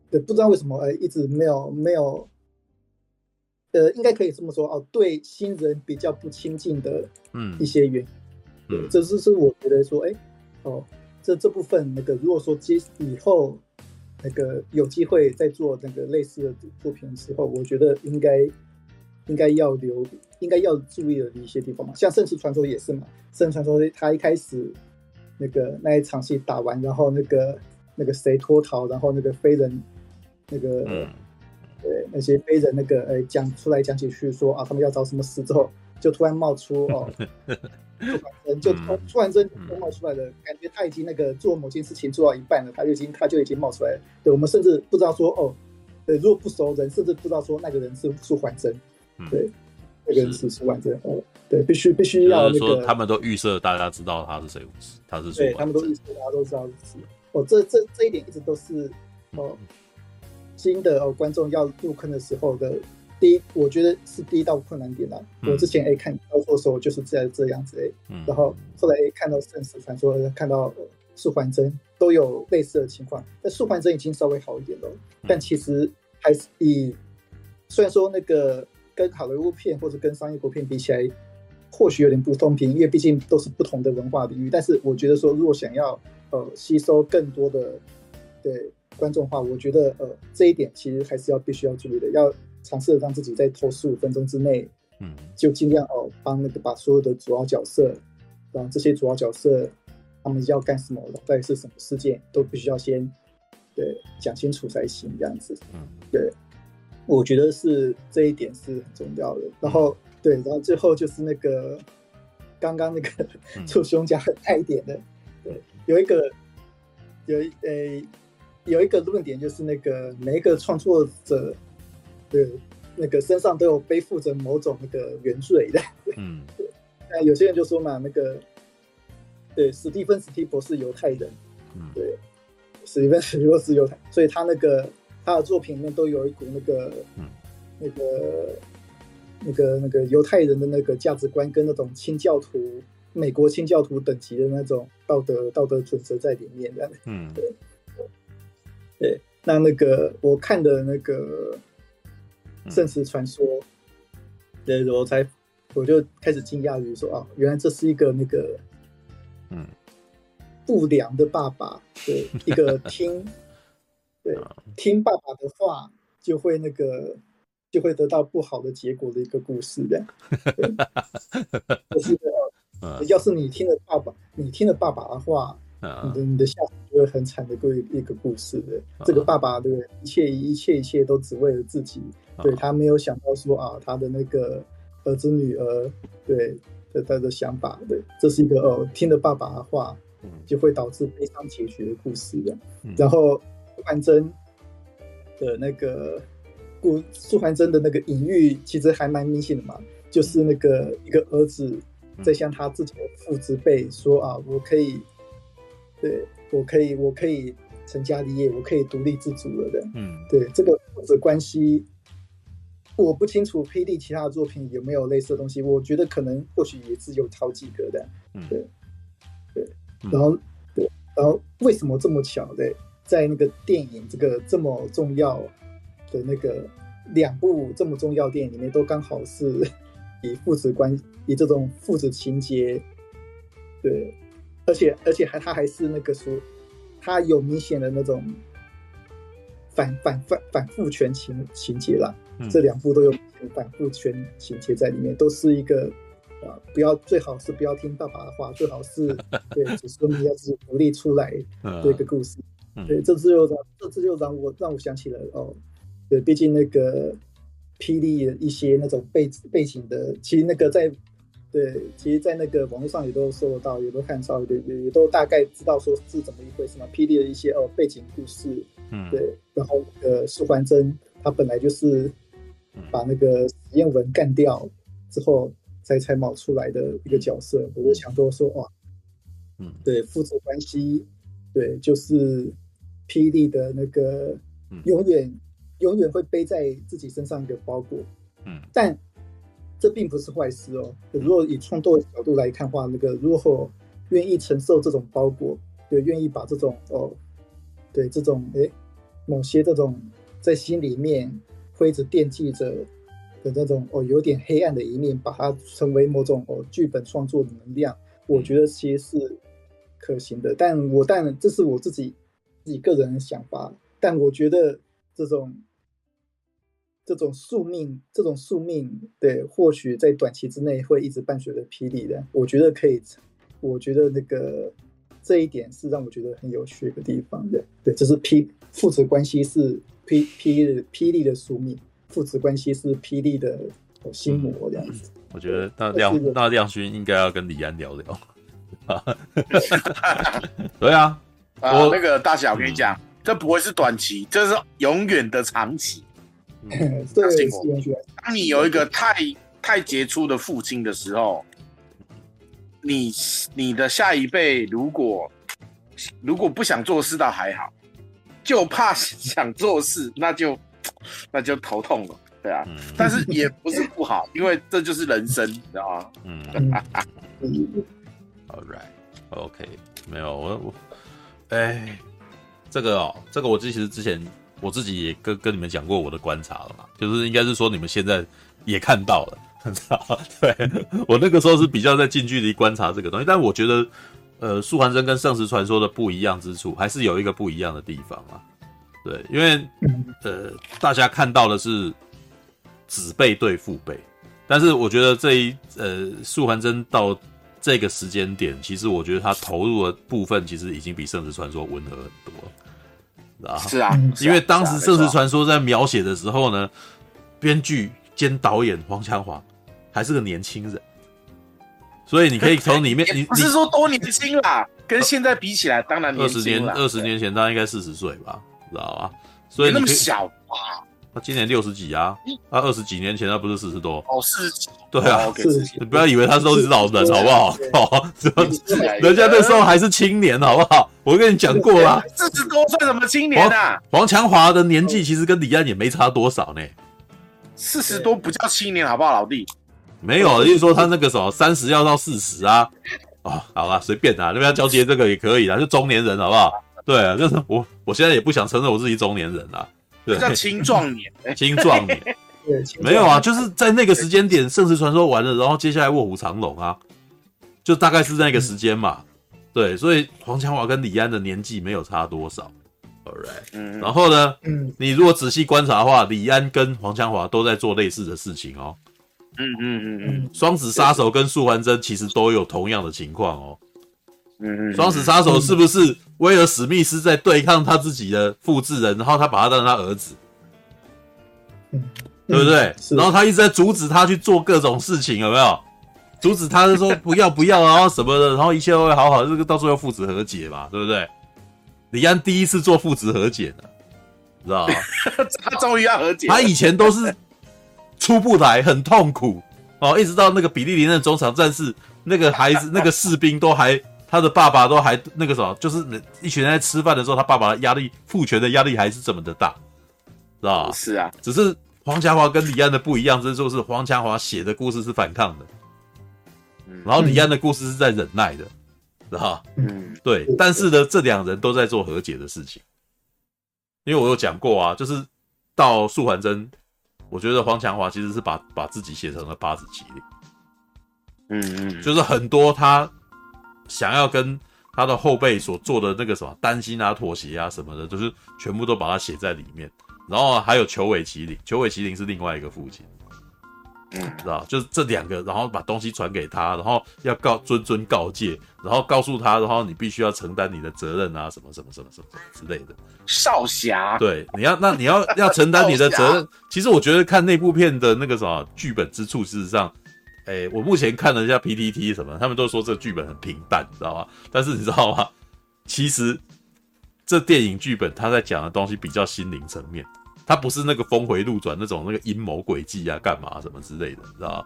对，不知道为什么哎一直没有没有，呃，应该可以这么说哦，对新人比较不亲近的嗯一些原因，嗯，对，这是是我觉得说哎。哦，这这部分那个，如果说接以后那个有机会再做那个类似的作品的时候，我觉得应该应该要留，应该要注意的一些地方嘛。像《圣石传说》也是嘛，《圣石传说》他一开始那个那一场戏打完，然后那个那个谁脱逃，然后那个飞人那个、嗯、对那些飞人那个呃讲出来讲起去说啊，他们要找什么死之后，就突然冒出哦。就从素还真冒出来了感觉，他已经那个做某件事情做到一半了，他就已经他就已经冒出来了。对，我们甚至不知道说哦，对，如果不熟人，甚至不知道说那个人是素还真，对，那个人是素还真哦，对，必须必须要那个，他们都预设大家知道他是谁，他是对，他们都预设大家都知道是哦，这这这一点一直都是哦，新的哦观众要入坑的时候的。第一，我觉得是第一道困难点啦。嗯、我之前哎看操作的时候就是这这样子哎，嗯、然后后来哎看到圣石传说，看到素还真都有类似的情况，但素还真已经稍微好一点了。嗯、但其实还是以虽然说那个跟好莱坞片或者跟商业国片比起来，或许有点不公平，因为毕竟都是不同的文化领域。但是我觉得说，如果想要呃吸收更多的对观众的话，我觉得呃这一点其实还是要必须要注意的，要。尝试让自己在头十五分钟之内，嗯，就尽量哦帮那个把所有的主要角色，然后这些主要角色他们要干什么，到底是什么事件，都必须要先对讲清楚才行，这样子，嗯，对，我觉得是这一点是很重要的。然后对，然后最后就是那个刚刚那个 做胸甲很大一点的，对，有一个有一诶有一个论点就是那个每一个创作者。对，那个身上都有背负着某种那个原罪的，嗯，对。那有些人就说嘛，那个，对，史蒂芬史蒂博是犹太人，嗯，对，史蒂芬史蒂博是犹太，所以他那个他的作品里面都有一股那个，嗯，那个，那个那个犹太人的那个价值观跟那种清教徒、美国清教徒等级的那种道德道德准则在里面，这样，嗯，对，对。那那个我看的那个。圣石传说，对，我才我就开始惊讶于说啊，原来这是一个那个，嗯，不良的爸爸，对，一个听，对，听爸爸的话就会那个就会得到不好的结果的一个故事，这样，就是要是你听了爸爸，你听了爸爸的话。你的你的下场就会很惨的过一个故事的，这个爸爸对不对？一切一切一切都只为了自己，对，他没有想到说啊，他的那个儿子女儿对的他的想法，对，这是一个哦，听了爸爸的话，就会导致悲伤结局的故事的。然后素还真的那个故素还真的那个隐喻其实还蛮明显的嘛，就是那个一个儿子在向他自己的父执辈说啊，我可以。对，我可以，我可以成家立业，我可以独立自主了的。嗯，对，这个父子关系，我不清楚 P.D. 其他的作品有没有类似的东西，我觉得可能或许也是有好几个的，嗯，对，对，然后对，然后为什么这么巧的，在那个电影这个这么重要的那个两部这么重要电影里面，都刚好是 以父子关以这种父子情节，对，而且而且还他还是那个说他有明显的那种反反反反父权情情节啦。这两部都有反复全情节在里面，都是一个啊，不要最好是不要听爸爸的话，最好是 对子孙们要自己独立出来这个故事。对，这次又让这次又让我让我想起了哦，对，毕竟那个霹雳的一些那种背背景的，其实那个在对，其实，在那个网络上也都搜得到，也都看到，也也也都大概知道说是怎么一回事嘛。霹雳的一些哦背景故事，嗯，对，然后呃，素还真他本来就是。把那个实验文干掉之后，才才冒出来的一个角色，我就想说说哇，嗯，对，父子关系，对，就是霹雳的那个永远永远会背在自己身上一个包裹，嗯，但这并不是坏事哦。如果以创作的角度来看的话，那个如果愿意承受这种包裹，对，愿意把这种哦，对，这种诶，某些这种在心里面。会一直惦记着的那种哦，有点黑暗的一面，把它成为某种哦剧本创作的能量，我觉得其实是可行的。但我但这是我自己自己个人想法，但我觉得这种这种宿命，这种宿命，对，或许在短期之内会一直伴随着霹雳的。我觉得可以，我觉得那个这一点是让我觉得很有趣的地方的。对，就是霹父子关系是。霹霹霹雳的宿命，父子关系是霹雳的心魔这样子。我觉得那亮那亮勋应该要跟李安聊聊。对啊，我、呃、那个大小，我跟你讲，嗯、这不会是短期，这是永远的长期。嗯、对，相信我。当你有一个太太杰出的父亲的时候，你你的下一辈如果如果不想做事，倒还好。就怕想做事，那就 那就头痛了，对啊。嗯、但是也不是不好，因为这就是人生，你知道吗？嗯。All right，OK，okay. 没有我我，哎，这个哦，这个我其实之前我自己也跟跟你们讲过我的观察了嘛，就是应该是说你们现在也看到了，知道 对，我那个时候是比较在近距离观察这个东西，但我觉得。呃，素还真跟圣石传说的不一样之处，还是有一个不一样的地方啊。对，因为呃，大家看到的是子辈对父辈，但是我觉得这一呃，素还真到这个时间点，其实我觉得他投入的部分其实已经比圣石传说温和很多了，是啊，因为当时圣石传说在描写的时候呢，编剧兼导演黄强华还是个年轻人。所以你可以从里面，你不是说多年轻啦，跟现在比起来，当然二十年二十年前他应该四十岁吧，知道吧？所以那么小啊，他今年六十几啊，他二十几年前他不是四十多哦，四十几，对啊，你不要以为他都是老人，好不好？哦，人家那时候还是青年，好不好？我跟你讲过啦，四十多岁什么青年啊？黄强华的年纪其实跟李安也没差多少呢，四十多不叫青年，好不好，老弟？没有，就是说他那个什么三十要到四十啊，哦，好啦，随便啦，那边要交接这个也可以啦，就中年人好不好？对啊，就是我，我现在也不想承认我自己中年人啦，对，叫青壮年，青壮年，没有啊，就是在那个时间点，圣石传说完了，然后接下来卧虎藏龙啊，就大概是那个时间嘛，对，所以黄强华跟李安的年纪没有差多少，All right，嗯，然后呢，嗯，你如果仔细观察的话，李安跟黄强华都在做类似的事情哦。嗯嗯嗯嗯，双子杀手跟素还真其实都有同样的情况哦。嗯嗯，双子杀手是不是威尔史密斯在对抗他自己的复制人，然后他把他当成他儿子，嗯，对不对？然后他一直在阻止他去做各种事情，有没有？阻止他就说不要不要，然后什么的，然后一切都会好好，这个到时候要父子和解嘛，对不对？李安第一次做父子和解了，知道吗？他终于要和解，他以前都是。出不来，很痛苦。哦，一直到那个比利林的中场战士，那个孩子，那个士兵都还，他的爸爸都还那个什么，就是一群人在吃饭的时候，他爸爸的压力，父权的压力还是这么的大，知道吧？是啊，只是黄强华跟李安的不一样，这就是黄强华写的故事是反抗的，然后李安的故事是在忍耐的，知道嗯，对。但是呢，这两人都在做和解的事情，因为我有讲过啊，就是到素还真，我觉得黄强华其实是把把自己写成了八子棋灵，嗯嗯，就是很多他想要跟他的后辈所做的那个什么担心啊、妥协啊什么的，就是全部都把它写在里面。然后还有裘伟麒麟，裘伟麒麟是另外一个父亲，嗯，知道就是这两个，然后把东西传给他，然后要告谆谆告诫，然后告诉他，然后你必须要承担你的责任啊，什么什么什么什么之类的。少侠，对，你要那你要要承担你的责任。其实我觉得看那部片的那个什么剧本之处，事实上，哎，我目前看了一下 PTT 什么，他们都说这剧本很平淡，你知道吗？但是你知道吗？其实。这电影剧本他在讲的东西比较心灵层面，他不是那个峰回路转那种那个阴谋诡计啊，干嘛什么之类的，你知道吗？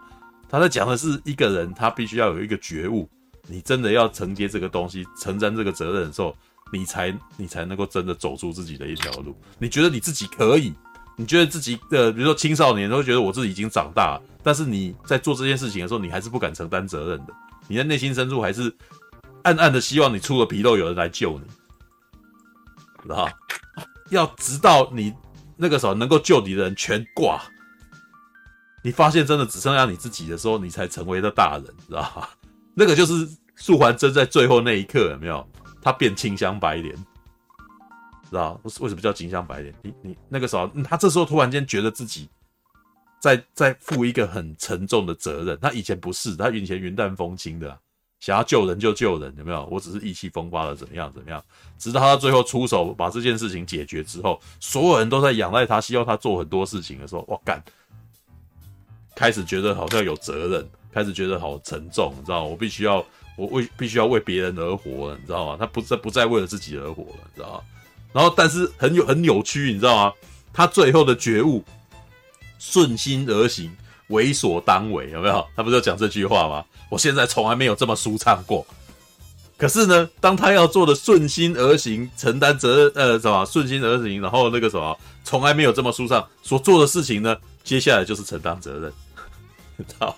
他在讲的是一个人，他必须要有一个觉悟，你真的要承接这个东西，承担这个责任的时候，你才你才能够真的走出自己的一条路。你觉得你自己可以，你觉得自己的，比如说青少年都会觉得我自己已经长大了，但是你在做这件事情的时候，你还是不敢承担责任的，你在内心深处还是暗暗的希望你出了纰漏，有人来救你。知道，要直到你那个时候能够救你的人全挂，你发现真的只剩下你自己的时候，你才成为了大人，知道吧？那个就是素还真在最后那一刻有没有？他变清香白莲，知道为什么叫清香白莲？你你那个时候，他这时候突然间觉得自己在在负一个很沉重的责任。他以前不是，他以前云淡风轻的。想要救人就救人，有没有？我只是意气风发的，怎么样？怎么样？直到他最后出手把这件事情解决之后，所有人都在仰赖他，希望他做很多事情的时候，哇干！开始觉得好像有责任，开始觉得好沉重，你知道吗？我必须要，我为必须要为别人而活了，你知道吗？他不再不再为了自己而活了，你知道吗？然后，但是很有很扭曲，你知道吗？他最后的觉悟，顺心而行。为所当为，有没有？他不是要讲这句话吗？我现在从来没有这么舒畅过。可是呢，当他要做的顺心而行，承担责任，呃，什么顺心而行，然后那个什么，从来没有这么舒畅，所做的事情呢，接下来就是承担责任，好，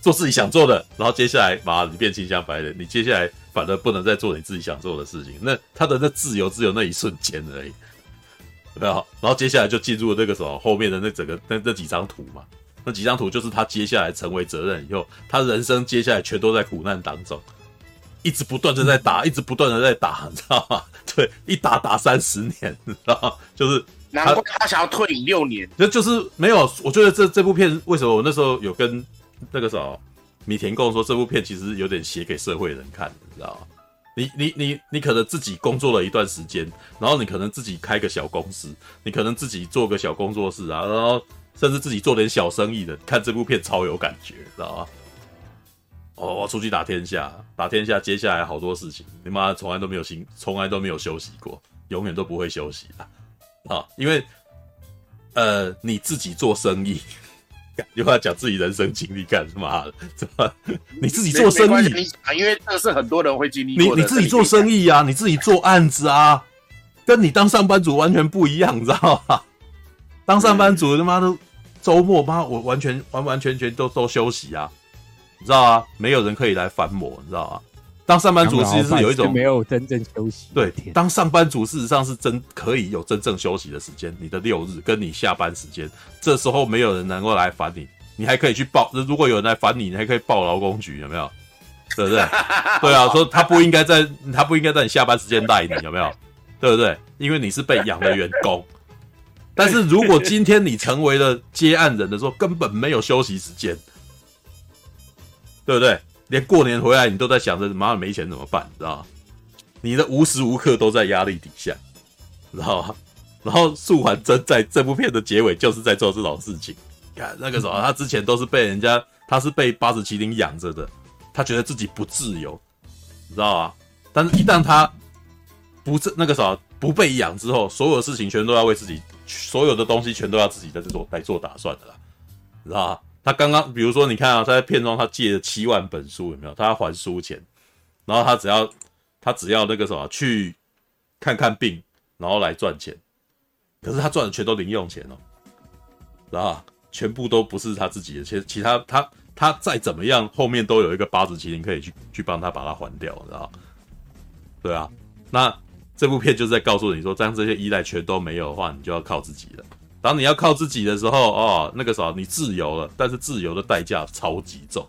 做自己想做的，然后接下来把你变清香白莲，你接下来反而不能再做你自己想做的事情，那他的那自由只有那一瞬间而已，有没有？然后接下来就进入那个什么后面的那整个那那几张图嘛。那几张图就是他接下来成为责任以后，他人生接下来全都在苦难当中，一直不断的在打，一直不断的在打，你知道吗？对，一打打三十年，你知道吗？就是难怪他想要退隐六年，那就是没有。我觉得这这部片为什么我那时候有跟那个什么米田共说，这部片其实有点写给社会人看的，你知道吗？你你你你可能自己工作了一段时间，然后你可能自己开个小公司，你可能自己做个小工作室啊，然后。甚至自己做点小生意的，看这部片超有感觉，知道吗？哦，我出去打天下，打天下，接下来好多事情，你妈从来都没有心，从来都没有休息过，永远都不会休息的啊！因为，呃，你自己做生意，又要讲自己人生经历干什么？怎么？你自己做生意，因为这是很多人会经历。你你自己做生意啊，你自己做案子啊，跟你当上班族完全不一样，你知道吗？当上班族他妈都周末妈我完全完完全全都都休息啊，你知道啊？没有人可以来烦我，你知道啊？当上班族其实是有一种没有真正休息。对，当上班族事实上是真可以有真正休息的时间。你的六日跟你下班时间，这时候没有人能够来烦你，你还可以去报。如果有人来烦你，你还可以报劳工局，有没有？对不对？对啊，说他不应该在他不应该在你下班时间带你，有没有？对不对？因为你是被养的员工。但是如果今天你成为了接案人的时候，根本没有休息时间，对不对？连过年回来你都在想着妈没钱怎么办，你知道吗？你的无时无刻都在压力底下，知道吗？然后素还真在这部片的结尾就是在做这种事情。看那个时候，他之前都是被人家，他是被八十麒麟养着的，他觉得自己不自由，你知道吗？但是一旦他不是那个啥不被养之后，所有的事情全都要为自己。所有的东西全都要自己在这做来做打算的啦，知道？他刚刚比如说，你看啊，他在片中他借了七万本书，有没有？他要还书钱，然后他只要他只要那个什么去看看病，然后来赚钱。可是他赚的全都零用钱哦，啊？全部都不是他自己的，其其他他他再怎么样，后面都有一个八咫麒麟可以去去帮他把它还掉，知道？对啊，那这部片就是在告诉你说，当这些依赖全都没有的话，你就要靠自己了。当你要靠自己的时候，哦，那个时候你自由了，但是自由的代价超级重。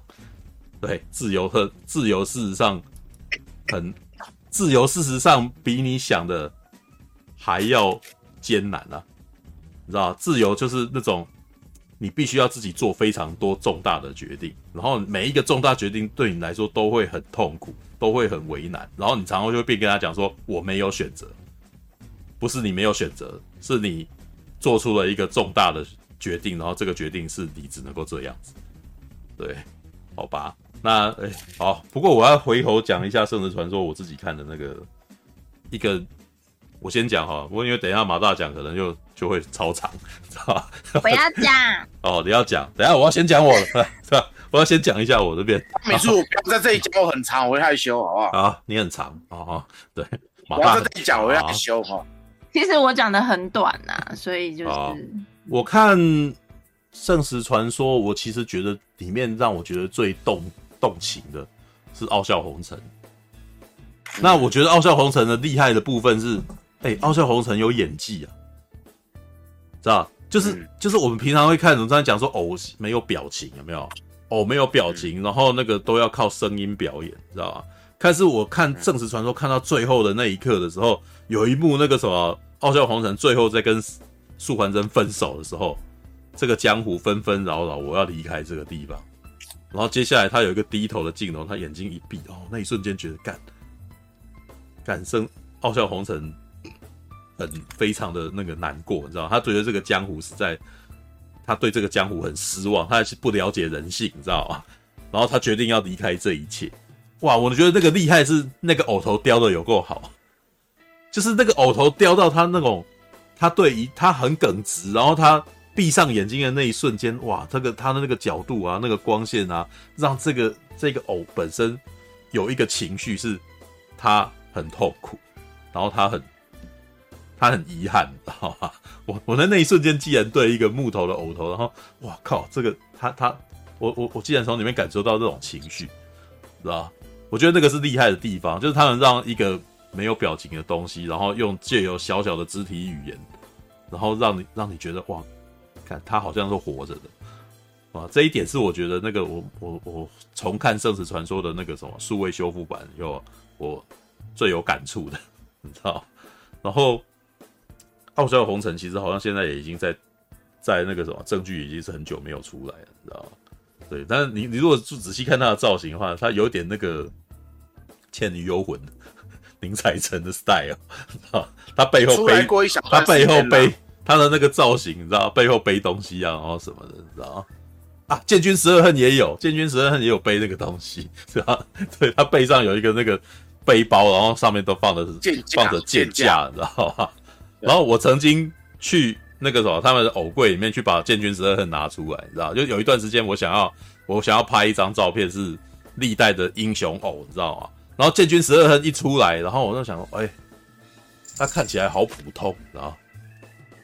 对，自由和自由事实上很自由，事实上比你想的还要艰难啊！你知道，自由就是那种你必须要自己做非常多重大的决定，然后每一个重大决定对你来说都会很痛苦，都会很为难，然后你常常就会变跟他讲说：“我没有选择。”不是你没有选择，是你。做出了一个重大的决定，然后这个决定是你只能够这样子，对，好吧，那哎、欸，好，不过我要回头讲一下《圣职传说》，我自己看的那个一个，我先讲哈，不过因为等一下马大讲可能就就会超长，知道吧？我要讲哦，你要讲，等一下我要先讲我了，是吧？我要先讲一下我这边。美术我在这里讲我很长，我会害羞，好不好？啊，你很长，哦哦，对，我在这里讲我会害羞哈。其实我讲的很短呐、啊，所以就是、哦、我看《圣石传说》，我其实觉得里面让我觉得最动动情的是傲笑红尘。那我觉得傲笑红尘的厉害的部分是，哎、欸，傲笑红尘有演技啊，知道？就是、嗯、就是我们平常会看，我们刚才讲说偶没有表情，有没有？偶没有表情，嗯、然后那个都要靠声音表演，知道吧？但是我看《正史传说》看到最后的那一刻的时候。有一幕那个什么傲笑红尘最后在跟素还真分手的时候，这个江湖纷纷扰扰，我要离开这个地方。然后接下来他有一个低头的镜头，他眼睛一闭，哦，那一瞬间觉得干，感生傲笑红尘很非常的那个难过，你知道？他觉得这个江湖实在，他对这个江湖很失望，他还是不了解人性，你知道吗？然后他决定要离开这一切。哇，我觉得那个厉害是那个偶头雕的有够好。就是那个偶头雕到他那种，他对于他很耿直，然后他闭上眼睛的那一瞬间，哇，这个他的那个角度啊，那个光线啊，让这个这个偶本身有一个情绪是，他很痛苦，然后他很他很遗憾，知道吗？我我在那一瞬间，既然对一个木头的偶头，然后哇靠，这个他他我我我竟然从里面感受到这种情绪，知道吧？我觉得那个是厉害的地方，就是他能让一个。没有表情的东西，然后用借由小小的肢体语言，然后让你让你觉得哇，看他好像是活着的，啊，这一点是我觉得那个我我我重看《圣石传说》的那个什么数位修复版有我最有感触的，你知道？然后《傲笑红尘》其实好像现在也已经在在那个什么证据已经是很久没有出来了，你知道？对，但是你你如果仔细看他的造型的话，他有点那个《倩女幽魂》。林采臣的 style，啊，他背后背，他背后背他的那个造型，你知道，背后背东西啊，然后什么的，你知道啊，建军十二恨也有，建军十二恨也有背那个东西，是吧？对，他背上有一个那个背包，然后上面都放的是放着剑架，你知道吗？然后我曾经去那个什么他们的偶柜里面去把建军十二恨拿出来，你知道，就有一段时间我想要我想要拍一张照片是历代的英雄偶，你知道吗？然后建军十二恨一出来，然后我就想说，哎，他看起来好普通，然后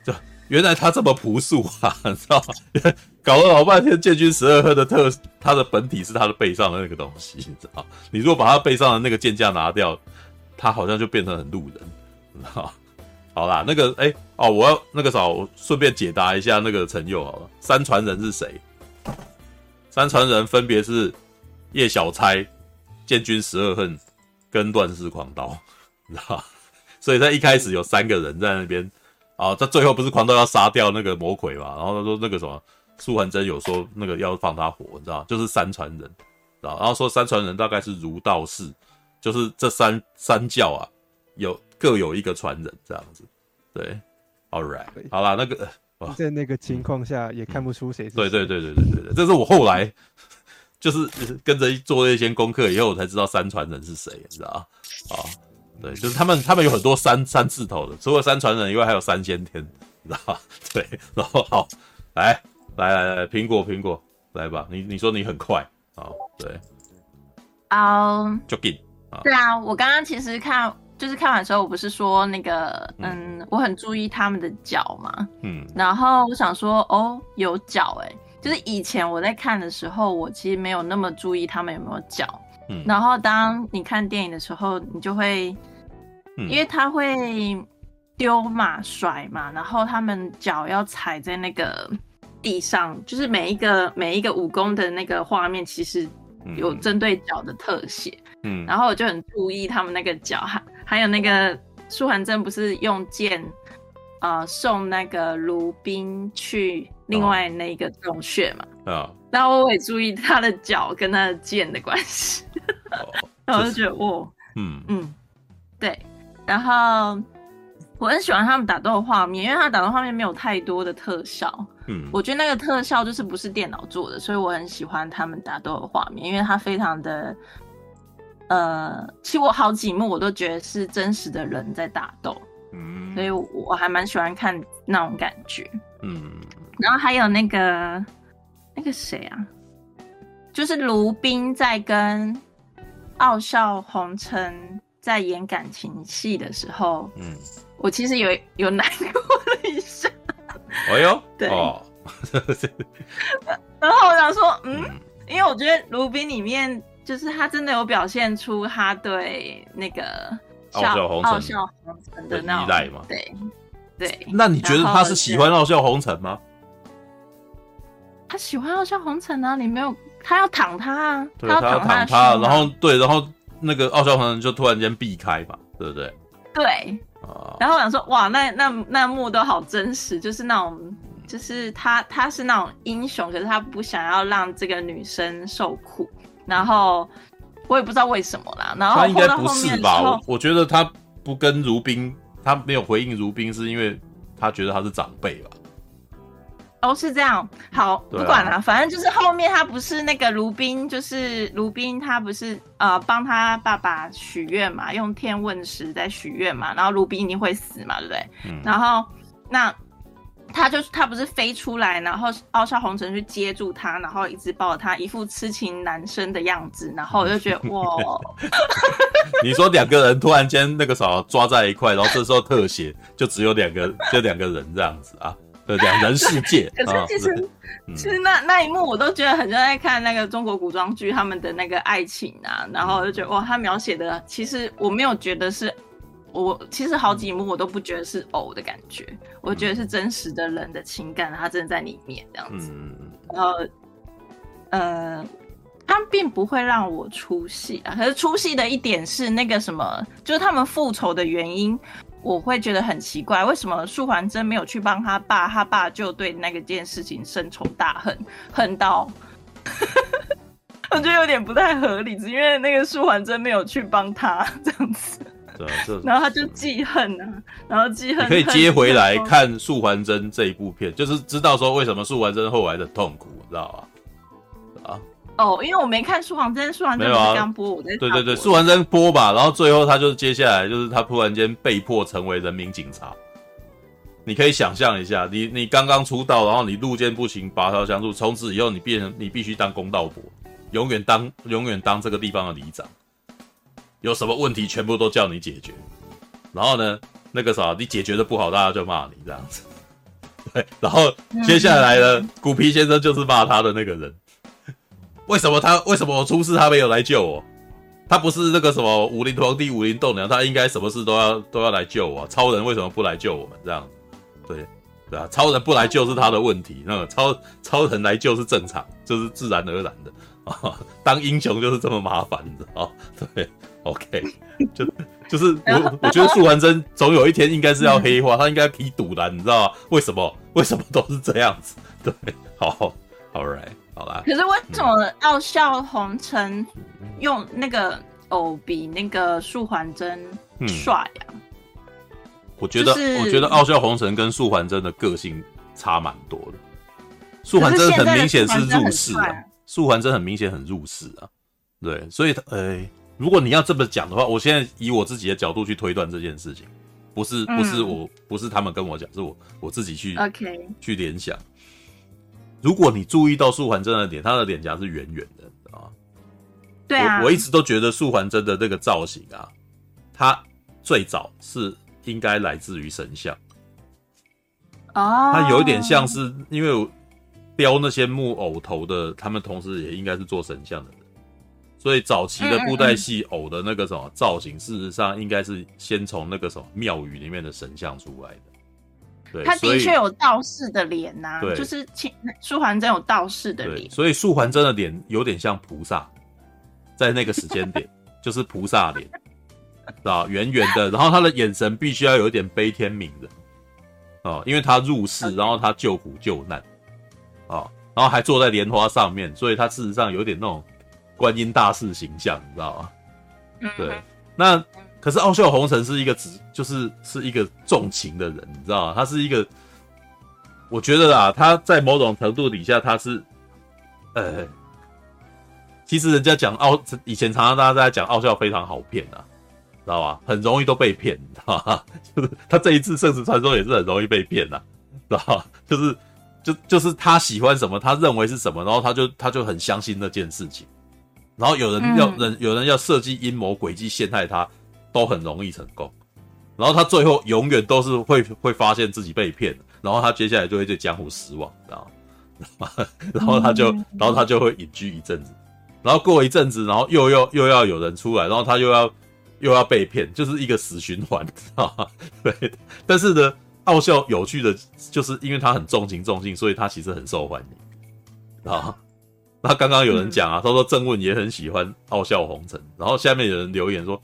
就原来他这么朴素啊，你知道？搞了老半天，建军十二恨的特，他的本体是他的背上的那个东西，你知道？你如果把他背上的那个剑架拿掉，他好像就变成很路人，你知道？好啦，那个，哎，哦，我要那个啥，我顺便解答一下那个陈佑好了，三传人是谁？三传人分别是叶小钗。建军十二恨跟乱世狂刀，你知道，所以在一开始有三个人在那边啊，他最后不是狂刀要杀掉那个魔鬼嘛？然后他说那个什么苏还真有说那个要放他火，你知道，就是三传人，然后说三传人大概是儒道释，就是这三三教啊，有各有一个传人这样子。对，All right，好啦，那个在那个情况下也看不出谁是谁。对对对对对对对，这是我后来。就是跟着做了一些功课以后，我才知道三传人是谁，你知道啊？啊，对，就是他们，他们有很多三三字头的，除了三传人以外，还有三先天，你知道吧？对，然后好，来来来来，苹果苹果，来吧，你你说你很快，好，对，哦，就给，对啊，我刚刚其实看就是看完之后，我不是说那个，嗯，嗯我很注意他们的脚嘛，嗯，然后我想说，哦，有脚哎，就是以前我在看的时候，我其实没有那么注意他们有没有脚，嗯，然后当你看电影的时候，你就会，嗯、因为他会丢嘛甩嘛，然后他们脚要踩在那个地上，就是每一个每一个武功的那个画面，其实有针对脚的特写。嗯，然后我就很注意他们那个脚，还还有那个素还真不是用剑，呃，送那个卢冰去另外那个洞穴嘛，啊、哦，然后我也注意他的脚跟他的剑的关系，哦、然后我就觉得哇，嗯。嗯，对，然后我很喜欢他们打斗的画面，因为他打斗画面没有太多的特效，嗯，我觉得那个特效就是不是电脑做的，所以我很喜欢他们打斗的画面，因为它非常的。呃，其实我好几幕我都觉得是真实的人在打斗，嗯，所以我，我还蛮喜欢看那种感觉，嗯，然后还有那个那个谁啊，就是卢冰在跟傲笑红尘在演感情戏的时候，嗯，我其实有有难过了一下，哎呦，对，哦、然后我想说，嗯，嗯。因为我觉得卢冰里面。就是他真的有表现出他对那个傲笑红尘傲笑红尘的那种依赖吗？对对。那你觉得他是喜欢傲笑红尘吗？他喜欢傲笑红尘啊！你没有，他要躺他啊！对，他要躺他，然后对，然后那个傲笑红尘就突然间避开嘛，对不对？对。啊。然后我想说，哇，那那那幕都好真实，就是那种，就是他他是那种英雄，可是他不想要让这个女生受苦。然后我也不知道为什么啦。然后，他应该不是吧？我我觉得他不跟如冰，他没有回应如冰，是因为他觉得他是长辈吧？哦，是这样。好，不管了，反正就是后面他不是那个如冰，就是如冰，他不是呃帮他爸爸许愿嘛，用天问石在许愿嘛，然后如冰一定会死嘛，对不对？嗯。然后那。他就他不是飞出来，然后傲笑红尘去接住他，然后一直抱着他，一副痴情男生的样子，然后我就觉得 哇！你说两个人突然间那个啥抓在一块，然后这时候特写就只有两个，就两个人这样子啊，对，两人世界。可是其实、啊、其实那那一幕我都觉得很像在看那个中国古装剧他们的那个爱情啊，然后我就觉得哇，他描写的其实我没有觉得是。我其实好几幕我都不觉得是偶的感觉，我觉得是真实的人的情感，他真的在里面这样子。然后，呃，他并不会让我出戏啊。可是出戏的一点是那个什么，就是他们复仇的原因，我会觉得很奇怪，为什么素还真没有去帮他爸，他爸就对那个件事情深仇大恨，恨到，我觉得有点不太合理，只因为那个素还真没有去帮他 这样子。然后他就记恨啊，然后记恨。你可以接回来看《素还真》这一部片，就是知道说为什么素还真后来的痛苦，知道吧？啊，哦，因为我没看《素还真》，《素还真》是刚播，我在对对对，《素还真》播吧，然后最后他就是接下来就是他突然间被迫成为人民警察。你可以想象一下，你你刚刚出道，然后你路见不平拔刀相助，从此以后你变成你必须当公道伯，永远当永远当这个地方的里长。有什么问题全部都叫你解决，然后呢，那个啥，你解决的不好，大家就骂你这样子。对，然后接下来呢，古皮先生就是骂他的那个人。为什么他为什么我出事他没有来救我？他不是那个什么武林皇帝武林栋梁，他应该什么事都要都要来救我。超人为什么不来救我们？这样，对对啊，超人不来救是他的问题，那个超超人来救是正常，就是自然而然的啊。当英雄就是这么麻烦，你知道？对。OK，就就是我我觉得素还真总有一天应该是要黑化，他应该可以赌的，你知道吗？为什么？为什么都是这样子？对，好，All right，好啦。可是为什么傲笑红尘用那个偶比那个素还真帅呀？我觉得，我觉得傲笑红尘跟素还真的个性差蛮多的。素还真很明显是入世啊，素还真很明显很入世啊。对，所以他，哎。如果你要这么讲的话，我现在以我自己的角度去推断这件事情，不是不是我、嗯、不是他们跟我讲，是我我自己去 OK 去联想。如果你注意到素还真的脸，他的脸颊是圆圆的，啊，对啊，我我一直都觉得素还真的那个造型啊，他最早是应该来自于神像。哦，它有一点像是因为雕那些木偶头的，他们同时也应该是做神像的人，所以早期的布袋戏偶的那个什么造型，事实上应该是先从那个什么庙宇里面的神像出来的。对，他的确有道士的脸呐、啊，就是素还真有道士的脸，所以素还真的脸有点像菩萨，在那个时间点 就是菩萨脸，啊，圆圆的，然后他的眼神必须要有一点悲天悯人。哦，因为他入世，然后他救苦救难，哦，然后还坐在莲花上面，所以他事实上有点那种观音大士形象，你知道吗？嗯，对。那可是傲笑红尘是一个只就是是一个重情的人，你知道吗？他是一个，我觉得啊，他在某种程度底下，他是，呃，其实人家讲奥，以前常常大家在讲傲笑非常好骗啊。知道吧？很容易都被骗，知道吧？就是他这一次圣石传说也是很容易被骗呐，知道吧？就是就就是他喜欢什么，他认为是什么，然后他就他就很相信那件事情，然后有人要人、嗯、有人要设计阴谋诡计陷害他，都很容易成功，然后他最后永远都是会会发现自己被骗，然后他接下来就会对江湖失望，知道吗？然后他就然后他就会隐居一阵子，然后过一阵子，然后又要又要有人出来，然后他又要。又要被骗，就是一个死循环，知道吗？对，但是呢，傲笑有趣的就是因为他很重情重性，所以他其实很受欢迎啊。那刚刚有人讲啊，他说郑问也很喜欢傲笑红尘，然后下面有人留言说，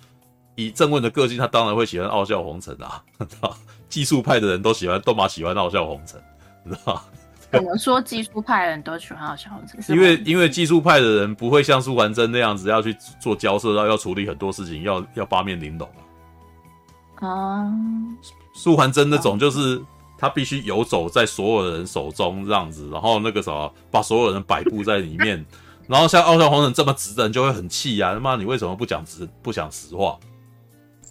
以郑问的个性，他当然会喜欢傲笑红尘啊。技术派的人都喜欢，都蛮喜欢傲笑红尘，知道吗？怎么说技术派的人都喜欢傲笑红尘？因为因为技术派的人不会像苏环真那样子要去做交涉，要要处理很多事情，要要八面玲珑啊。苏环真那种就是他必须游走在所有人手中这样子，然后那个什么把所有人摆布在里面，然后像傲笑红人这么直的人就会很气呀、啊！他妈你为什么不讲直不讲实话？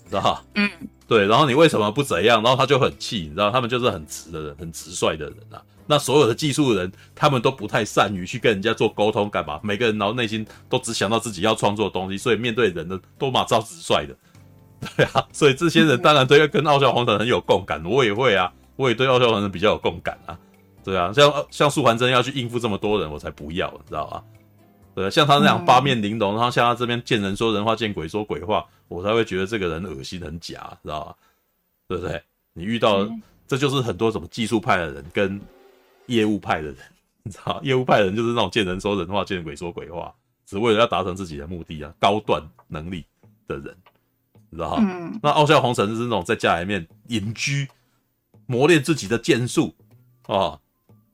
知道嗯，对，然后你为什么不怎样？然后他就很气，你知道他们就是很直的人，很直率的人啊。那所有的技术人，他们都不太善于去跟人家做沟通，干嘛？每个人然后内心都只想到自己要创作的东西，所以面对人的都马照直率的，对啊。所以这些人当然都要跟傲笑红尘很有共感，我也会啊，我也对傲笑红尘比较有共感啊，对啊。像像素还真要去应付这么多人，我才不要，你知道吧？对啊，像他那样八面玲珑，然后像他这边见人说人话，见鬼说鬼话，我才会觉得这个人恶心很假，知道吧？对不对？你遇到这就是很多什么技术派的人跟。业务派的人，你知道，业务派的人就是那种见人说人话，见鬼说鬼话，只为了要达成自己的目的啊，高段能力的人，你知道哈？嗯。那傲笑红尘就是那种在家里面隐居，磨练自己的剑术哦，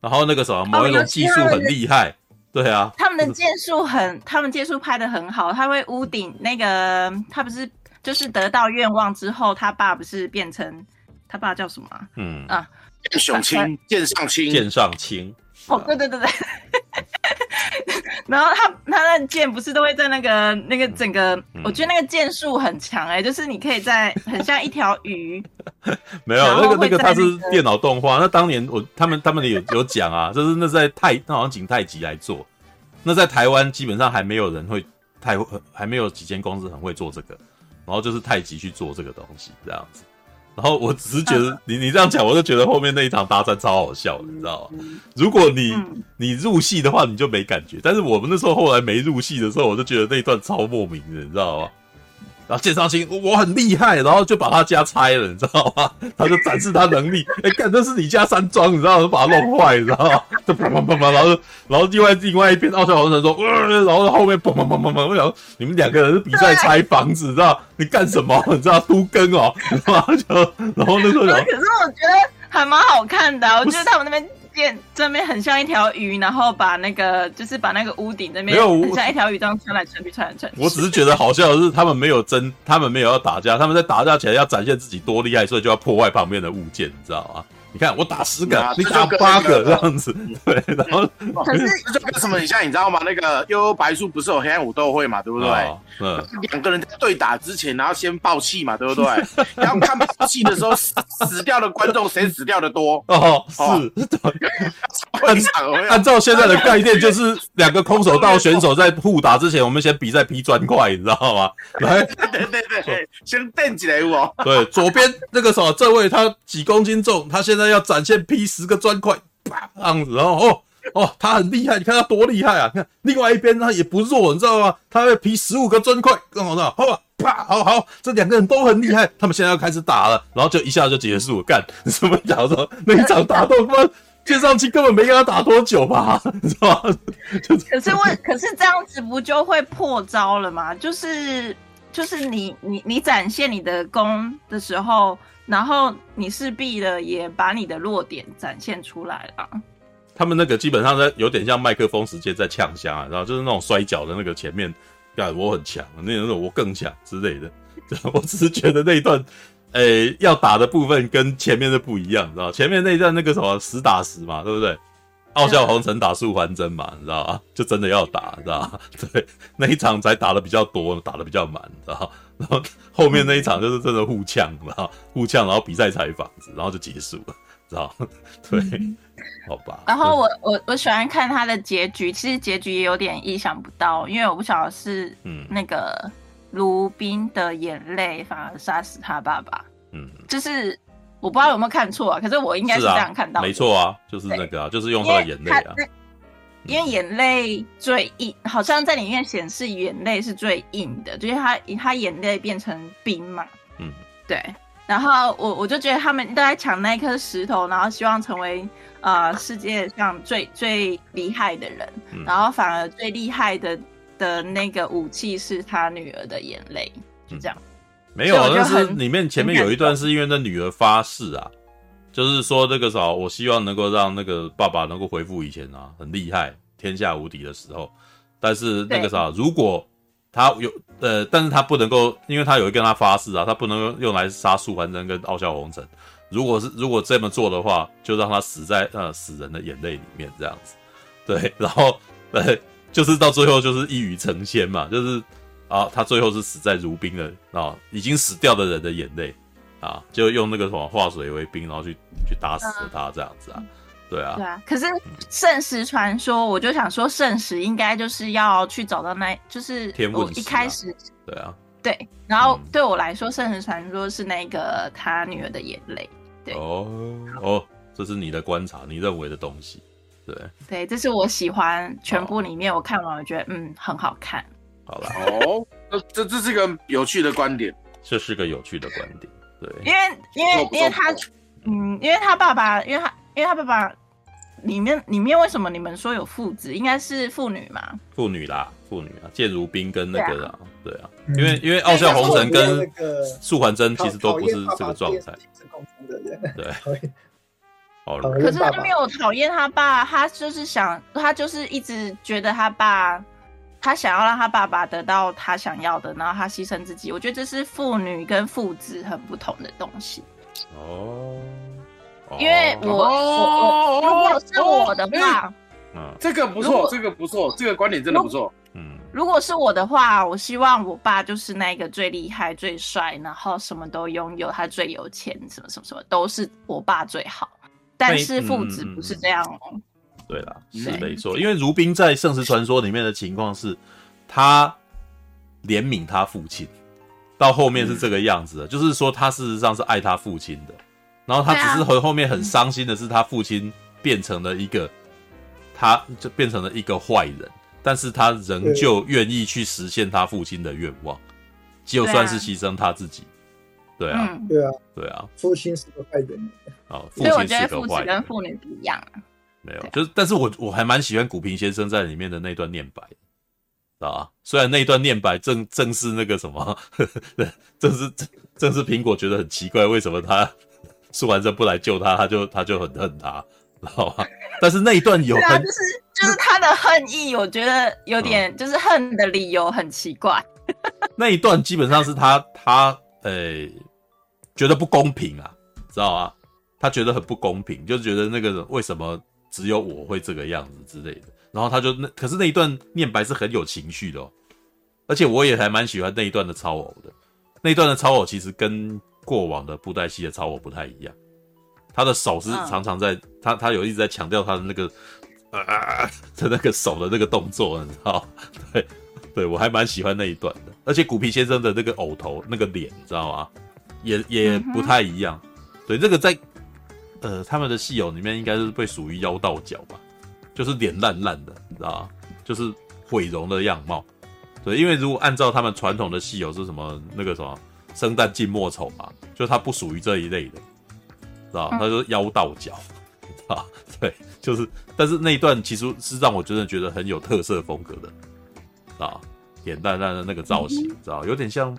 然后那个什么，某一种技术很厉害，对啊。他们的剑术很，他们剑术拍的很好，他会屋顶那个，他不是就是得到愿望之后，他爸不是变成他爸叫什么？嗯啊。剑上青，剑上青，剑上青。哦，对对对对。然后他他那剑不是都会在那个那个整个，嗯、我觉得那个剑术很强哎、欸，就是你可以在很像一条鱼。没有那个那个，他是电脑动画。那当年我他们他们有有讲啊，就是那在太那好像景太极来做。那在台湾基本上还没有人会太还没有几间公司很会做这个，然后就是太极去做这个东西这样子。然后我只是觉得你你这样讲，我就觉得后面那一场大战超好笑的，你知道吗？如果你你入戏的话，你就没感觉。但是我们那时候后来没入戏的时候，我就觉得那一段超莫名的，你知道吗？然后剑上青我很厉害，然后就把他家拆了，你知道吗？他就展示他能力，哎，干这是你家山庄，你知道吗？把他弄坏，你知道吗？就砰砰砰砰，然后然后另外另外一边傲笑红尘说，呃，然后后面砰砰砰砰砰，我想你们两个人是比赛拆房子，你知道？你干什么？你知道都更哦，然后就然后那时候，可是我觉得还蛮好看的，我觉得他们那边。这边很像一条鱼，然后把那个就是把那个屋顶那边没有很像一条鱼这样穿来穿去，穿来穿去。我只是觉得好笑的是，他们没有争，他们没有要打架，他们在打架起来要展现自己多厉害，所以就要破坏旁边的物件，你知道吗？你看我打十个，你打八个这样子，对，然后可是这就跟什么很像，你知道吗？那个幽游白书不是有黑暗武斗会嘛，对不对？嗯，两个人在对打之前，然后先爆气嘛，对不对？然后看爆气的时候，死掉的观众谁死掉的多？哦，是，按按照现在的概念，就是两个空手道选手在互打之前，我们先比赛劈砖块，你知道吗？来，对对对，先垫起来我。对，左边那个什么，这位他几公斤重，他现在在要展现劈十个砖块，啪这样子，然后哦哦，他很厉害，你看他多厉害啊！你看另外一边他也不弱，你知道吗？他会劈十五个砖块，更好的，好吧，啪，好好，这两个人都很厉害，他们现在要开始打了，然后就一下就结束，干什么？假如说那一场打斗，他妈剑上去根本没跟他打多久吧，你知道吗？可是问，可是这样子不就会破招了吗？就是。就是你你你展现你的功的时候，然后你势必的也把你的弱点展现出来了。他们那个基本上在有点像麦克风时间在呛声啊，然后就是那种摔跤的那个前面，干我很强，那种我更强之类的。我只是觉得那一段，诶、要打的部分跟前面的不一样，知道前面那一段那个什么实打实嘛，对不对？傲笑红尘打素还真嘛，你知道吧？就真的要打，你知道吧？对，那一场才打的比较多，打的比较满，你知道？然 后后面那一场就是真的互呛，然后互呛，然后比赛采访，然后就结束了，知道？对，好吧。然后我我我喜欢看他的结局，其实结局也有点意想不到，因为我不晓得是嗯那个卢宾的眼泪反而杀死他爸爸，嗯，就是。我不知道有没有看错啊，可是我应该是这样看到的。没错啊，就是那个啊，就是用他的眼泪啊。因为眼泪最硬，好像在里面显示眼泪是最硬的，就是他他眼泪变成冰嘛。嗯，对。然后我我就觉得他们都在抢那一颗石头，然后希望成为呃世界上最最厉害的人，嗯、然后反而最厉害的的那个武器是他女儿的眼泪，就这样。嗯没有，但是里面前面有一段是因为那女儿发誓啊，就是说那个啥，我希望能够让那个爸爸能够恢复以前啊很厉害、天下无敌的时候。但是那个啥，如果他有呃，但是他不能够，因为他有一跟他发誓啊，他不能用来杀素还真跟傲笑红尘。如果是如果这么做的话，就让他死在呃死人的眼泪里面这样子。对，然后呃，就是到最后就是一语成仙嘛，就是。啊，他最后是死在如冰的啊，已经死掉的人的眼泪啊，就用那个什么化水为冰，然后去去打死了他这样子啊，对啊，对啊。可是圣石传说，我就想说圣石应该就是要去找到那，就是我一开始对啊，对。然后对我来说，圣石传说是那个他女儿的眼泪。对哦哦，这是你的观察，你认为的东西，对对，这是我喜欢全部里面，我看完我觉得嗯很好看。好了哦，这这这是个有趣的观点，这是个有趣的观点，对，因为因为因为他，嗯，因为他爸爸，因为他因为他爸爸里面里面为什么你们说有父子，应该是父女嘛？父女啦，父女啊，剑如冰跟那个啦，对啊，因为因为傲笑红尘跟素还真其实都不是这个状态，对，好了，可是他没有讨厌他爸，他就是想，他就是一直觉得他爸。他想要让他爸爸得到他想要的，然后他牺牲自己。我觉得这是父女跟父子很不同的东西。哦，因为我我我如果是我的话，嗯，这个不错，这个不错，这个观点真的不错。嗯，如果是我的话，我希望我爸就是那个最厉害、最帅，然后什么都拥有，他最有钱，什么什么什么都是我爸最好。但是父子不是这样哦。对啦，是没错，因为如冰在《圣石传说》里面的情况是，他怜悯他父亲，到后面是这个样子的，嗯、就是说他事实上是爱他父亲的，然后他只是和后面很伤心的是，他父亲变成了一个，他就变成了一个坏人，但是他仍旧愿意去实现他父亲的愿望，就算是牺牲他自己，对啊，对啊，对啊，父亲是个坏人，啊，所以我觉得父子跟父女不一样。没有，就是，但是我我还蛮喜欢古平先生在里面的那段念白，知道吧？虽然那一段念白正正是那个什么，呵呵正是正正是苹果觉得很奇怪，为什么他素还真不来救他，他就他就很恨他，知道吧？但是那一段有很，啊、就是就是他的恨意，我觉得有点就是恨的理由很奇怪。那一段基本上是他他呃、欸、觉得不公平啊，知道吧？他觉得很不公平，就觉得那个为什么只有我会这个样子之类的。然后他就那，可是那一段念白是很有情绪的哦，而且我也还蛮喜欢那一段的超偶的。那一段的超偶其实跟过往的布袋戏的超偶不太一样，他的手是常常在，他他有一直在强调他的那个啊的那个手的那个动作，你知道？对对，我还蛮喜欢那一段的。而且古皮先生的那个偶头那个脸，你知道吗？也也不太一样。对，这个在呃他们的戏友里面应该是被属于妖道角吧。就是脸烂烂的，你知道吗？就是毁容的样貌。对，因为如果按照他们传统的戏友是什么那个什么生旦净末丑嘛，就他不属于这一类的，知道？他就是妖道角，啊，对，就是，但是那一段其实是让我真的觉得很有特色风格的，啊，脸蛋烂的那个造型，知道？有点像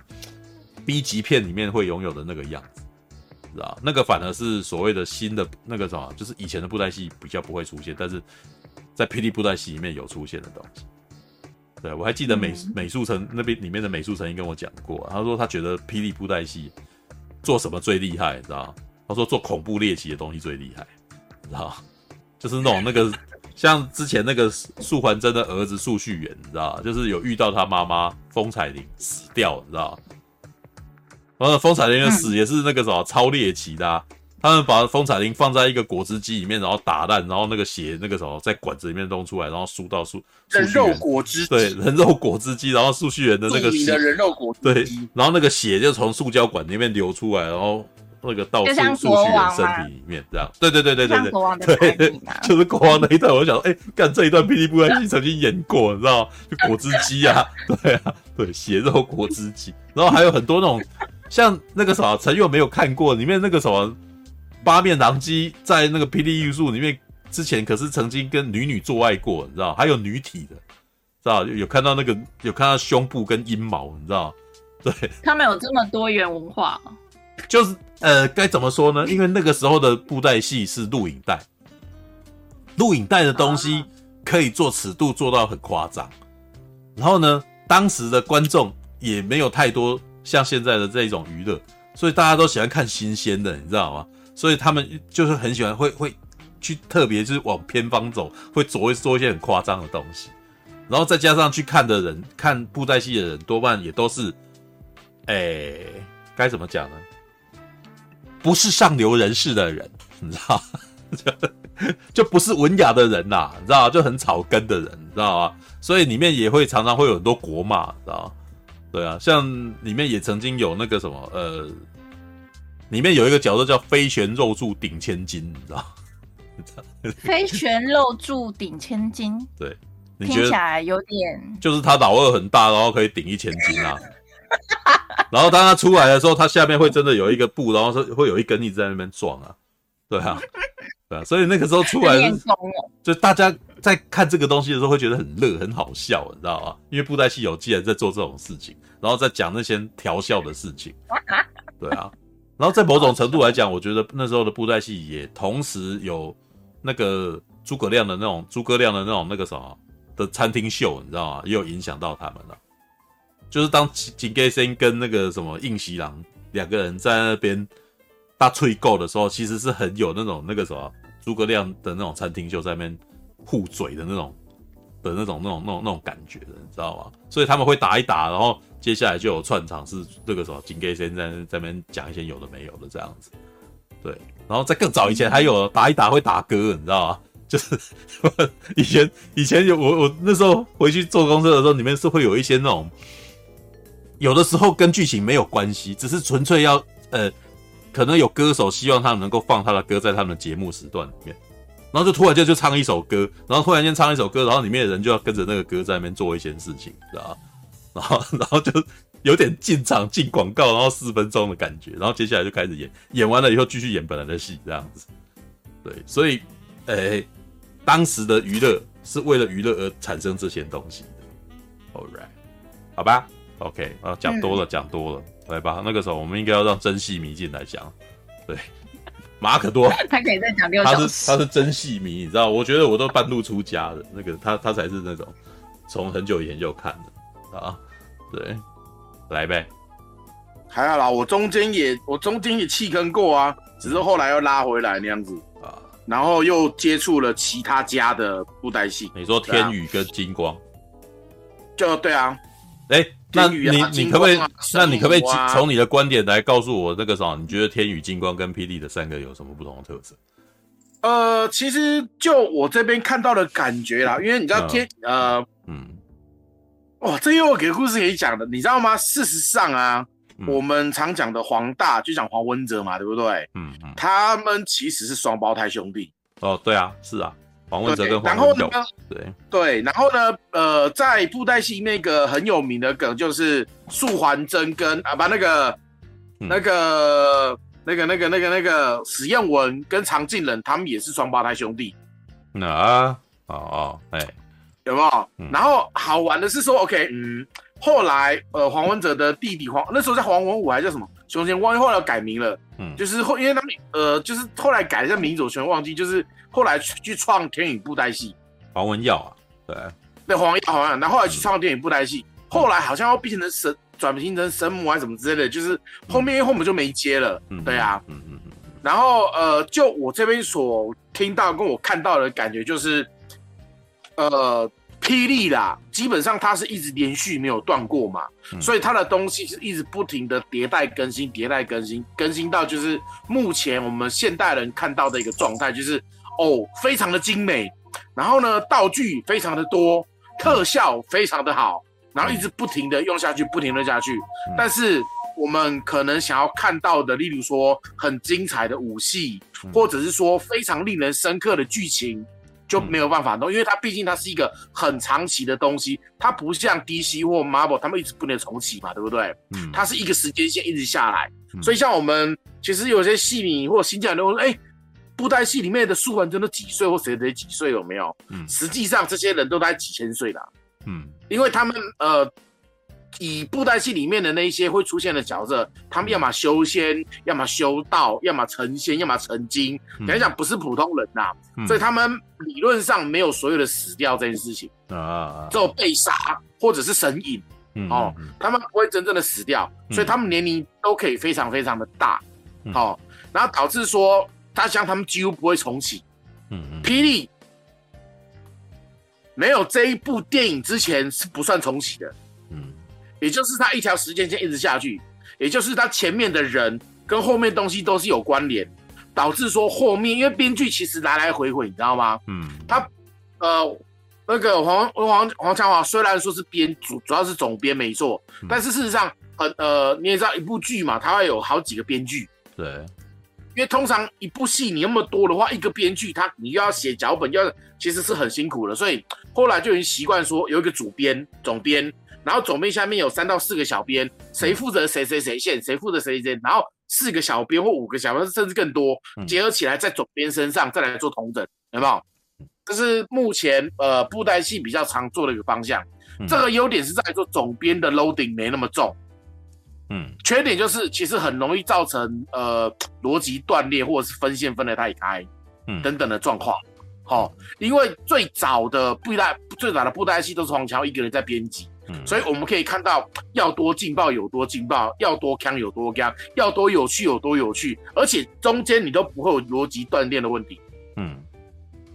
B 级片里面会拥有的那个样子，知道？那个反而是所谓的新的那个什么，就是以前的布袋戏比较不会出现，但是。在霹雳布袋戏里面有出现的东西，对，我还记得美美术城那边里面的美术曾经跟我讲过，他说他觉得霹雳布袋戏做什么最厉害，你知道？他说做恐怖猎奇的东西最厉害，知道？就是那种那个像之前那个素还真的儿子素旭元，你知道？就是有遇到他妈妈风采铃死掉，你知道？然后风采铃的死也是那个什么超猎奇的啊。他们把风采铃放在一个果汁机里面，然后打烂，然后那个血那个什么在管子里面弄出来，然后输到素人肉果汁对人肉果汁机，然后数据员的那个血的人肉果汁对，然后那个血就从塑胶管里面流出来，然后那个到处数据人身体里面这样，对对对对对对，对对，就是国王那一段，我就想说，哎，干这一段霹雳布袋戏曾经演过，你知道就果汁机啊，对啊，对血肉果汁机，然后还有很多那种像那个什么陈佑没有看过里面那个什么。八面狼姬在那个霹雳艺术里面，之前可是曾经跟女女做爱过，你知道？还有女体的，知道？有看到那个，有看到胸部跟阴毛，你知道？对，他们有这么多元文化，就是呃，该怎么说呢？因为那个时候的布袋戏是录影带，录影带的东西可以做尺度做到很夸张，然后呢，当时的观众也没有太多像现在的这种娱乐，所以大家都喜欢看新鲜的，你知道吗？所以他们就是很喜欢会会去特别就是往偏方走，会做会做一些很夸张的东西，然后再加上去看的人看布袋戏的人多半也都是，哎、该怎么讲呢？不是上流人士的人，你知道，就就不是文雅的人呐、你知道，就很草根的人，你知道吗？所以里面也会常常会有很多国骂，知道吗？对啊，像里面也曾经有那个什么呃。里面有一个角色叫飞旋肉柱顶千金，你知道？飞旋肉柱顶千金，对，听起来有点，就是他老二很大，然后可以顶一千斤啊。然后当他出来的时候，他下面会真的有一个布，然后是会有一根一直在那边撞啊，对啊，对啊。所以那个时候出来是，就大家在看这个东西的时候会觉得很乐，很好笑，你知道吗？因为布袋戏有既然在做这种事情，然后在讲那些调笑的事情，对啊。然后在某种程度来讲，我觉得那时候的布袋戏也同时有那个诸葛亮的那种诸葛亮的那种那个什么的餐厅秀，你知道吗？也有影响到他们了。就是当井盖森跟那个什么应喜郎两个人在那边大吹够的时候，其实是很有那种那个什么诸葛亮的那种餐厅就在那边互嘴的那种的那种那种那种那种感觉的，你知道吗？所以他们会打一打，然后。接下来就有串场，是这个时候金给先在在那边讲一些有的没有的这样子，对，然后在更早以前还有打一打会打歌，你知道吗？就是以前以前有我我那时候回去做功课的时候，里面是会有一些那种，有的时候跟剧情没有关系，只是纯粹要呃，可能有歌手希望他们能够放他的歌在他们的节目时段里面，然后就突然间就唱一首歌，然后突然间唱一首歌，然后里面的人就要跟着那个歌在那边做一些事情，知道吗？然后，然后就有点进场进广告，然后四分钟的感觉，然后接下来就开始演，演完了以后继续演本来的戏，这样子。对，所以，诶，当时的娱乐是为了娱乐而产生这些东西的。All right，好吧，OK，啊，讲多了，讲多了，来吧。那个时候我们应该要让真戏迷进来讲。对，马可多，他可以再讲六小时。他是他是真戏迷，你知道？我觉得我都半路出家的，那个他他才是那种从很久以前就看的。啊，对，来呗，还好啦，我中间也我中间也弃坑过啊，只是后来又拉回来那样子啊，然后又接触了其他家的布袋戏。你说天宇跟金光，就对啊。哎、欸，那你你可不可以？那你可不可以从你的观点来告诉我，这个啥？你觉得天宇、金光跟霹雳的三个有什么不同的特色？呃，其实就我这边看到的感觉啦，因为你知道天、嗯、呃，嗯，哇，这又有个故事可以讲的，你知道吗？事实上啊，嗯、我们常讲的黄大就讲黄文哲嘛，对不对？嗯嗯，他们其实是双胞胎兄弟。哦，对啊，是啊。黄文哲跟黄然后呢？对对，然后呢？呃，在布袋戏那个很有名的梗就是素还真跟啊，把那个、嗯、那个那个那个那个那个史艳文跟常进人，他们也是双胞胎兄弟。那啊，哦哦，哎，有没有？嗯、然后好玩的是说，OK，嗯，后来呃，黄文哲的弟弟黄那时候叫黄文武还是叫什么？熊贤忘记后来改名了，嗯，就是后因为他们呃，就是后来改一下名字，我全忘记，就是。后来去创天宇布袋戏，黄文耀啊，对，对黄文耀好像，然后后来去创天宇布袋戏，后来好像要变成神，转型成神母还是什么之类的，就是后面后面就没接了，嗯，对啊，嗯嗯嗯，然后呃，就我这边所听到跟我看到的感觉就是，呃，霹雳啦，基本上它是一直连续没有断过嘛，所以它的东西是一直不停的迭代更新，迭代更新，更新到就是目前我们现代人看到的一个状态，就是。哦，非常的精美，然后呢，道具非常的多，特效非常的好，然后一直不停的用下去，不停的下去。但是我们可能想要看到的，例如说很精彩的武戏，或者是说非常令人深刻的剧情，就没有办法弄，因为它毕竟它是一个很长期的东西，它不像 DC 或 Marvel，他们一直不能重启嘛，对不对？嗯，它是一个时间线一直下来，所以像我们其实有些戏迷或新进人说，哎。布袋戏里面的素还真的几岁或谁谁几岁有没有？嗯，实际上这些人都在几千岁的，嗯，因为他们呃，以布袋戏里面的那些会出现的角色，他们要么修仙，要么修道，要么成仙，要么成精，讲一讲不是普通人呐，嗯，所以他们理论上没有所有的死掉这件事情。啊，只有被杀或者是神隐，嗯，哦，他们不会真正的死掉，所以他们年龄都可以非常非常的大，好，哦，然后导致说。他像他们几乎不会重启，嗯嗯，霹雳没有这一部电影之前是不算重启的，嗯，也就是他一条时间线一直下去，也就是他前面的人跟后面东西都是有关联，导致说后面因为编剧其实来来回回，你知道吗？嗯，他呃那个黄黄黄强华虽然说是编主主要是总编没错，嗯，但是事实上很呃你也知道一部剧嘛，他会有好几个编剧，对。因为通常一部戏你那么多的话，一个编剧他你又要写脚本，要其实是很辛苦的，所以后来就已经习惯说有一个主编、总编，然后总编下面有三到四个小编，谁负责谁谁谁线，谁负责谁谁，然后四个小编或五个小编甚至更多结合起来在总编身上再来做同整，有没有？这是目前呃布袋戏比较常做的一个方向。这个优点是在说总编的 loading 没那么重。嗯，缺点就是其实很容易造成呃逻辑断裂或者是分线分得太开，嗯。等等的状况。好、哦，因为最早的布袋最早的布袋戏都是黄乔一个人在编辑，嗯，所以我们可以看到要多劲爆有多劲爆，要多锵有多锵，要多有趣有多有趣，而且中间你都不会有逻辑断裂的问题，嗯，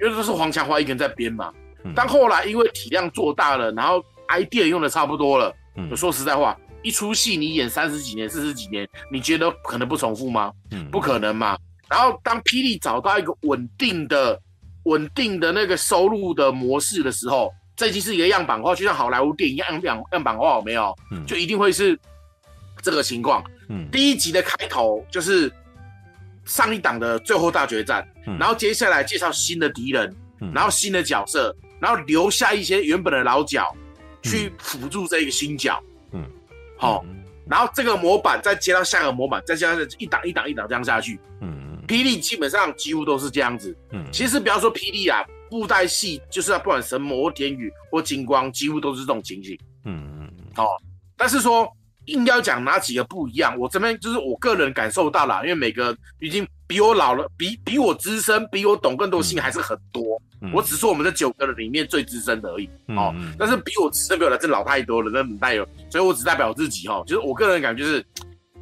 因为都是黄强华一个人在编嘛。嗯、但后来因为体量做大了，然后 idea 用的差不多了，嗯，说实在话。一出戏你演三十几年、四十几年，你觉得可能不重复吗？嗯，不可能嘛。然后当霹雳找到一个稳定的、稳定的那个收入的模式的时候，这已经是一个样板化，就像好莱坞电影一样样样板化，有没有？嗯，就一定会是这个情况。嗯，第一集的开头就是上一档的最后大决战，嗯，然后接下来介绍新的敌人，嗯，然后新的角色，然后留下一些原本的老角去辅助这个新角。好，然后这个模板再接到下个模板，再加上一档一档一档这样下去。嗯，霹雳基本上几乎都是这样子。嗯，其实不要说霹雳啊，布袋戏就是要不管神魔、天宇或金光，几乎都是这种情形。嗯嗯嗯。好，但是说硬要讲哪几个不一样，我这边就是我个人感受到了，因为每个已经比我老了，比比我资深，比我懂更多戏还是很多。嗯、我只是我们这九个人里面最资深的而已，嗯、哦，但是比我资深比我来这老太多了，那很带有，所以我只代表我自己哈、哦，就是我个人感觉就是，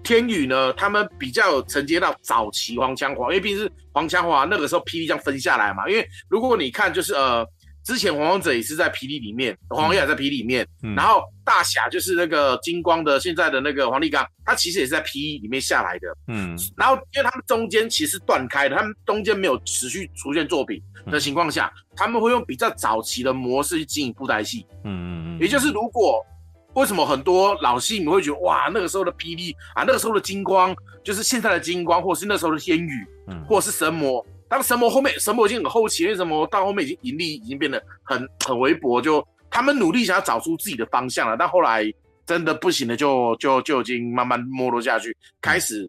天宇呢，他们比较有承接到早期黄腔华，因为毕竟是黄腔华那个时候霹雳这样分下来嘛。因为如果你看就是呃。之前黄王者也是在霹雳里面，黄也在霹雳里面，嗯、然后大侠就是那个金光的现在的那个黄立刚，他其实也是在霹雳里面下来的，嗯，然后因为他们中间其实断开的，他们中间没有持续出现作品的情况下，嗯、他们会用比较早期的模式去经营布袋戏，嗯嗯嗯，也就是如果为什么很多老戏迷会觉得哇那个时候的霹雳啊，那个时候的金光就是现在的金光，或是那时候的天宇，嗯，或是神魔。当神魔后面，神魔已经很后期，因为什么到后面已经盈利已经变得很很微薄，就他们努力想要找出自己的方向了，但后来真的不行了，就就就已经慢慢没落下去，开始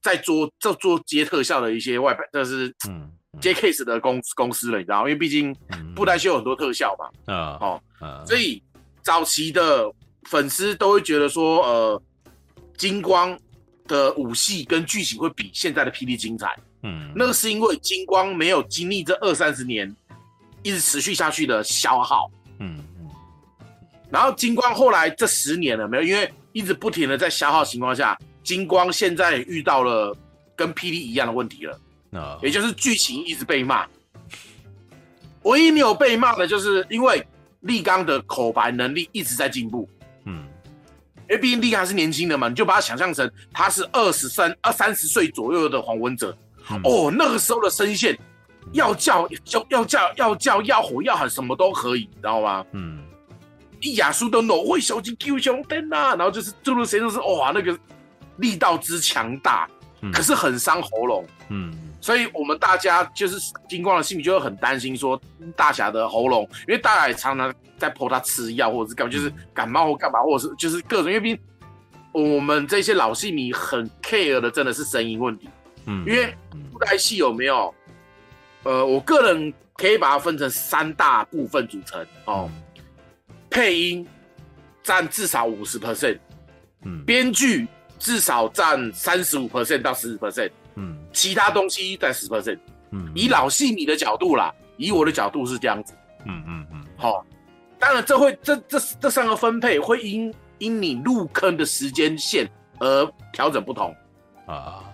在做做做接特效的一些外派，这是嗯接 case 的公公司了，你知道吗？因为毕竟布袋戏有很多特效嘛，啊哦，所以早期的粉丝都会觉得说，呃，金光的武戏跟剧情会比现在的霹雳精彩。嗯，那个是因为金光没有经历这二三十年一直持续下去的消耗，嗯嗯，然后金光后来这十年了没有，因为一直不停的在消耗情况下，金光现在遇到了跟霹雳一样的问题了，啊，也就是剧情一直被骂，唯一没有被骂的就是因为立刚的口白能力一直在进步，嗯，因为毕竟立刚还是年轻的嘛，你就把他想象成他是二十三二三十岁左右的黄文哲。嗯、哦，那个时候的声线，要叫叫要叫要叫要吼要喊什么都可以，你知道吗？嗯，一亚苏的挪威小鸡 Q 熊灯呐，然后就是诸如谁都是哇，那个力道之强大，嗯、可是很伤喉咙。嗯，所以我们大家就是金光的心里就会很担心说大侠的喉咙，因为大家也常常在泼他吃药或者是干嘛，就是感冒或干嘛，或者是就是各种，因为毕竟我们这些老戏迷很 care 的真的是声音问题。嗯，因为布袋戏有没有？呃，我个人可以把它分成三大部分组成哦。配音占至少五十 percent，嗯，编剧至少占三十五 percent 到四十 percent，嗯，其他东西占十 percent，嗯，以老戏迷的角度啦，以我的角度是这样子，嗯嗯嗯，好、哦，当然这会这这这三个分配会因因你入坑的时间线而调整不同。啊。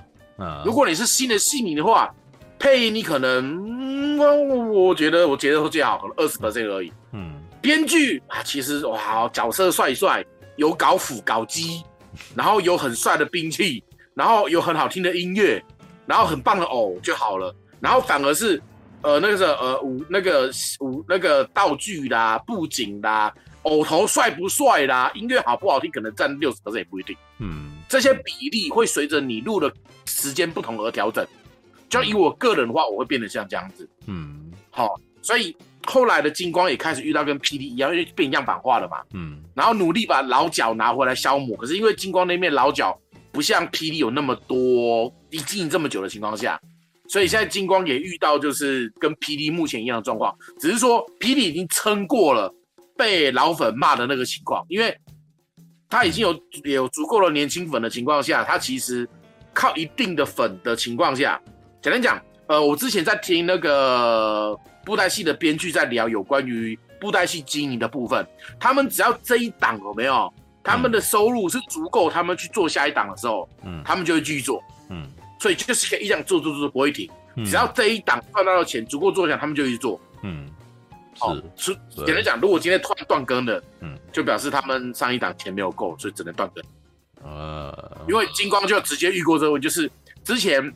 如果你是新的戏迷的话，配音你可能，我、嗯、我觉得我觉得会最好，可能二十 percent 而已。嗯，编剧啊，其实哇，角色帅帅，有搞斧搞鸡，然后有很帅的兵器，然后有很好听的音乐，然后很棒的偶就好了。然后反而是呃那个是呃武那个武那个道具啦、布景啦、偶头帅不帅啦、音乐好不好听，可能占六十 percent 也不一定。嗯，这些比例会随着你录的。时间不同而调整，就以我个人的话，我会变得像这样子。嗯，好，所以后来的金光也开始遇到跟 PD 一样，因为变样板化了嘛。嗯，然后努力把老角拿回来消磨，可是因为金光那面老角不像 PD 有那么多，已经营这么久的情况下，所以现在金光也遇到就是跟 PD 目前一样的状况，只是说 PD 已经撑过了被老粉骂的那个情况，因为他已经有有足够的年轻粉的情况下，他其实。靠一定的粉的情况下，简单讲，呃，我之前在听那个布袋戏的编剧在聊有关于布袋戏经营的部分，他们只要这一档有没有，他们的收入是足够他们去做下一档的时候，嗯，他们就会继续做，嗯，所以就是可以一样做做做不会停，嗯、只要这一档赚到的钱足够做下，他们就一直做，嗯，好，是简单讲，如果今天突然断更了，嗯，就表示他们上一档钱没有够，所以只能断更。呃，因为金光就直接遇过这个问题，就是之前，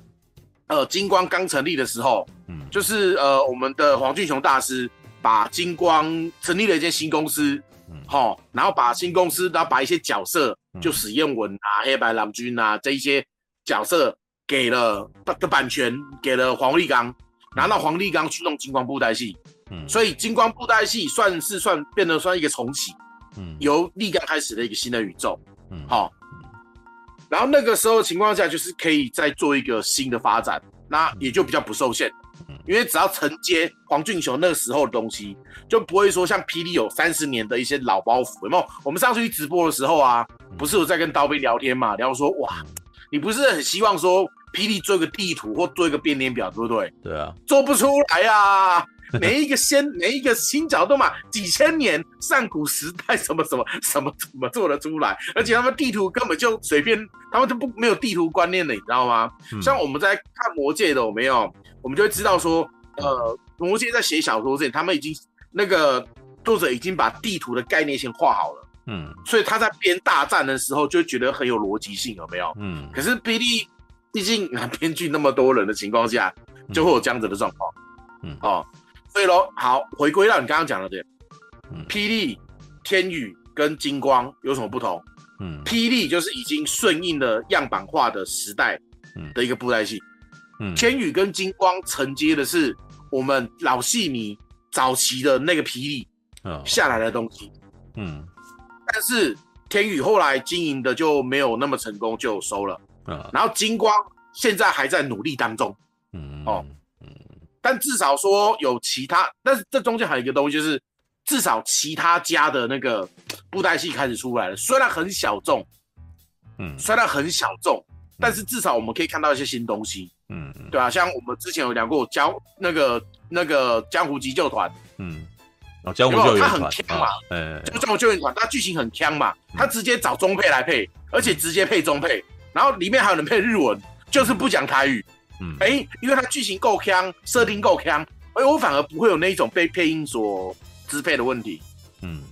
呃，金光刚成立的时候，嗯，就是呃，我们的黄俊雄大师把金光成立了一间新公司，嗯，好，然后把新公司，然后把一些角色，就史艳文啊、黑白郎君啊这一些角色给了的版权给了黄立刚，然后让黄立刚去弄金光布袋戏，嗯，所以金光布袋戏算是算变得算一个重启，嗯，由立刚开始的一个新的宇宙，嗯，好。然后那个时候的情况下，就是可以再做一个新的发展，那也就比较不受限，因为只要承接黄俊雄那个时候的东西，就不会说像霹雳有三十年的一些老包袱。有没有？我们上次去直播的时候啊，不是有在跟刀兵聊天嘛？聊说哇，你不是很希望说霹雳做一个地图或做一个编年表，对不对？对啊，做不出来啊！每一个先，每一个新角度嘛，几千年上古时代什么什么什么怎么做得出来？而且他们地图根本就随便，他们都不没有地图观念的，你知道吗？嗯、像我们在看魔界的，有没有？我们就会知道说，呃，魔界在写小说之前，他们已经那个作者已经把地图的概念先画好了，嗯，所以他在编大战的时候就觉得很有逻辑性，有没有？嗯，可是比利毕竟编剧那么多人的情况下，就会有这样子的状况，嗯，哦。所以喽，好，回归到你刚刚讲的点，霹雳、天宇跟金光有什么不同？嗯，霹雳就是已经顺应了样板化的时代，的一个布袋戏，嗯，天宇跟金光承接的是我们老戏迷早期的那个霹雳下来的东西，嗯，但是天宇后来经营的就没有那么成功，就收了，嗯，然后金光现在还在努力当中，嗯，哦。但至少说有其他，但是这中间还有一个东西，就是至少其他家的那个布袋戏开始出来了，虽然很小众，嗯，虽然很小众，但是至少我们可以看到一些新东西，嗯，对啊，像我们之前有聊过江那个那个江湖急救团，嗯，哦，江湖救援团，他很强嘛，嗯，就江湖救援团，他剧情很强嘛，他直接找中配来配，而且直接配中配，然后里面还有人配日文，就是不讲台语。嗯，哎、欸，因为它剧情够强，设定够强，哎，我反而不会有那一种被配音所支配的问题。嗯，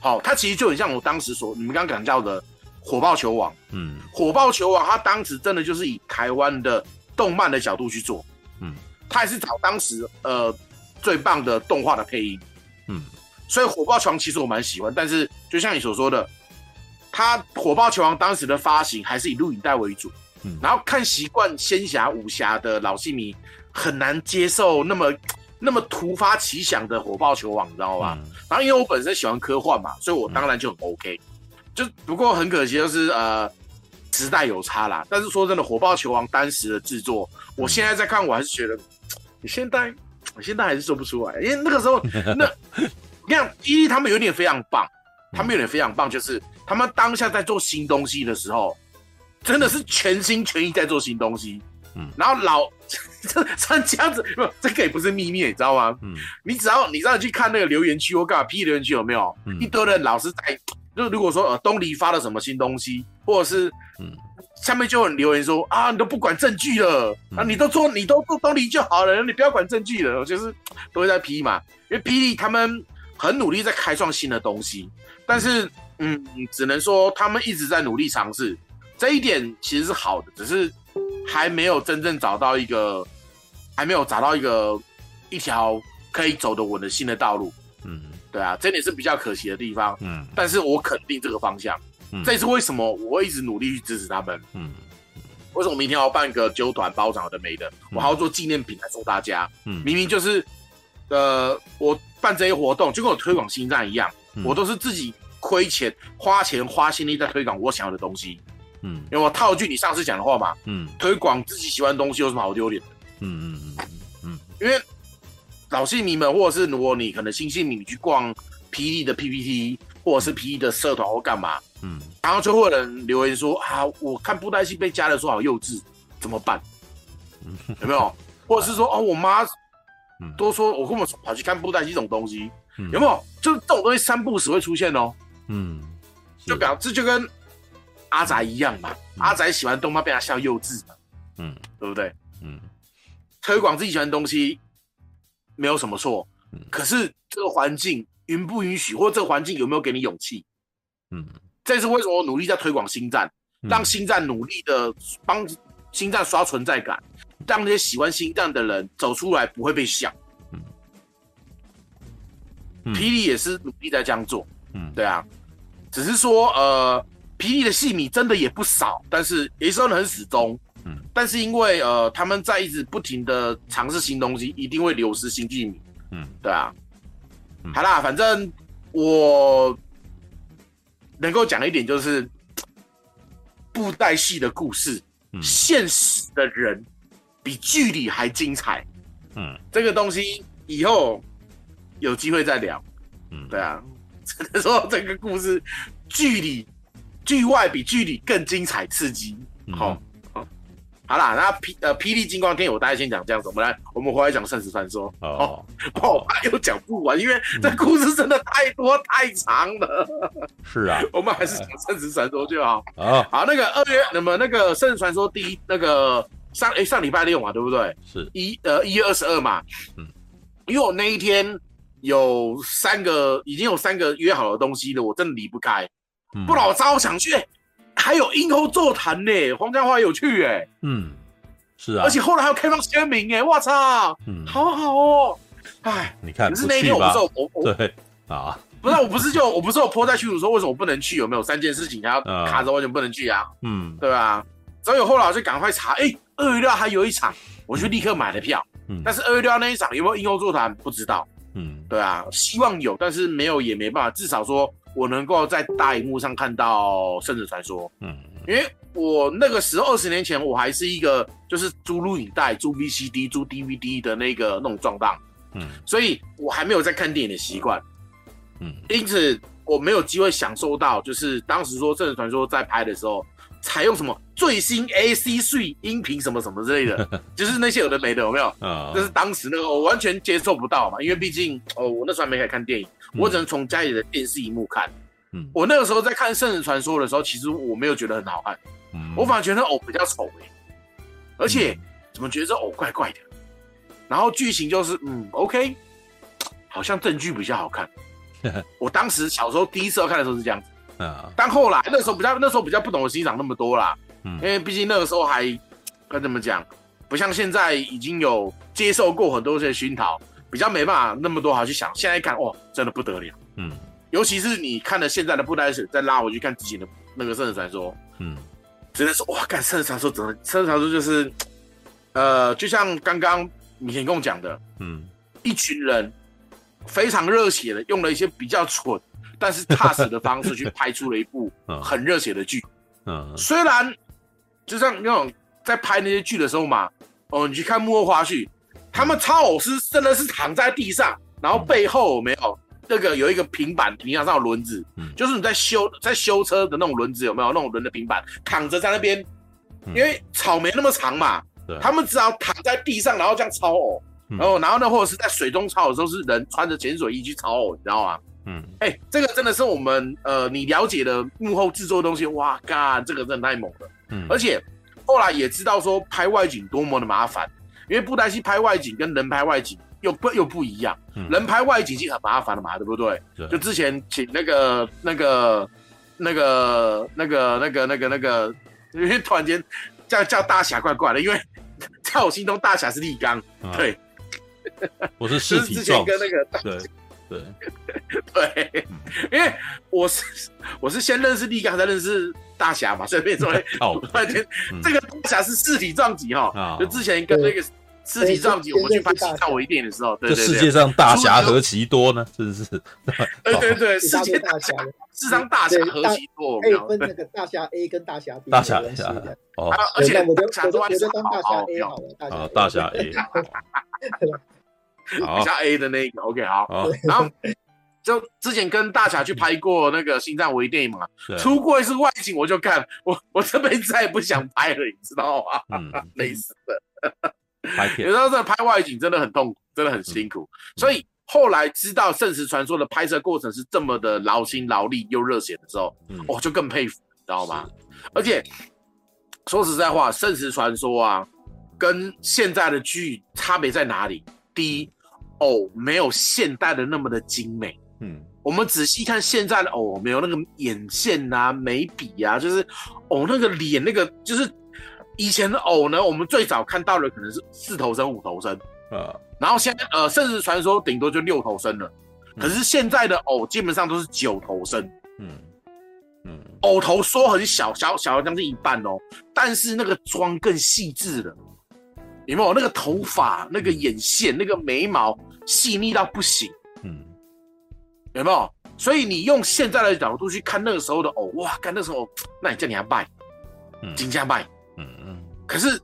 好，它其实就很像我当时所，你们刚刚讲到的《火爆球王》。嗯，《火爆球王》它当时真的就是以台湾的动漫的角度去做。嗯，它也是找当时呃最棒的动画的配音。嗯，所以《火爆球王》其实我蛮喜欢，但是就像你所说的，他《火爆球王》当时的发行还是以录影带为主。嗯、然后看习惯仙侠武侠的老戏迷很难接受那么 那么突发奇想的火爆球王，你知道吧？嗯、然后因为我本身喜欢科幻嘛，所以我当然就很 OK。嗯、就不过很可惜就是呃时代有差啦。但是说真的，火爆球王当时的制作，我现在在看我还是觉得，你现在 我现在还是做不出来，因为那个时候 那你看霹雳他们有点非常棒，他们有点非常棒，就是他们当下在做新东西的时候。真的是全心全意在做新东西，嗯，然后老 这像这样子，不，这个也不是秘密，你知道吗？嗯，你只要你知道你去看那个留言区或干嘛，P 留言区有没有？嗯、一堆人老是在，就如果说呃东离发了什么新东西，或者是嗯，下面就有人留言说啊，你都不管证据了，嗯、啊，你都做你都做东离就好了，你不要管证据了，就是都会在 P 嘛，因为霹雳他们很努力在开创新的东西，但是嗯，只能说他们一直在努力尝试。这一点其实是好的，只是还没有真正找到一个，还没有找到一个一条可以走得稳的新的道路。嗯，对啊，这点是比较可惜的地方。嗯，但是我肯定这个方向。嗯，这也是为什么我会一直努力去支持他们。嗯，为什么明天要办个酒团包场的没的？嗯，我还要做纪念品来送大家。嗯，明明就是，呃，我办这些活动就跟我推广星战一样，嗯，我都是自己亏钱、花钱、花心力在推广我想要的东西。嗯，有没有套句你上次讲的话嘛，嗯，推广自己喜欢的东西有什么好丢脸的？嗯嗯嗯嗯嗯，因为老戏迷们，或者是如果你可能新戏迷，你去逛霹雳的 PPT，或者是霹雳的社团或干嘛，嗯，然后就会有人留言说啊，我看布袋戏被加了说好幼稚，怎么办？嗯，有没有？或者是说 哦，我妈都说我根本跑去看布袋戏这种东西，有没有？就是这种东西三不时会出现哦，嗯，就表示就跟。阿宅一样嘛，嗯、阿宅喜欢动漫被他笑幼稚嘛，嗯，对不对？嗯，推广自己喜欢的东西没有什么错，嗯、可是这个环境允不允许，或者这个环境有没有给你勇气？嗯，这是为什么我努力在推广星战，嗯、让星战努力的帮星战刷存在感，让那些喜欢星战的人走出来不会被笑。嗯，霹雳也是努力在这样做，嗯，对啊，只是说呃。霹雳的戏迷真的也不少，但是也是很始终。嗯，但是因为呃，他们在一直不停的尝试新东西，一定会流失新剧迷。嗯，对啊。嗯、好啦，反正我能够讲的一点就是，布袋戏的故事，嗯、现实的人比剧里还精彩。嗯，这个东西以后有机会再聊。嗯，对啊，只能说这个故事剧里。剧外比剧里更精彩刺激，好、嗯哼，好啦，那霹呃霹雳金光天，我大概先讲这样子。我们来，我们回来讲圣石传说。哦，不好怕又讲不完，因为这故事真的太多、嗯、太长了。是啊，我们还是讲圣石传说就好。啊、哦，好，那个二月，那么那个圣石传说第一那个上哎上礼拜六嘛，对不对？是一呃一月二十二嘛。嗯，因为我那一天有三个已经有三个约好的东西了，我真的离不开。嗯、不然我超想去。还有鹰齁座谈呢，黄家华有去哎，嗯，是啊，而且后来还有开放签名哎，我操，嗯，好好哦，哎，你看，可是那一天我不是我我对啊，不是我不是就我不是我泼在群主说为什么我不能去，有没有三件事情还要卡着完全不能去啊？嗯，对吧？所以后来我就赶快查，哎，二月六号还有一场，我就立刻买了票，嗯，但是二月六号那一场有没有鹰齁座谈不知道，嗯，对啊，希望有，但是没有也没办法，至少说。我能够在大荧幕上看到《圣子传说》，嗯，因为我那个时候二十年前我还是一个就是租录影带、租 VCD、租 DVD 的那个那种状态，嗯，所以我还没有在看电影的习惯，嗯，因此我没有机会享受到，就是当时说《圣子传说》在拍的时候采用什么最新 AC3 音频什么什么之类的，就是那些有的没的，有没有？啊，就是当时那个我完全接受不到嘛，因为毕竟哦，我那时候还没开始看电影。我只能从家里的电视荧幕看。嗯，我那个时候在看《圣人传说》的时候，其实我没有觉得很好看。嗯，我反而觉得偶比较丑哎，而且怎么觉得这偶怪怪的？然后剧情就是嗯，OK，好像正剧比较好看。我当时小时候第一次要看的时候是这样子。啊，但后来那时候比较那时候比较不懂得欣赏那么多啦。嗯，因为毕竟那个时候还该怎么讲，不像现在已经有接受过很多这些熏陶。比较没办法那么多好去想，现在一看哦，真的不得了，嗯，尤其是你看了现在的布袋戏，再拉回去看之前的那个《圣子传说》，嗯，只能说哇，看《圣子传说》怎么，《圣子传说》就是，呃，就像刚刚米田共讲的，嗯，一群人非常热血的用了一些比较蠢但是踏实的方式去拍出了一部 很热血的剧，嗯，虽然就像那种在拍那些剧的时候嘛，哦，你去看幕后花絮。他们超偶师真的是躺在地上，然后背后有没有那个有一个平板，平板上有轮子，嗯，就是你在修在修车的那种轮子，有没有那种轮的平板，躺着在那边，因为草没那么长嘛，对，他们只好躺在地上，然后这样超偶，然后然后呢，或者是在水中超偶的时候，是人穿着潜水衣去超偶，你知道吗？嗯，哎、欸，这个真的是我们呃，你了解的幕后制作的东西，哇，嘎，这个真的太猛了，嗯，而且后来也知道说拍外景多么的麻烦。因为布袋戏拍外景跟人拍外景又不又不一样，嗯、人拍外景已经很麻烦了嘛，对不对？对。就之前请那个那个那个那个那个那个那个，因为突然间叫叫大侠怪怪的，因为在我心中大侠是立刚，啊、对。我是 尸体状。之前跟那个大对对 对，因为我是我是先认识立刚，才认识。大侠嘛，顺便说，哦，突然间，这个大侠是四体撞击哈，就之前跟那个四体撞击，我们去拍《心脏微电影》的时候，对对对，世界上大侠何其多呢？真的是，对对对，世界大侠，世上大侠何其多，可以分那个大侠 A 跟大侠 B，大侠 A，哦，而且我觉得我觉得当大侠 A 好了，啊，大侠 A，好，加 A 的那个，OK，好，然后。就之前跟大侠去拍过那个《心脏微电影》嘛，出过一次外景，我就看我我这辈子再也不想拍了，你知道吗？嗯，类似的，拍片有时候在拍外景真的很痛苦，真的很辛苦。所以后来知道《圣石传说》的拍摄过程是这么的劳心劳力又热血的时候，我就更佩服，你知道吗？而且说实在话，《圣石传说》啊，跟现在的剧差别在哪里？第一，哦，没有现代的那么的精美。嗯，我们仔细看现在的偶，没有那个眼线啊、眉笔啊，就是偶那个脸那个，就是以前的偶呢，我们最早看到的可能是四头身、五头身，呃，然后现在呃，甚至传说顶多就六头身了，可是现在的偶基本上都是九头身，嗯。嗯，偶头缩很小，小小了将近一半哦，但是那个妆更细致了，有没有？那个头发、那个眼线、那个眉毛细腻到不行。嗯。有没有？所以你用现在的角度去看那个时候的偶，哇，看那时候，那你叫你要拜，金家拜，嗯嗯。可是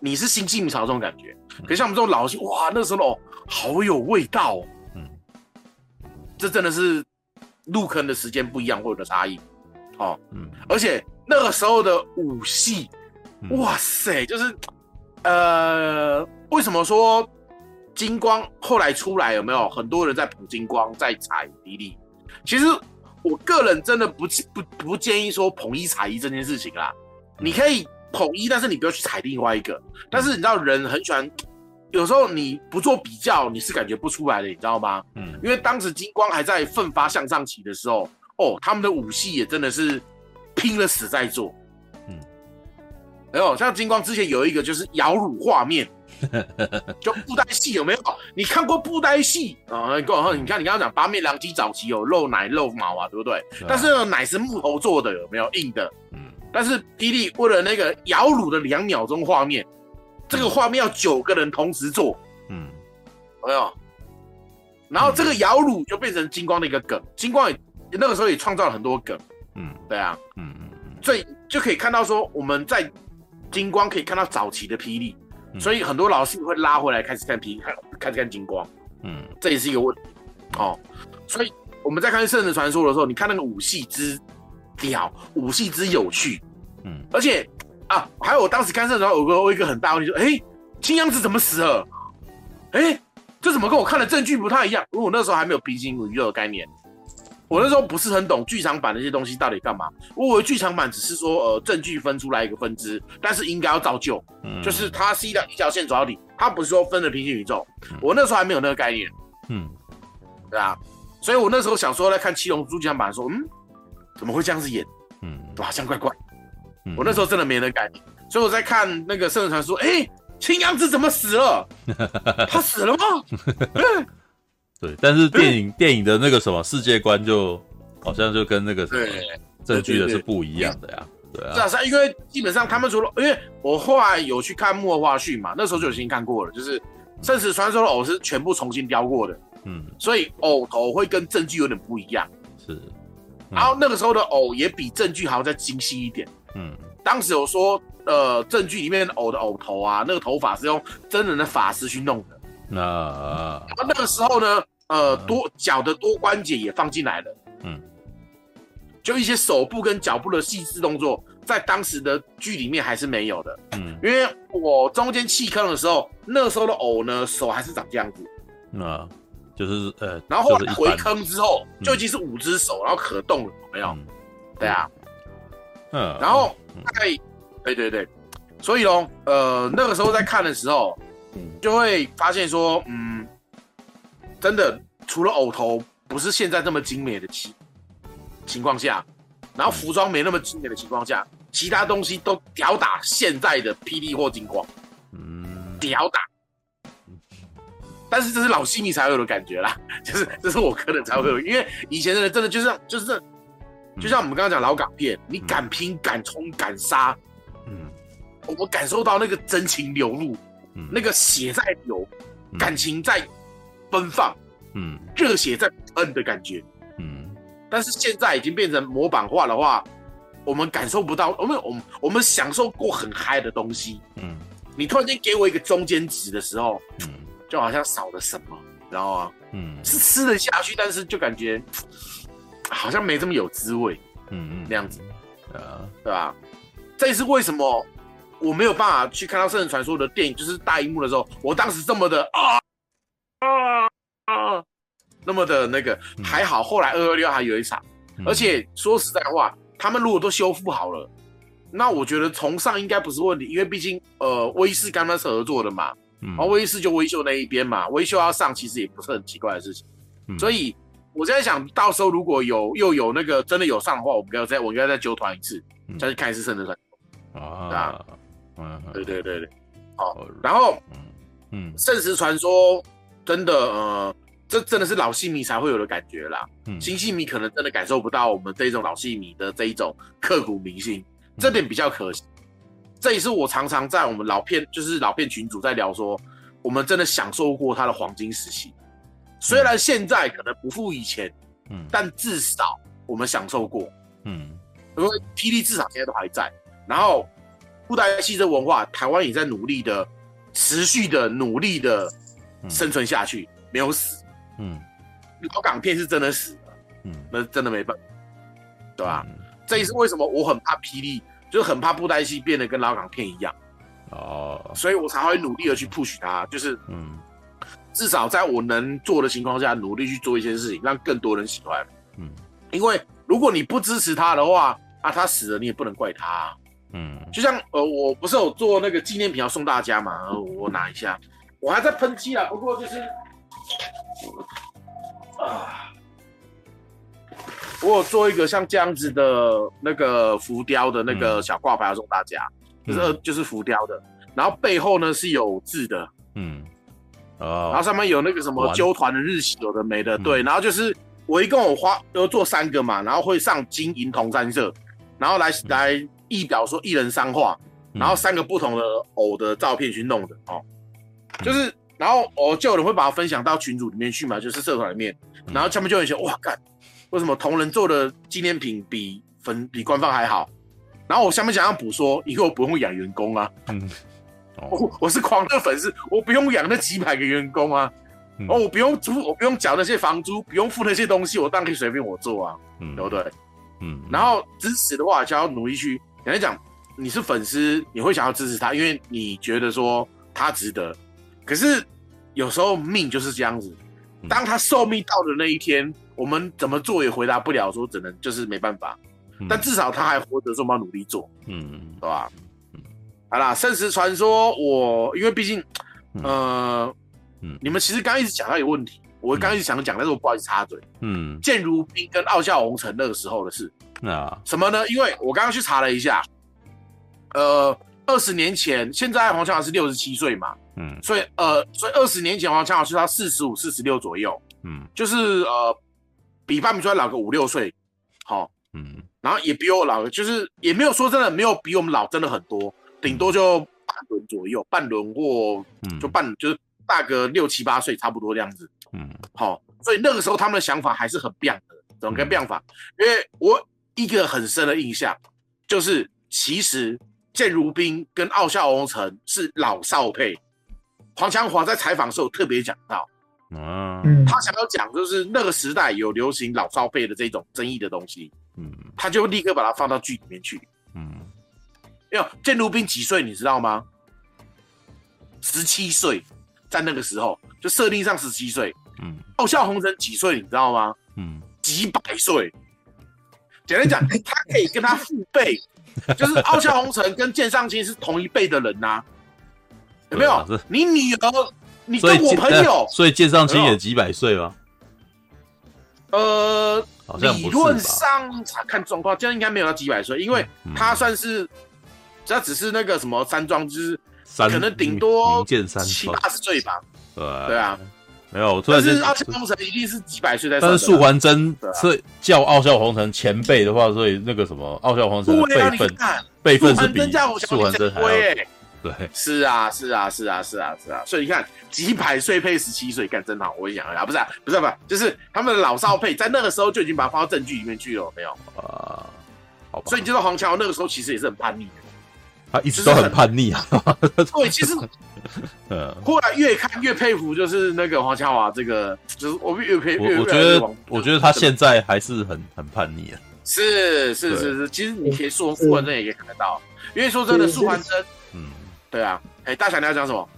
你是新进潮这种感觉，可是像我们这种老戏，哇，那个时候哦好有味道，哦，嗯。这真的是入坑的时间不一样，会有的差异，哦，嗯。而且那个时候的武戏哇塞，就是呃，为什么说金光后来出来有没有？很多人在捧金光在踩迪丽？其实我个人真的不不不建议说捧一踩一这件事情啦，你可以捧一，但是你不要去踩另外一个。但是你知道人很喜欢，有时候你不做比较，你是感觉不出来的，你知道吗？嗯，因为当时金光还在奋发向上期的时候，哦，他们的武戏也真的是拼了死在做。嗯，没有像金光之前有一个就是摇乳画面。就布袋戏有没有？你看过布袋戏啊？你看你刚刚讲八面良机早期有露奶露毛啊，对不对？但是奶是木头做的，有没有硬的？嗯。但是霹雳为了那个摇乳的两秒钟画面，这个画面要九个人同时做，嗯，有没有？然后这个摇乳就变成金光的一个梗，金光也那个时候也创造了很多梗，嗯，对啊，嗯嗯嗯，所以就可以看到说我们在金光可以看到早期的霹雳。所以很多老师会拉回来开始看霹雳，开始看金光，嗯，这也是一个问题，哦，所以我们在看《圣人传说》的时候，你看那个武戏之屌，武戏之有趣，嗯，而且啊，还有我当时看《圣子传说》有个一个很大问题，说，哎，青阳子怎么死了？哎，这怎么跟我看的证据不太一样？因为我那时候还没有平行宇宙的概念。我那时候不是很懂剧场版那些东西到底干嘛。我以为剧场版只是说，呃，证据分出来一个分支，但是应该要照旧，嗯，就是它是一条一条线走到底，它不是说分了平行宇宙。嗯、我那时候还没有那个概念，嗯，对啊，所以我那时候想说，在看七龙珠剧场版的时候，嗯，怎么会这样子演？嗯，好像怪怪。嗯、我那时候真的没那个概念，所以我在看那个《圣人传说》，哎，青阳子怎么死了？他死了吗？嗯对，但是电影电影的那个什么世界观，就好像就跟那个什么证据的是不一样的呀。对啊，是啊，因为基本上他们除了，因为我后来有去看幕后花絮嘛，那时候就已经看过了，就是《生死传说》的偶是全部重新雕过的，嗯，所以偶头会跟证据有点不一样。是，然后那个时候的偶也比证据还要再精细一点。嗯，当时有说，呃，证据里面偶的偶头啊，那个头发是用真人的发丝去弄的。那，然后那个时候呢？呃，多脚的多关节也放进来了，嗯，就一些手部跟脚部的细致动作，在当时的剧里面还是没有的，嗯，因为我中间弃坑的时候，那时候的偶呢，手还是长这样子，那就是呃，然后后来回坑之后，就已经是五只手，然后可动了，没有？对啊，嗯，然后大概，对对对，所以喽，呃，那个时候在看的时候，就会发现说，嗯。真的，除了偶头不是现在这么精美的情情况下，然后服装没那么精美的情况下，其他东西都吊打现在的霹雳或金光，嗯，吊打。但是这是老戏迷才会有的感觉啦，就是这是我个人才会有，因为以前的人真的就是就是，就像我们刚刚讲老港片，你敢拼敢冲敢杀，嗯，我感受到那个真情流露，那个血在流，感情在。奔放，嗯，热血在喷的感觉，嗯，但是现在已经变成模板化的话，我们感受不到，我们我们我们享受过很嗨的东西，嗯，你突然间给我一个中间值的时候，嗯，就好像少了什么，知道吗？嗯，是吃得下去，但是就感觉 好像没这么有滋味，嗯嗯，那样子，呃，对吧？这也是为什么我没有办法去看到《圣人传说》的电影，就是大荧幕的时候，我当时这么的啊。啊啊！那么的那个还好，后来二二六还有一场，嗯、而且说实在话，他们如果都修复好了，那我觉得重上应该不是问题，因为毕竟呃威视刚刚是合作的嘛，嗯、然后威斯就威秀那一边嘛，威秀要上其实也不是很奇怪的事情，嗯、所以我在想到时候如果有又有那个真的有上的话，我们要再我应该再揪团一次，嗯、再去看一次圣子传说啊？嗯，对对对对，好，然后嗯，圣石传说。真的，呃，这真的是老戏迷才会有的感觉啦。嗯，新戏迷可能真的感受不到我们这一种老戏迷的这一种刻骨铭心，这点比较可惜。嗯、这也是我常常在我们老片，就是老片群主在聊说，我们真的享受过他的黄金时期。虽然现在可能不复以前，嗯，但至少我们享受过，嗯，因为霹雳至少现在都还在。然后布袋戏这文化，台湾也在努力的、持续的努力的。生存下去没有死，嗯，老港片是真的死了，嗯，那真的没办法，对吧？嗯、这也是为什么我很怕霹雳就很怕布袋戏变得跟老港片一样。哦，所以我才会努力的去 push 他，就是嗯，至少在我能做的情况下，努力去做一些事情，让更多人喜欢。嗯，因为如果你不支持他的话，啊，他死了你也不能怪他。嗯，就像呃，我不是有做那个纪念品要送大家嘛，我拿一下，我还在喷漆啊，不过就是啊，我有做一个像这样子的那个浮雕的那个小挂牌要送大家。就是就是浮雕的，然后背后呢是有字的，嗯，哦，然后上面有那个什么纠团的日期，有的没的，对，然后就是我一共我花都做三个嘛，然后会上金银铜三色，然后来来意表说一人三画，然后三个不同的偶的照片去弄的哦，就是然后我就有人会把它分享到群组里面去嘛，就是社团里面，然后他们就会说哇干，为什么同人做的纪念品比粉比官方还好？然后我下面想要补说，以后我不用养员工啊，嗯，我我是狂热粉丝，我不用养那几百个员工啊，嗯、哦，我不用租，我不用缴那些房租，不用付那些东西，我当然可以随便我做啊，嗯，对不对？嗯，然后支持的话就要努力去，简单讲，你是粉丝，你会想要支持他，因为你觉得说他值得。可是有时候命就是这样子，当他寿命到的那一天，我们怎么做也回答不了，说只能就是没办法。但至少他还活着，说我们要努力做，嗯，对吧？嗯，好啦，圣石传说，我因为毕竟，呃，嗯，你们其实刚刚一直讲到一个问题，我刚刚一直想讲，但是我不好意思插嘴，嗯，剑如冰跟傲笑红尘那个时候的事，啊，什么呢？因为我刚刚去查了一下，呃，二十年前，现在黄强豪是六十七岁嘛，嗯，所以呃，所以二十年前黄强豪是他四十五、四十六左右，嗯，就是呃，比范明川老个五六岁，好，嗯。然后也比我老，就是也没有说真的没有比我们老真的很多，顶多就半轮左右，半轮或就半就是大个六七八岁差不多这样子。嗯，好，所以那个时候他们的想法还是很变的，怎么个变法？因为我一个很深的印象就是，其实剑如冰跟傲笑红尘是老少配。黄强华在采访的时候特别讲到，嗯，他想要讲就是那个时代有流行老少配的这种争议的东西。嗯，他就立刻把它放到剧里面去。嗯，因为剑如冰几岁你知道吗？十七岁，在那个时候就设定上十七岁。嗯，傲笑红尘几岁你知道吗？嗯，几百岁。简单讲，他可以跟他父辈，就是傲笑红尘跟剑上青是同一辈的人呐、啊。有没有？啊、你女儿，你跟我朋友，所以剑上清也几百岁吗？呃。理论上看状况，这样应该没有到几百岁，因为他算是，他只是那个什么山庄，就是可能顶多七八十岁吧。对对啊，没有。但是傲笑红尘一定是几百岁在。但是素还真是叫傲笑红尘前辈的话，所以那个什么傲笑红尘的辈分，辈分是比素还真还要。对，是啊，是啊，是啊，是啊，是啊，所以你看，几百岁配十七岁，干真好。我跟你讲啊，不是，啊，不是，不是，就是他们的老少配，在那个时候就已经把它放到证据里面去了，没有？啊，好吧。所以你知道黄强那个时候其实也是很叛逆的，他一直都很叛逆啊。对，其实，呃，后来越看越佩服，就是那个黄强华这个，就是我越佩越，我觉得，我觉得他现在还是很很叛逆啊。是是是是，其实你可以说素还真也可以看得到，因为说真的，素环真，嗯。对啊，哎，大侠你要讲什么？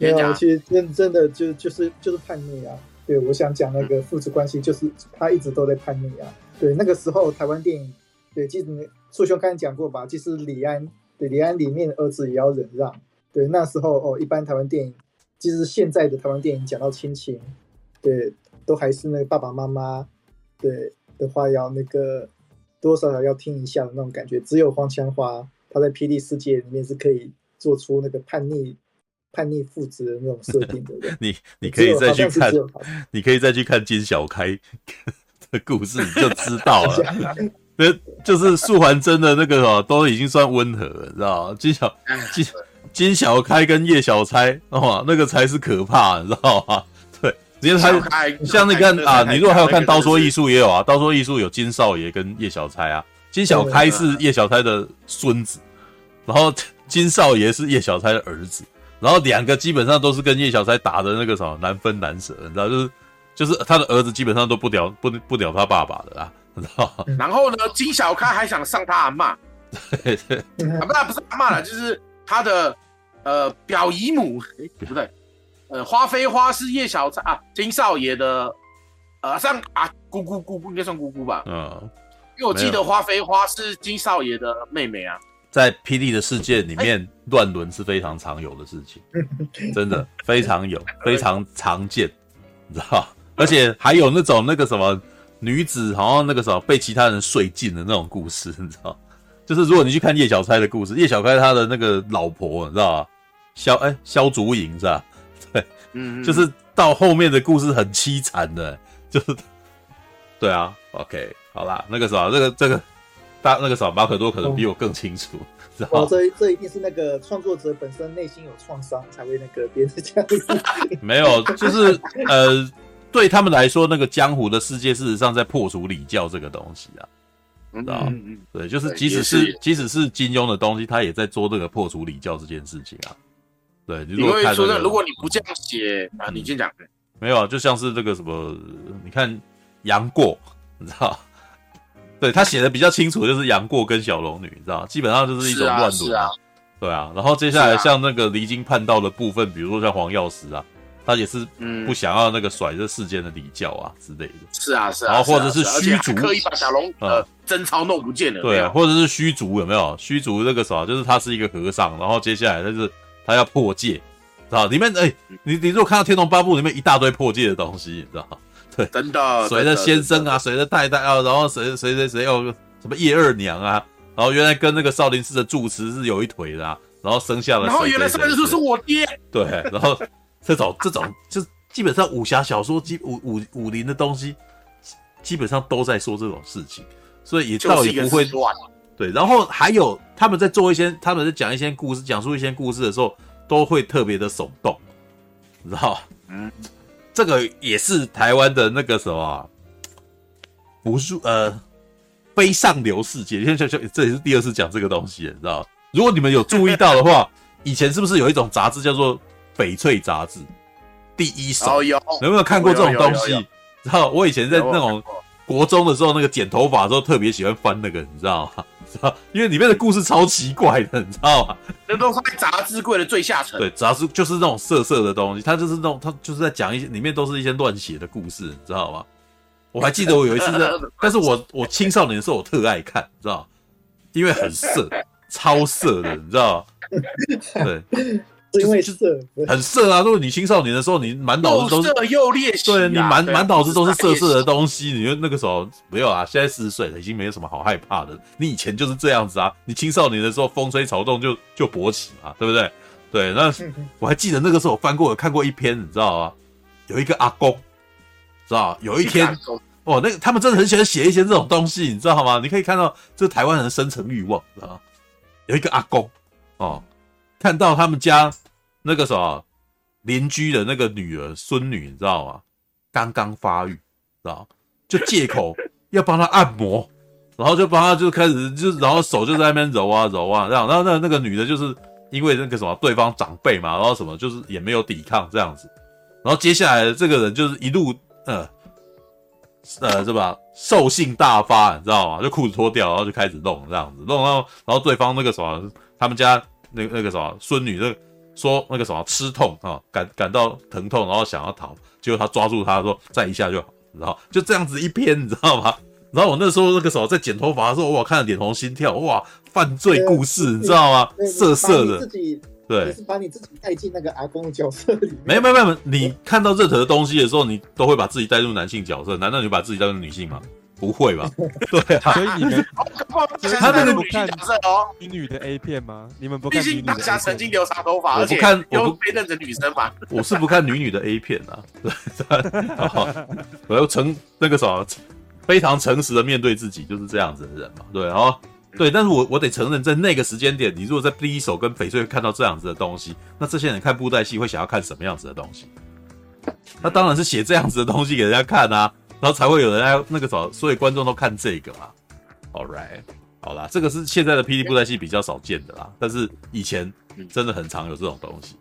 没有，其实真真的就就是就是叛逆啊。对，我想讲那个父子关系，就是他一直都在叛逆啊。对，那个时候台湾电影，对，其实硕兄刚才讲过吧，其实李安，对，李安里面的儿子也要忍让。对，那时候哦，一般台湾电影，其实现在的台湾电影讲到亲情，对，都还是那个爸爸妈妈，对的话要那个多多少少要听一下的那种感觉。只有黄强华他在霹雳世界里面是可以。做出那个叛逆、叛逆父子的那种设定的，你你可以再去看，你可以再去看金小开 的故事，你就知道了。那就是素还真的那个哦，都已经算温和了，知道吗？金小金金小开跟叶小钗哦，那个才是可怕，你知道吗？对，因为他像那个啊，你如果还有看《刀说艺术》也有啊，《刀说艺术》有金少爷跟叶小钗啊，金小开是叶小钗的孙子，然后。金少爷是叶小钗的儿子，然后两个基本上都是跟叶小钗打的那个什么难分难舍，你知道，就是就是他的儿子基本上都不屌不不屌他爸爸的啦，你知道。然后呢，金小开还想上他阿妈，对对，啊，不是不是阿妈了，就是他的呃表姨母，哎、欸，不对，呃，花非花是叶小钗啊，金少爷的呃上啊姑姑姑姑应该算姑姑吧，嗯，因为我记得花非花是金少爷的妹妹啊，在霹雳的世界里面，乱伦是非常常有的事情，真的非常有，非常常见，你知道，而且还有那种那个什么女子好像那个什么被其他人睡尽的那种故事，你知道。就是如果你去看叶小钗的故事，叶小钗她的那个老婆，你知道吧？萧哎萧竹影是吧？对，嗯，就是到后面的故事很凄惨的，就是对啊。OK，好啦，那个什么，这个这个大那个什么马可多可能比我更清楚，哦、知道吗？这这一定是那个创作者本身内心有创伤才会那个编这样子。没有，就是呃，对他们来说，那个江湖的世界事实上在破除礼教这个东西啊。知道，嗯嗯，对，就是即使是即使是金庸的东西，他也在做这个破除礼教这件事情啊。对，你如果看、这个、说如果你不这样写啊，你先讲。没有啊，就像是这个什么，你看杨过，你知道？对他写的比较清楚，就是杨过跟小龙女，你知道？基本上就是一种乱伦。啊。对啊，然后接下来像那个离经叛道的部分，比如说像黄药师啊。他也是不想要那个甩这世间的礼教啊之类的，是啊是啊，然后或者是虚竹刻意把小龙呃贞操弄不见了，对啊，或者是虚竹有没有？虚竹那个啥，就是他是一个和尚，然后接下来他是他要破戒，知道里面哎，你你如果看到《天龙八部》里面一大堆破戒的东西，你知道 对，真的，谁的先生啊，谁的太太啊，然后谁谁谁谁又什么叶二娘啊，然后原来跟那个少林寺的住持是有一腿的，啊，然后生下了，然后原来少林寺是我爹，对，然后。这种这种就基本上武侠小说基武武武林的东西，基本上都在说这种事情，所以也倒也不会乱。对，然后还有他们在做一些，他们在讲一些故事，讲述一些故事的时候，都会特别的耸动，你知道？嗯，这个也是台湾的那个什么，不是呃非上流世界。现在这这也是第二次讲这个东西，你知道？如果你们有注意到的话，以前是不是有一种杂志叫做？翡翠杂志第一手，哦、有，有没有看过这种东西？然后我以前在那种国中的时候，那个剪头发的时候，特别喜欢翻那个，你知道吗？知道，因为里面的故事超奇怪的，你知道吗？那都是杂志柜的最下层。对，杂志就是那种色色的东西，它就是那种，它就是在讲一些里面都是一些乱写的故事，你知道吗？我还记得我有一次在，但是我我青少年的时候我特爱看，你知道，因为很色，超色的，你知道吗？对。因为色很色啊！如果你青少年的时候，你满脑子都是对你满满脑子都是色色的东西，你就那个时候没有啊。现在四十岁了，已经没有什么好害怕的。你以前就是这样子啊！你青少年的时候风吹草动就就勃起嘛，对不对？对，那我还记得那个时候我翻过我看过一篇，你知道吗？有一个阿公，知道有一天哦，那个他们真的很喜欢写一些这种东西，你知道吗？你可以看到这台湾人的深层欲望，知道吗？有一个阿公哦。看到他们家那个什么邻居的那个女儿、孙女，你知道吗？刚刚发育，知道？就借口要帮他按摩，然后就帮他就开始就然后手就在那边揉啊揉啊，这样。然后那那个女的，就是因为那个什么对方长辈嘛，然后什么就是也没有抵抗这样子。然后接下来这个人就是一路呃呃是吧？兽性大发，你知道吗？就裤子脱掉，然后就开始弄这样子，弄然后然后对方那个什么他们家。那那个什么孙女，那说那个什么吃痛啊，感感到疼痛，然后想要逃，结果他抓住他说再一下就好，然后就这样子一篇，你知道吗？然后我那时候那个时候在剪头发的时候，哇，看了脸红心跳，哇，犯罪故事，你知道吗？色色的，对，你是把你自己带进那个阿公的角色里面。没有没有没有，你看到任何的东西的时候，你都会把自己带入男性角色，难道你把自己带入女性吗？不会吧？对啊，所以你们他那个女性角色哦，女女的 A 片吗？你们不看？毕竟大侠曾经留长头发，我不看，我不被认成女生吧？我是不看女女的 A 片啊。对，我要诚那个什么，非常诚实的面对自己，就是这样子的人嘛。对，然后对，但是我我得承认，在那个时间点，你如果在第一手跟翡翠看到这样子的东西，那这些人看布袋戏会想要看什么样子的东西？那当然是写这样子的东西给人家看啊。然后才会有人来那个找，所以观众都看这个嘛。All right，好啦，这个是现在的霹雳布袋戏比较少见的啦，但是以前真的很常有这种东西。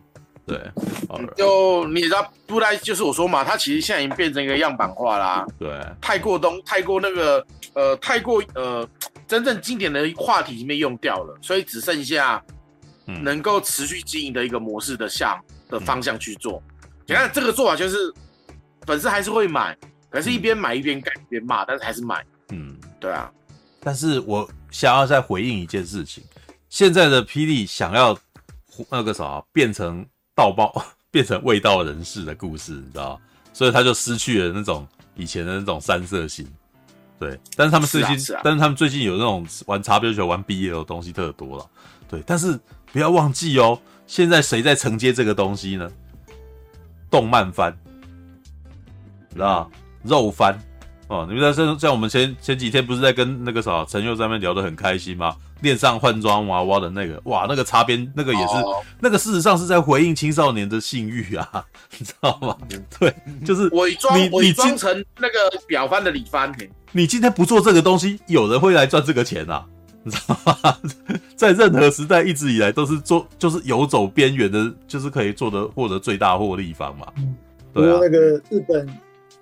对就你知道布袋就是我说嘛，它其实现在已经变成一个样板化啦。对，太过东，太过那个呃，太过呃，真正经典的话题已经被用掉了，所以只剩下能够持续经营的一个模式的向的方向去做。你看这个做法就是粉丝还是会买，可是一边买一边干一边骂，但是还是买。嗯，对啊。但是我想要再回应一件事情，现在的霹雳想要那个啥变成盗报，变成未 道人士的故事，你知道？所以他就失去了那种以前的那种三色心。对，但是他们最近，是啊是啊、但是他们最近有那种玩茶杯球、玩 BL 的东西特多了。对，但是不要忘记哦，现在谁在承接这个东西呢？动漫番，你知道肉番哦，你们在像像我们前前几天不是在跟那个啥陈佑在那边聊得很开心吗？恋上换装娃娃的那个，哇，那个擦边那个也是，哦、那个事实上是在回应青少年的性欲啊，你知道吗？对，就是伪装伪装成那个表番的里番。你今天不做这个东西，有人会来赚这个钱啊，你知道吗？在任何时代，一直以来都是做，就是游走边缘的，就是可以做的获得最大获利方嘛。对啊，那个日本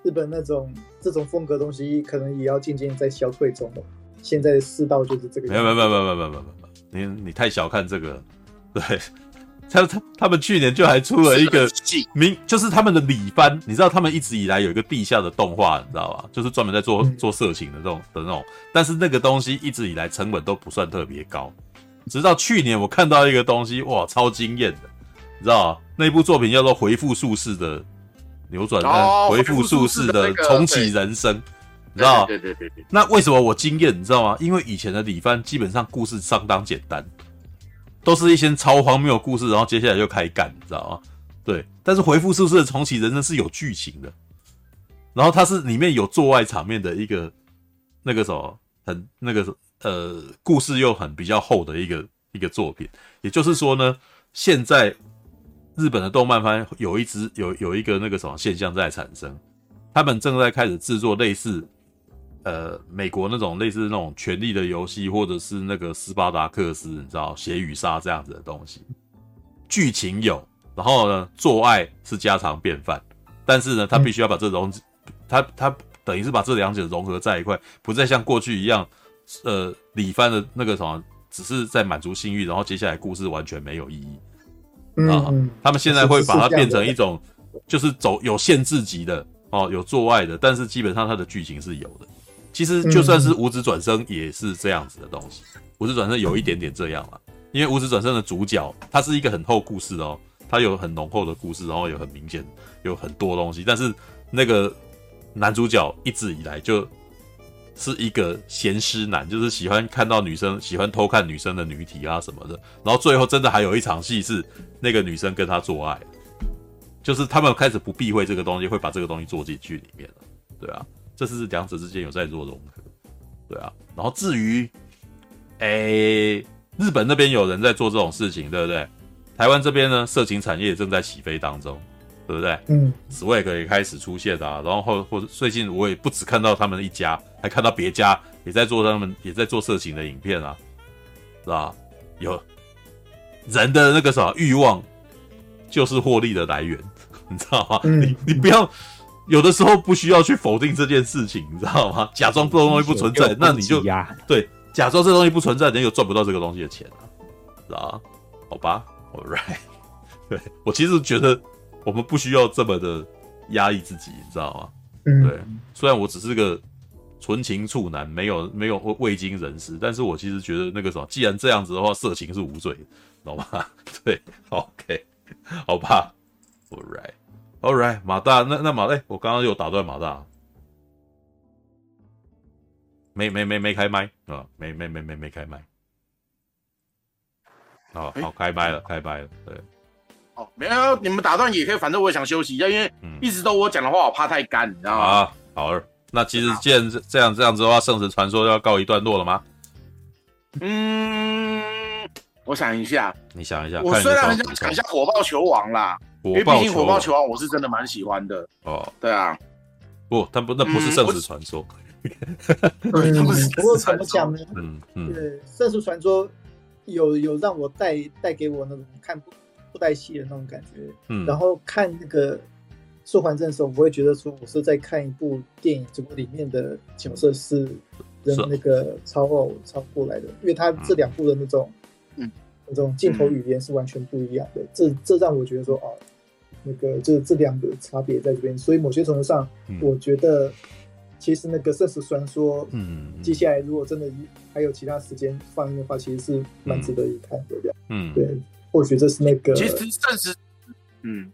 日本那种这种风格东西，可能也要渐渐在消退中了。现在的世道就是这个样子。没有没有没有没有没有没有没有，你你太小看这个，对，他他他们去年就还出了一个名，就是他们的里番，你知道他们一直以来有一个地下的动画，你知道吧？就是专门在做做色情的这种的那种，但是那个东西一直以来成本都不算特别高，直到去年我看到一个东西，哇，超惊艳的，你知道那部作品叫做《回复术士的扭转》，哦，回复术士的重启人生。你知道吗？对对对对。那为什么我惊艳？你知道吗？因为以前的李帆基本上故事相当简单，都是一些超荒谬的故事，然后接下来就开干，你知道吗？对。但是回复术士的重启人生是有剧情的，然后它是里面有做爱场面的一个那个什么很那个呃故事又很比较厚的一个一个作品。也就是说呢，现在日本的动漫番有一只有有一个那个什么现象在产生，他们正在开始制作类似。呃，美国那种类似那种《权力的游戏》，或者是那个《斯巴达克斯》，你知道《血与沙》这样子的东西，剧情有，然后呢，做爱是家常便饭，但是呢，他必须要把这东西，他他等于是把这两者融合在一块，不再像过去一样，呃，里番的那个什么，只是在满足性欲，然后接下来故事完全没有意义啊。他们现在会把它变成一种，就是走有限制级的哦，有做爱的，但是基本上它的剧情是有的。其实就算是五子转生也是这样子的东西，五子转生有一点点这样了，因为五子转生的主角他是一个很厚故事哦，他有很浓厚的故事，然后有很明显有很多东西，但是那个男主角一直以来就是一个咸湿男，就是喜欢看到女生，喜欢偷看女生的女体啊什么的，然后最后真的还有一场戏是那个女生跟他做爱，就是他们开始不避讳这个东西，会把这个东西做进去里面，对啊。这是两者之间有在做融合，对啊。然后至于，诶、日本那边有人在做这种事情，对不对？台湾这边呢，色情产业正在起飞当中，对不对？嗯，Swag 也开始出现啊。然后或或者最近我也不只看到他们一家，还看到别家也在做他们也在做色情的影片啊，是吧？有人的那个什么欲望就是获利的来源，你知道吗？嗯、你你不要。有的时候不需要去否定这件事情，你知道吗？假装这东西不存在，那你就对，假装这东西不存在，你又赚不到这个东西的钱啊，知道？好吧，All right，对，我其实觉得我们不需要这么的压抑自己，你知道吗？对，虽然我只是个纯情处男，没有没有未经人事，但是我其实觉得那个什么，既然这样子的话，色情是无罪的，懂吗？对，OK，好吧，All right。All right，马大，那那马哎，我刚刚又打断马大，没没没没开麦。啊，没没没没没开麦，好好开麦了，开麦了，对，哦，没有，你们打断也可以，反正我也想休息一下，因为一直都我讲的话，我怕太干，你知道吗？啊，好，那其实既然这样这样子的话，圣石传说要告一段落了吗？嗯，我想一下，你想一下，我虽然很想讲一下火爆球王啦。因为毕竟火爆球王我是真的蛮喜欢的哦，对啊，不，他不，那不是圣石传说，嗯，不过怎么讲呢？嗯嗯，对，圣石传说有有让我带带给我那种看布袋戏的那种感觉，嗯，然后看那个素还真的时候，我会觉得说我是在看一部电影，只不过里面的角色是人那个超偶超过来的，因为他这两部的那种，嗯，那种镜头语言是完全不一样的。这这让我觉得说，哦，那个就是这两个差别在这边。所以某些程度上，我觉得其实那个《圣石传说》，嗯，接下来如果真的还有其他时间放映的话，其实是蛮值得一看的。嗯，对，或许这是那个。其实暂时，嗯，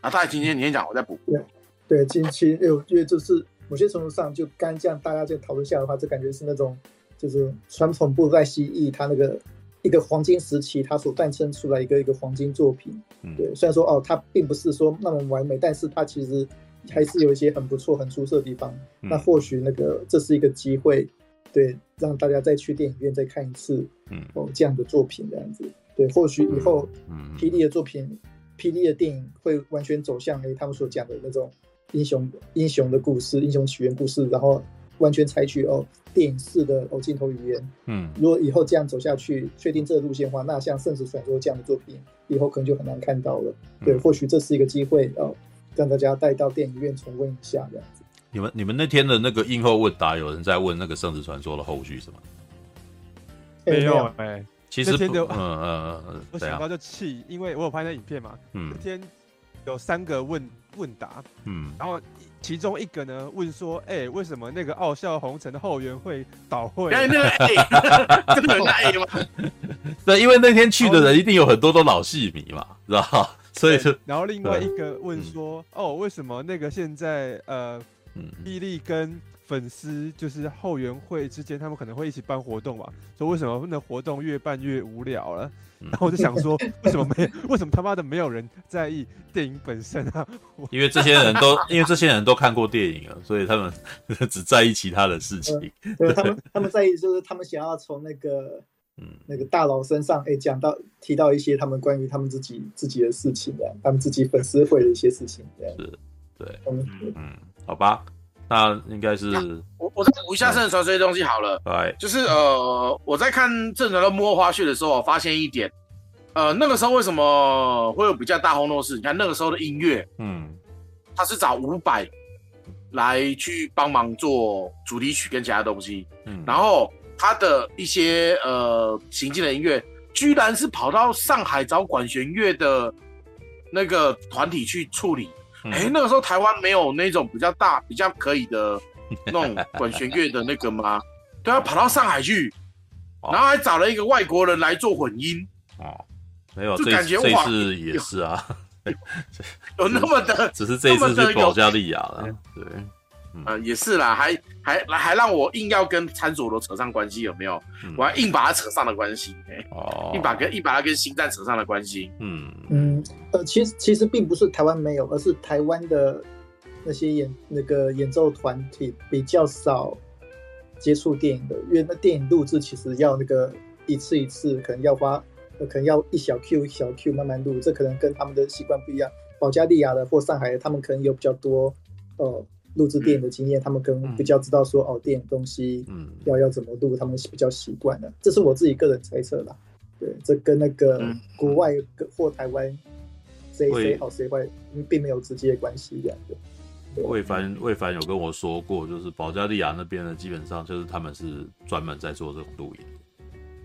啊，大概今天你先讲，我再补。对，对，近期因为因为这是。某些程度上，就刚这样大家这讨论下的话，就感觉是那种，就是传统布袋戏艺它那个一个黄金时期，它所诞生出来一个一个黄金作品。对，虽然说哦，它并不是说那么完美，但是它其实还是有一些很不错、很出色的地方。那或许那个这是一个机会，对，让大家再去电影院再看一次，嗯，哦，这样的作品这样子。对，或许以后，嗯，霹雳的作品，霹雳的电影会完全走向诶他们所讲的那种。英雄英雄的故事，英雄起源故事，然后完全采取哦电影式的哦镜头语言。嗯，如果以后这样走下去，确定这个路线的话，那像《圣子传说》这样的作品，以后可能就很难看到了。嗯、对，或许这是一个机会哦，让大家带到电影院重温一下这样子。你们你们那天的那个映后问答，有人在问那个《圣子传说》的后续是吗？没有哎、欸，其实天就嗯嗯嗯，我想到就气，因为我有拍那影片嘛。嗯，那天有三个问。问答，嗯，然后其中一个呢问说，哎、欸，为什么那个傲笑红尘的后援会倒会？真的太吗？对，因为那天去的人一定有很多都老戏迷嘛，知道所以就，然后另外一个问说，嗯、哦，为什么那个现在呃，霹雳跟粉丝就是后援会之间，他们可能会一起办活动嘛？说为什么那活动越办越无聊了？然后我就想说，为什么没？为什么他妈的没有人在意电影本身啊？因为这些人都，因为这些人都看过电影了，所以他们 只在意其他的事情。对，他们，他们在意就是他们想要从那个，嗯，那个大佬身上，哎，讲到提到一些他们关于他们自己自己的事情，这样，他们自己粉丝会的一些事情，这样。是，对，嗯，嗯，好吧。那应该是我我再补一下圣传说这些东西好了，对，就是呃我在看圣石传的摸花絮的时候，我发现一点，呃那个时候为什么会有比较大轰动是？你看那个时候的音乐，嗯，他是找伍佰来去帮忙做主题曲跟其他东西，嗯，然后他的一些呃行进的音乐，居然是跑到上海找管弦乐的那个团体去处理。哎、欸，那个时候台湾没有那种比较大、比较可以的那种管弦乐的那个吗？对啊，跑到上海去，然后还找了一个外国人来做混音。哦，没有，就感觉这这次也是啊，有那么的，只是这一次是保加利亚了，对。呃，也是啦，还还还让我硬要跟参佐罗扯上关系，有没有？嗯、我还硬把他扯上了关系，欸，哦，硬把跟硬把他跟星战扯上了关系。嗯嗯，呃，其实其实并不是台湾没有，而是台湾的那些演那个演奏团体比较少接触电影的，因为那电影录制其实要那个一次一次，可能要花，呃，可能要一小 Q 一小 Q 慢慢录，这可能跟他们的习惯不一样。保加利亚的或上海的，他们可能有比较多，呃。录制电影的经验，嗯、他们可能比较知道说、嗯、哦，电影东西要、嗯、要怎么录，他们比较习惯了。这是我自己个人猜测啦。对，这跟那个国外或台湾谁谁好谁坏，并没有直接关系这样的。魏凡魏凡有跟我说过，就是保加利亚那边呢，基本上就是他们是专门在做这种录影。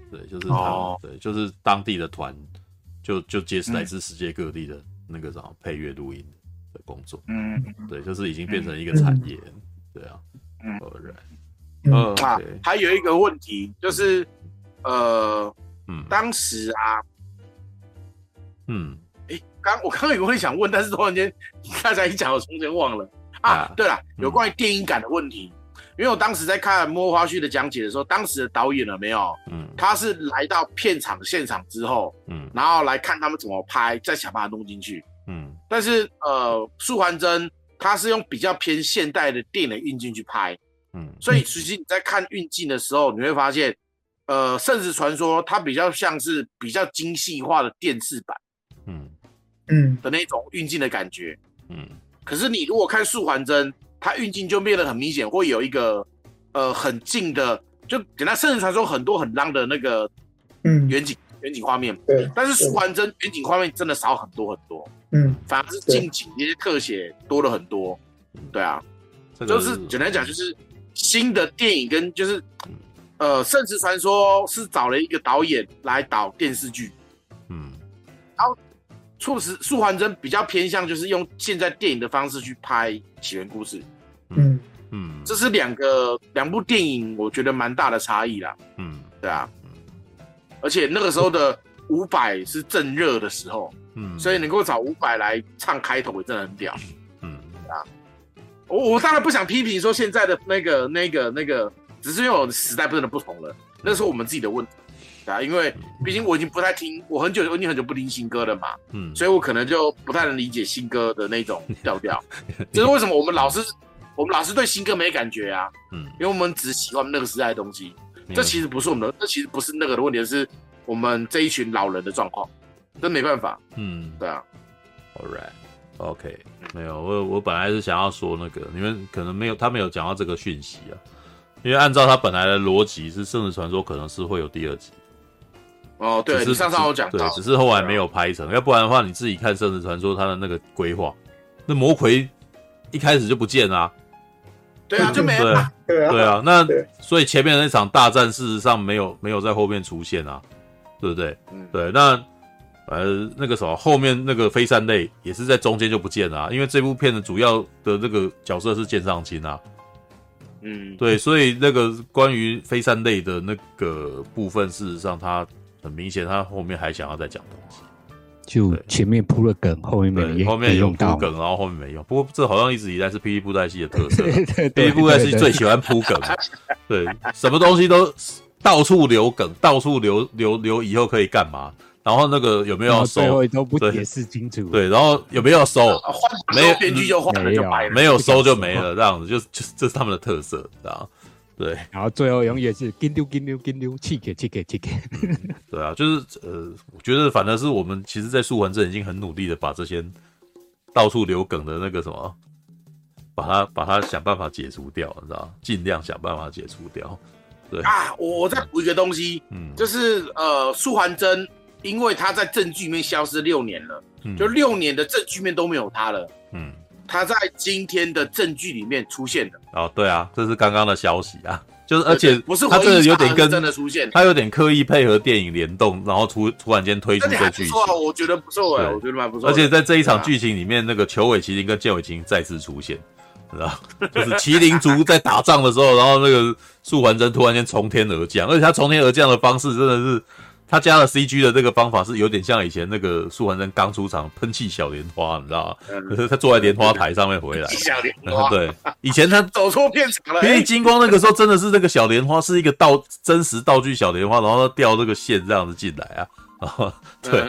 对，就是他们、哦、对，就是当地的团就就接来自世界各地的那个什么配乐录音。的工作，嗯，对，就是已经变成一个产业，嗯、对啊，嗯，然，呃，啊，还有一个问题就是，呃，嗯，当时啊，嗯，哎、欸，刚我刚刚有个问题想问，但是突然间刚才一讲，我中间忘了。啊。啊对了，有关于电影感的问题，嗯、因为我当时在看摸花絮的讲解的时候，当时的导演了没有？嗯，他是来到片场现场之后，嗯，然后来看他们怎么拍，再想办法弄进去。嗯，但是呃，素环真他是用比较偏现代的电影的运镜去拍，嗯，所以其实你在看运镜的时候，你会发现，呃，圣石传说它比较像是比较精细化的电视版，嗯。嗯。的那种运镜的感觉，嗯，可是你如果看素环真，它运镜就变得很明显，会有一个呃很近的，就简单圣石传说很多很浪的那个嗯。远景远景画面，对，但是素还真远景画面真的少很多很多。嗯，反而是近景那些特写多了很多，对啊，就是简单讲，就是新的电影跟就是，呃，《圣池传说》是找了一个导演来导电视剧，嗯，然后促使素还真比较偏向就是用现在电影的方式去拍起源故事，嗯嗯，这是两个两部电影，我觉得蛮大的差异啦，嗯，对啊，而且那个时候的伍佰是正热的时候，嗯，所以能够找伍佰来唱开头也真的很屌。嗯啊我我当然不想批评说现在的那个那个那个，只是因为我的时代真的不同了，那是我们自己的问题啊。因为毕竟我已经不太听，我很久我已经很久不听新歌了嘛，嗯，所以我可能就不太能理解新歌的那种调调。这是为什么我们老是我们老是对新歌没感觉啊？嗯，因为我们只喜欢那个时代的东西。这其实不是我们的，这其实不是那个的问题，是我们这一群老人的状况。这没办法，嗯，对啊，All right。OK，没有我我本来是想要说那个，你们可能没有他没有讲到这个讯息啊，因为按照他本来的逻辑是《圣子传说》可能是会有第二集。哦，对，是上上有讲到，对，只是后来没有拍成，要不然的话你自己看《圣子传说》他的那个规划，那魔魁一开始就不见啊，对啊，就没了，对啊，对啊，那所以前面的那场大战事实上没有没有在后面出现啊，对不对？嗯，对，那。呃，那个什么，后面那个飞山类也是在中间就不见了啊，因为这部片的主要的那个角色是剑上青啊。嗯，对，所以那个关于飞山类的那个部分，事实上他很明显，他后面还想要再讲东西，就前面铺了梗，后面没用，后面有铺梗，然后后面没用。不过这好像一直以来是霹雳布袋戏的特色，霹雳布袋戏最喜欢铺梗，对，什么东西都到处留梗，到处留留留，以后可以干嘛？然后那个有没有收？最后都不解释清楚。对，然后有没有收？没有编剧就换了就白了，没有收就没了，这样子就就这是他们的特色，知道对。然后最后永远是金丢金丢金丢，气给气给气给。对啊，就是呃，我觉得反正是我们其实，在素还真已经很努力的把这些到处留梗的那个什么，把它把它想办法解除掉，你知道尽量想办法解除掉。对啊，我我再补一个东西，嗯，就是呃，素还真。因为他在证据里面消失六年了，嗯、就六年的证据面都没有他了。嗯，他在今天的证据里面出现的。哦，对啊，这是刚刚的消息啊，就是而且不是他这个有点跟真的出现，他有点刻意配合电影联动，然后突突然间推出这剧情。我觉得不错哎，我觉得蛮不错。而且在这一场剧情里面，那个裘尾麒麟跟剑尾麒麟再次出现，知道 就是麒麟族在打仗的时候，然后那个素还真突然间从天而降，而且他从天而降的方式真的是。他加了 CG 的这个方法是有点像以前那个素还真刚出场喷气小莲花，你知道吗？可是他坐在莲花台上面回来。小莲花。对，以前他 走错片场了。因为金光那个时候真的是那个小莲花是一个道真实道具小莲花，然后他掉这个线这样子进来啊。然后对。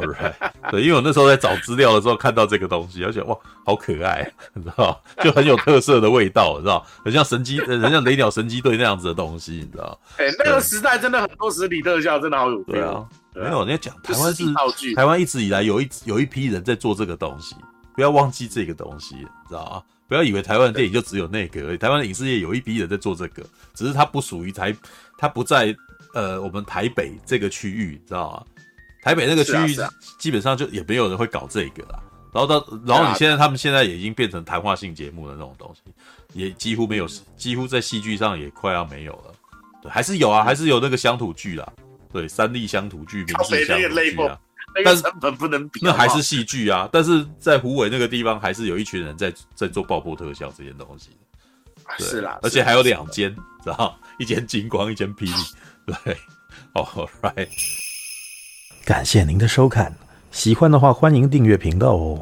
All right，对，因为我那时候在找资料的时候看到这个东西，而且哇，好可爱，你知道，就很有特色的味道，你知道，很像神机，很像雷鸟神机队那样子的东西，你知道？哎、欸，那个时代真的很多实体特效，真的好有。对啊，没有，人家讲台湾是道具，台湾一直以来有一有一批人在做这个东西，不要忘记这个东西，知道啊？不要以为台湾的电影就只有那个而已，台湾的影视业有一批人在做这个，只是它不属于台，它不在呃我们台北这个区域，知道吗？台北那个区域基本上就也没有人会搞这个啦，然后到然后你现在他们现在也已经变成谈话性节目的那种东西，也几乎没有，几乎在戏剧上也快要没有了。对，还是有啊，还是有那个乡土剧啦，对，三立乡土剧、民视乡土剧啊，但是成本不能比，那还是戏剧啊。但是在虎尾那个地方，还是有一群人在在做爆破特效这件东西。是啦，而且还有两间，知道一间金光，一间霹雳。对，All right。感谢您的收看，喜欢的话欢迎订阅频道哦。